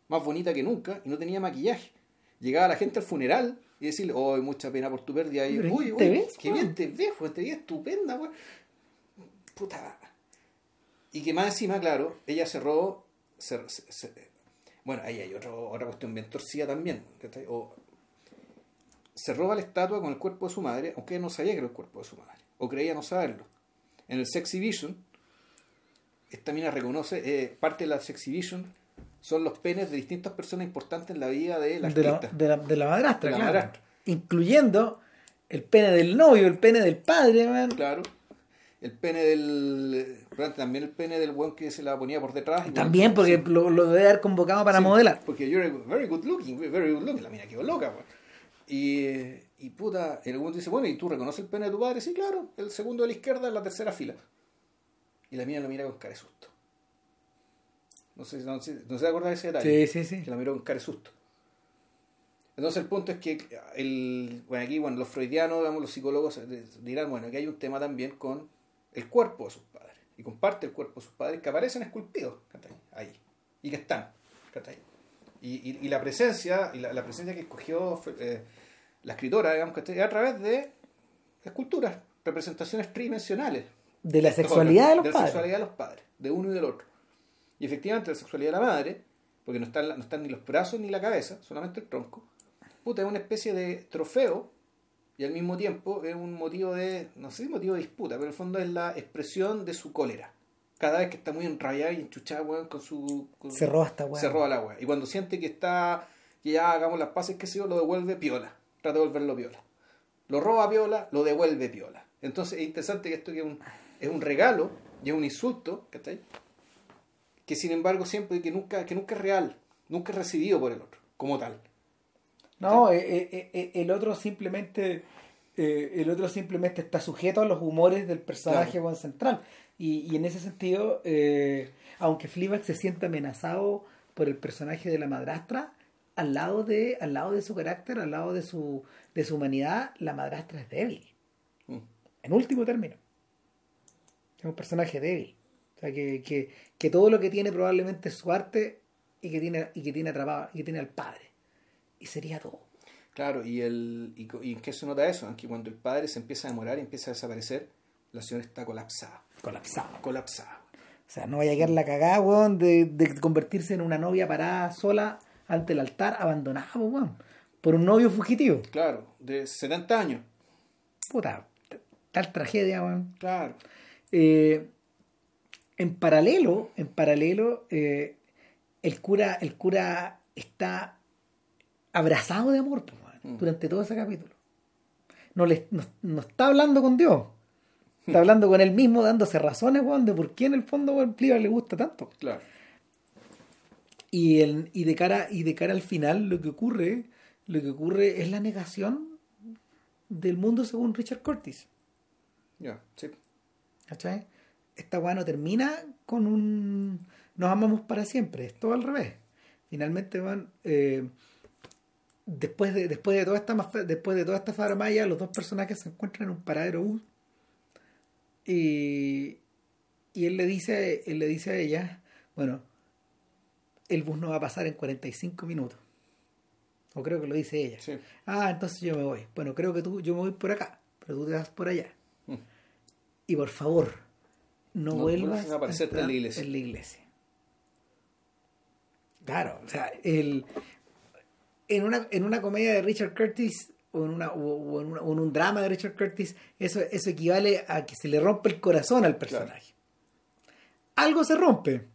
Más bonita que nunca y no tenía maquillaje. Llegaba la gente al funeral y decirle, oh, mucha pena por tu pérdida. Y, uy, ¿qué uy, te ves, qué weón? bien te ves, weón, te ves estupenda. Puta. Y que más encima, claro, ella cerró. cer- cer- bueno, ahí hay otro, otra cuestión bien torcida también. se roba la estatua con el cuerpo de su madre, aunque ella no sabía que era el cuerpo de su madre. O creía no saberlo. En el Sexy Vision, esta mina reconoce, eh, parte de la Sexy Vision son los penes de distintas personas importantes en la vida de la de, la, de, la, de la madrastra, De la claro. madrastra. incluyendo el pene del novio, el pene del padre, man. Claro. El pene del. También el pene del buen que se la ponía por detrás. y También porque Sí. lo, lo debe haber convocado para Sí, modelar. Porque you're very good looking, very good looking. La mina quedó loca. Y, y puta, en algún momento dice, bueno, ¿y tú reconoces el pene de tu padre? Sí, claro. El segundo de la izquierda en la tercera fila. Y la mina lo mira con cara de susto. No sé, no sé, no se acuerda de ese detalle. Sí, sí, sí. Que la miró con cara de susto. Entonces el punto es que el, bueno, aquí bueno, los freudianos, digamos, los psicólogos eh, dirán, bueno, que hay un tema también con el cuerpo de sus padres. Y comparte el cuerpo de sus padres que aparecen esculpidos ahí. Y que están. Y, y, y la presencia, y la, la presencia que escogió eh, la escritora, digamos. Es a través de esculturas, representaciones tridimensionales. De la sexualidad de los la padres. sexualidad de los padres, de uno y del otro. Y efectivamente la sexualidad de la madre, porque no están, no están ni los brazos ni la cabeza, solamente el tronco, puta, es una especie de trofeo y al mismo tiempo es un motivo de, no sé si motivo de disputa, pero en el fondo es la expresión de su cólera. Cada vez que está muy enrabiada y enchuchada, weón, con su... con- Se roba esta weá. se roba la weá. Y cuando siente que está, que ya hagamos las paces, que sé yo, lo devuelve piola. Trata de devolverlo piola. Lo roba piola, lo devuelve piola. Entonces es interesante que esto que es un, es un regalo y es un insulto, ¿cachai? Que sin embargo siempre, que nunca, que nunca es real, nunca es recibido por el otro, como tal. No, eh, eh, eh, el otro simplemente eh, el otro simplemente está sujeto a los humores del personaje Claro. central. Y, y en ese sentido, eh, aunque Fleabag se siente amenazado por el personaje de la madrastra, al lado de, al lado de su carácter, al lado de su, de su humanidad, la madrastra es débil. Mm. En último término. Es un personaje débil. O sea, que, que, que todo lo que tiene probablemente es su arte y que tiene, y que tiene atrapado, y que tiene al padre. Y sería todo. Claro, y, el, y, y en qué se nota eso, que cuando el padre se empieza a demorar y empieza a desaparecer, la señora está colapsada. Colapsado. Colapsada. O sea, no vaya a quedar la cagada, weón, de, de convertirse en una novia parada sola ante el altar, abandonada, weón. Por un novio fugitivo. Claro, de 70 años. Puta, tal tragedia, weón. Claro. Eh, en paralelo, en paralelo, eh, el cura, el cura está abrazado de amor, Mm. durante todo ese capítulo. No, le, no, no está hablando con Dios. Está hablando con él mismo, dándose razones, weón, de por qué en el fondo, weón, Fleabag le gusta tanto. Claro. Y, el, y, de cara, y de cara al final lo que ocurre, lo que ocurre es la negación del mundo según Richard Curtis. Ya, sí. ¿Cachai? Esta weá no termina con un nos amamos para siempre, es todo al revés. Finalmente van eh, después de después de toda esta después de toda esta faramaya, los dos personajes se encuentran en un paradero bus y, y él le dice él le dice a ella, bueno, el bus no va a pasar en 45 minutos. O creo que lo dice ella. Sí. Ah, entonces yo me voy. Bueno, creo que tú, yo me voy por acá, pero tú te vas por allá. Mm. Y por favor, no, No vuelvas a aparecer entrar en la iglesia. en la iglesia. Claro, o sea, el, en, una, en una comedia de Richard Curtis o en, una, o, en, una- o en un drama de Richard Curtis, eso, eso equivale a que se le rompe el corazón al personaje. Algo se rompe.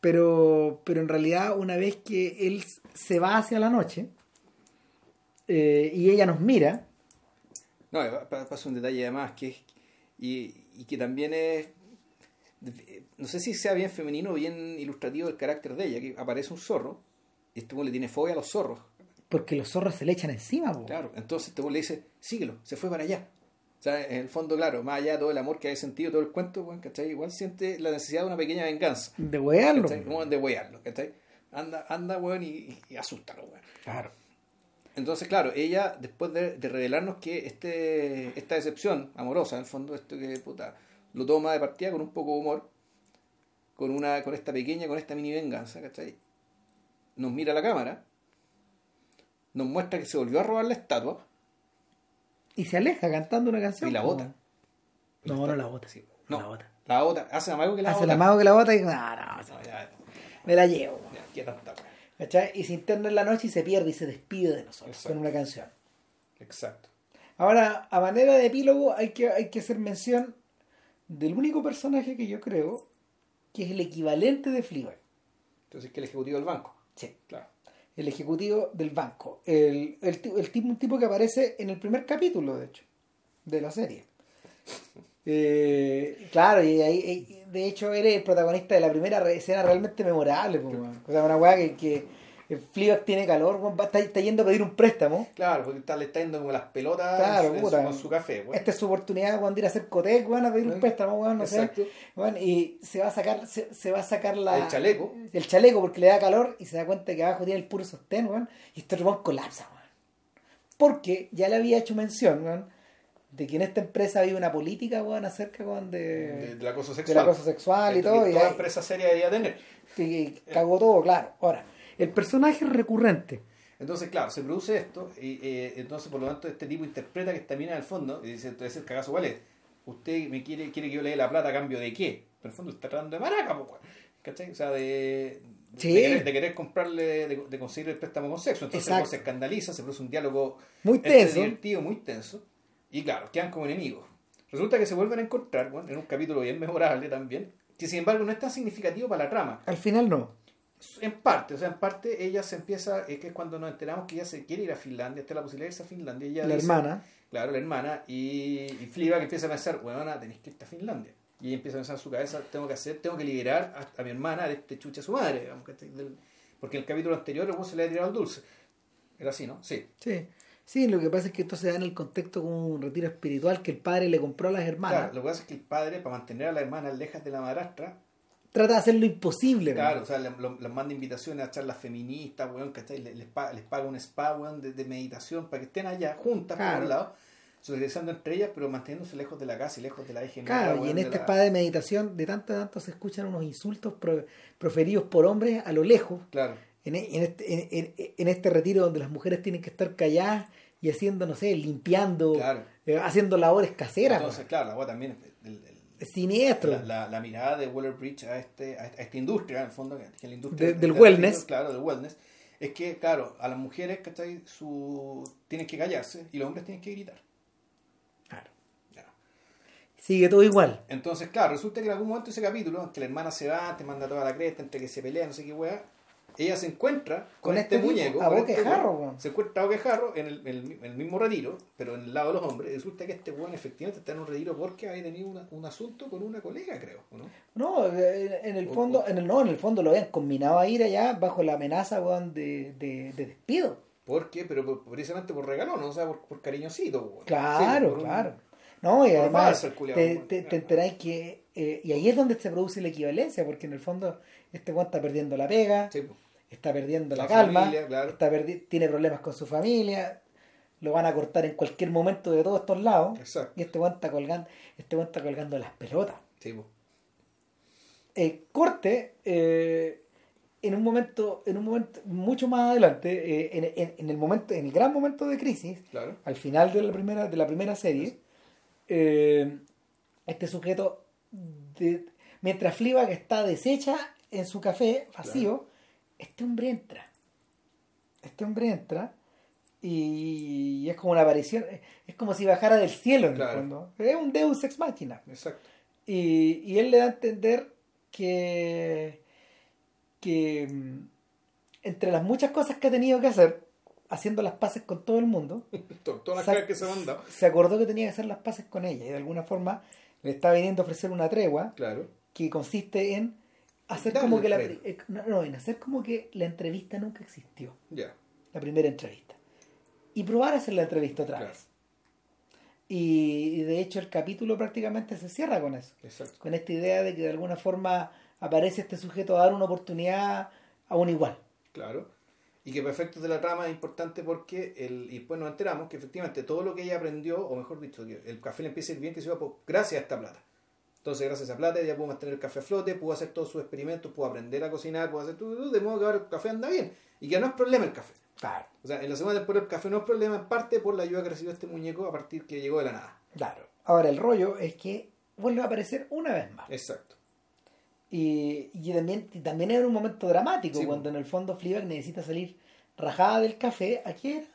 Pero, pero en realidad, una vez que él se va hacia la noche eh, y ella nos mira, No, pa- pa- pasa un detalle además que es, y, y que también es, no sé si sea bien femenino o bien ilustrativo el carácter de ella, que aparece un zorro y este le tiene fobia a los zorros. porque los zorros se le echan encima. po. Claro, entonces este le dice, síguelo, se fue para allá. O sea, en el fondo, claro, más allá de todo el amor que hay sentido, todo el cuento, weón, ¿cachai? Igual siente la necesidad de una pequeña venganza. De wearlo. Como de wearlo, ¿cachai? Anda, anda, weón, y, y, y asústalo, weón. Claro. Entonces, claro, ella, después de, de revelarnos que este esta decepción amorosa, en el fondo, esto que puta, lo toma de partida con un poco de humor, con una con esta pequeña, con esta mini venganza, ¿cachai? Nos mira a la cámara, nos muestra que se volvió a robar la estatua Y se aleja cantando una canción. y la bota. No, no la bota. Sí. No, La bota. la bota. Hace amago que la Hace bota. la mago que la bota y no, no, No, ya, me la llevo. ya. ¿Cachai? Y se interna en la noche y se pierde y se despide de nosotros Exacto. con una canción. Exacto. Ahora, a manera de epílogo, hay que, hay que hacer mención del único personaje que yo creo que es el equivalente de Fleabag. Entonces, que el ejecutivo del banco. Sí. Claro. El ejecutivo del banco. El, el, ti- el tipo, un tipo que aparece en el primer capítulo, de hecho, de la serie. Eh, claro, y ahí, de hecho, él es el protagonista de la primera escena realmente memorable. po. O sea, una weá que, que Fleabag tiene calor, va- está, está yendo a pedir un préstamo. Claro, porque está, le está yendo como las pelotas Claro, en su- con su café. weón. Esta es su oportunidad weón, de ir a hacer cotec, weón, a pedir un préstamo, weón, no exacto. sé. Weón, y se va a sacar, se, se va a sacar la, El chaleco. el chaleco porque le da calor y se da cuenta que abajo tiene el puro sostén, weón, y este weón colapsa, weón. Porque ya le había hecho mención, weón, de que en esta empresa había una política, weón, acerca de, de- del acoso del sexual. acoso sexual y todo. que Y toda ahí- empresa seria debería tener. que cagó todo, claro. Ahora, el personaje es recurrente. Entonces, claro, se produce esto, y eh, entonces por lo tanto este tipo interpreta que esta mina en el fondo, y dice, entonces el cagazo cuál es, usted me quiere, quiere que yo le dé la plata a cambio de qué, pero en el fondo está tratando de maraca, po. ¿cachai? O sea, de, de, Sí. querer, de querer comprarle, de, de conseguir el préstamo con sexo, entonces se escandaliza, se produce un diálogo Muy tenso. divertido, muy tenso, y claro, quedan como enemigos. Resulta que se vuelven a encontrar, bueno, en un capítulo bien memorable también, que sin embargo no es tan significativo para la trama. Al final no. En parte, o sea, en parte ella se empieza, es que es cuando nos enteramos que ella se quiere ir a Finlandia, está la posibilidad de irse a Finlandia. Ella la dice- hermana. Claro, la hermana, y, y Fleabag empieza a pensar, weona, tenéis que irte a Finlandia. Y ella empieza a pensar en su cabeza, tengo que hacer, tengo que liberar a, a mi hermana de este chucha a su madre, digamos. Del- porque en el capítulo anterior el se le había tirado el dulce. Era así, ¿no? Sí. Sí. Sí, lo que pasa es que esto se da en el contexto como un retiro espiritual que el padre le compró a las hermanas. Claro, lo que pasa es que el padre, para mantener a la hermana lejas de la madrastra, Trata de hacer lo imposible. Claro, o sea, les manda invitaciones a charlas feministas, weón, ¿cachai? Les, les, paga, les paga un spa, weón, de, de meditación para que estén allá juntas por Claro. un lado, socializando entre ellas, pero manteniéndose lejos de la casa y lejos de la eje Claro, y en este espada de meditación, de tanto en tanto se escuchan unos insultos pro- proferidos por hombres a lo lejos, Claro, en, e- en este, en, este retiro donde las mujeres tienen que estar calladas y haciendo, no sé, limpiando, claro. eh, haciendo labores caseras. Entonces, claro, la también, el- el- Es siniestro. la, la- la mirada de Waller Bridge a, este, a esta industria, en el fondo, que la industria De- del wellness. retiro, Claro, del wellness. Es que, claro, a las mujeres, ¿cachai? Su, tienen que callarse y los hombres tienen que gritar. Claro. Sigue todo igual. Entonces, claro, resulta que en algún momento ese capítulo, que la hermana se va, te manda toda la cresta, entre que se pelea, no sé qué weá, ella se encuentra con, Con este, este tipo, muñeco, a este weón. se encuentra a boca de jarro en el, el- el mismo retiro, pero en el lado de los hombres, resulta que este weón efectivamente está en un retiro porque había tenido una- un asunto con una colega, creo, ¿o ¿no? No, eh, en el fondo, en el, no, en el fondo lo habían combinado a ir allá bajo la amenaza weón, de, de, de despido. ¿Por qué? Pero precisamente por regalo, ¿no? O sea, por, por cariñosito, weón. Claro, Sí, por un- claro. No, y además te, te, te enteráis que... eh, y ahí es donde se produce la equivalencia, porque en el fondo este weón está perdiendo la pega, Sí, po. Está perdiendo la, La calma, familia, claro. está perdi- tiene problemas con su familia, lo van a cortar en cualquier momento de todos estos lados, Exacto. y este weón está colgando, este weón está colgando las pelotas. Sí, corte eh, en un momento en un momento mucho más adelante eh, en, en- en el momento en el gran momento de crisis Claro. al final de la primera de la primera serie eh, este sujeto de- mientras Fleabag está deshecha en su café vacío este hombre entra este hombre entra y es como una aparición es como si bajara del cielo en Claro. el fondo es un Deus ex machina Exacto. y, y él le da a entender que, que mm, entre las muchas cosas que ha tenido que hacer, haciendo las paces con todo el mundo, To- Todas las que se han mandado. se acordó que tenía que hacer las paces con ella y de alguna forma le está viniendo a ofrecer una tregua Claro. que consiste en hacer como que la, eh, no, en hacer como que la entrevista nunca existió, Ya. la primera entrevista, y probar a hacer la entrevista otra Claro. vez. Y, y de hecho el capítulo prácticamente se cierra con eso. Exacto. con esta idea de que de alguna forma aparece este sujeto a dar una oportunidad a un igual. Claro. Y que para efectos de la trama es importante porque, el, y después nos enteramos que efectivamente todo lo que ella aprendió, o mejor dicho, que el café le empieza a ir bien, que se va por, gracias a esta plata. Entonces, gracias a plata, ella pudo mantener el café a flote, pudo hacer todos sus experimentos, pudo aprender a cocinar, pudo hacer todo, de modo que ahora el café anda bien. Y que no es problema el café. Claro. O sea, en la segunda temporada el café no es problema, en parte por la ayuda que recibió este muñeco a partir que llegó de la nada. Claro. Ahora el rollo es que vuelve a aparecer una vez más. Exacto. Y, y también, y también era un momento dramático, Sí, cuando en el fondo Fleabag necesita salir rajada del café. ¿A qué era?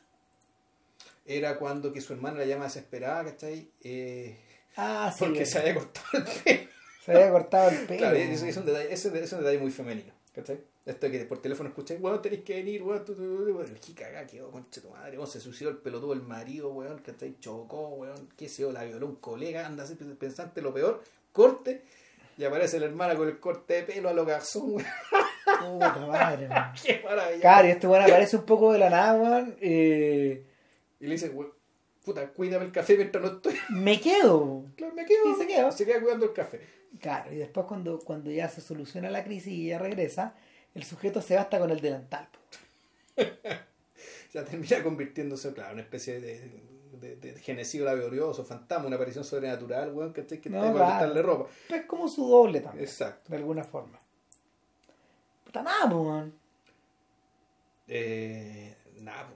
Era cuando que su hermana la llama desesperada, ¿cachai? Eh, Ah, sí. porque se había cortado el pelo. se había cortado el pelo. Claro, es, es un detalle, ese es un detalle muy femenino, ¿cachai? Esto de que por teléfono escucháis, weón, tenéis que venir, weón, tú, tú, tú, weón, cagada quedó, concha tu madre, weón, se suicidó el pelotudo el marido, weón, ¿cachai? Chocó, weón, qué sé yo, la violó un colega, anda así pensante lo peor, corte, y aparece la hermana con el corte de pelo a lo garzón, weón, Puta madre, man. qué maravilla. Claro, y este bueno aparece un poco de la nada, weón, eh, Y le dice, weón, puta, cuídame el café mientras no estoy. me quedo. Claro, me quedo. Y se queda. Se queda cuidando el café. Claro, y después cuando, cuando ya se soluciona la crisis y ella regresa, el sujeto se basta con el delantal. sea, termina convirtiéndose, claro, en una especie de, de, de genocidio laborioso, fantasma, una aparición sobrenatural, weón, ¿cachai? Que No, para claro. quitarle ropa. Pero es como su doble también. Exacto. De alguna forma. Puta nada, weón. Eh, nada,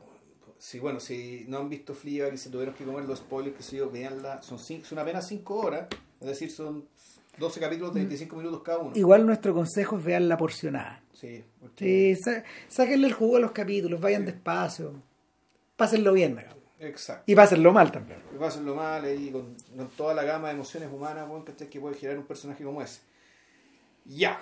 sí, bueno, si no han visto Fleabag y se tuvieron que comer los spoilers, que se yo, veanla, son, cin- son apenas 5 horas, es decir, son 12 capítulos de 25 minutos cada uno. Igual nuestro consejo es vean la porcionada. Sí, porque- Sí, sa- sáquenle el jugo a los capítulos, vayan despacio. Pásenlo bien, digamos. exacto. Y pásenlo mal también. Y pásenlo mal ahí con, con toda la gama de emociones humanas, ¿cachai? que puede generar un personaje como ese. Ya,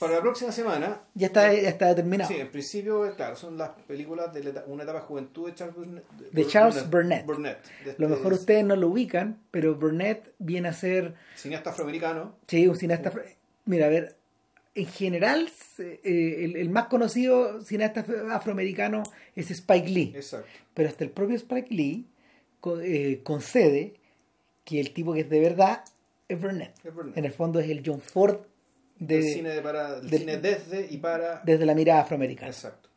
para la próxima semana, Ya está, ya está determinado. Sí, en principio, eh, claro, son las películas de la una etapa de juventud de Charles Burnett. De Charles Burnett. de Lo este mejor ustedes no lo ubican, pero Burnett viene a ser Cineasta afroamericano. sí, un cineasta. afro- Mira, a ver, en general, eh, el, el más conocido cineasta afro- afroamericano es Spike Lee. Exacto. Pero hasta el propio Spike Lee eh, concede que el tipo que es de verdad es Burnett. Es Burnett. En el fondo es el John Ford de, el cine, de para, el del- cine desde y para. desde la mirada afroamericana. Exacto.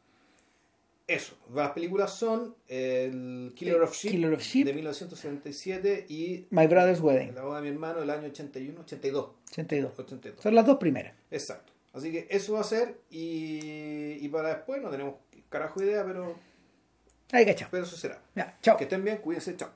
Eso. Las películas son el Killer of Sheep, Killer of Sheep. de 1977 y My Brother's Wedding, La boda de mi hermano del año 81, 82. 82. 82. Son las dos primeras. Exacto. Así que eso va a ser y, y para después no tenemos carajo idea, pero, Ahí cachao. pero eso será. Ya, chao. Que estén bien, cuídense, chao.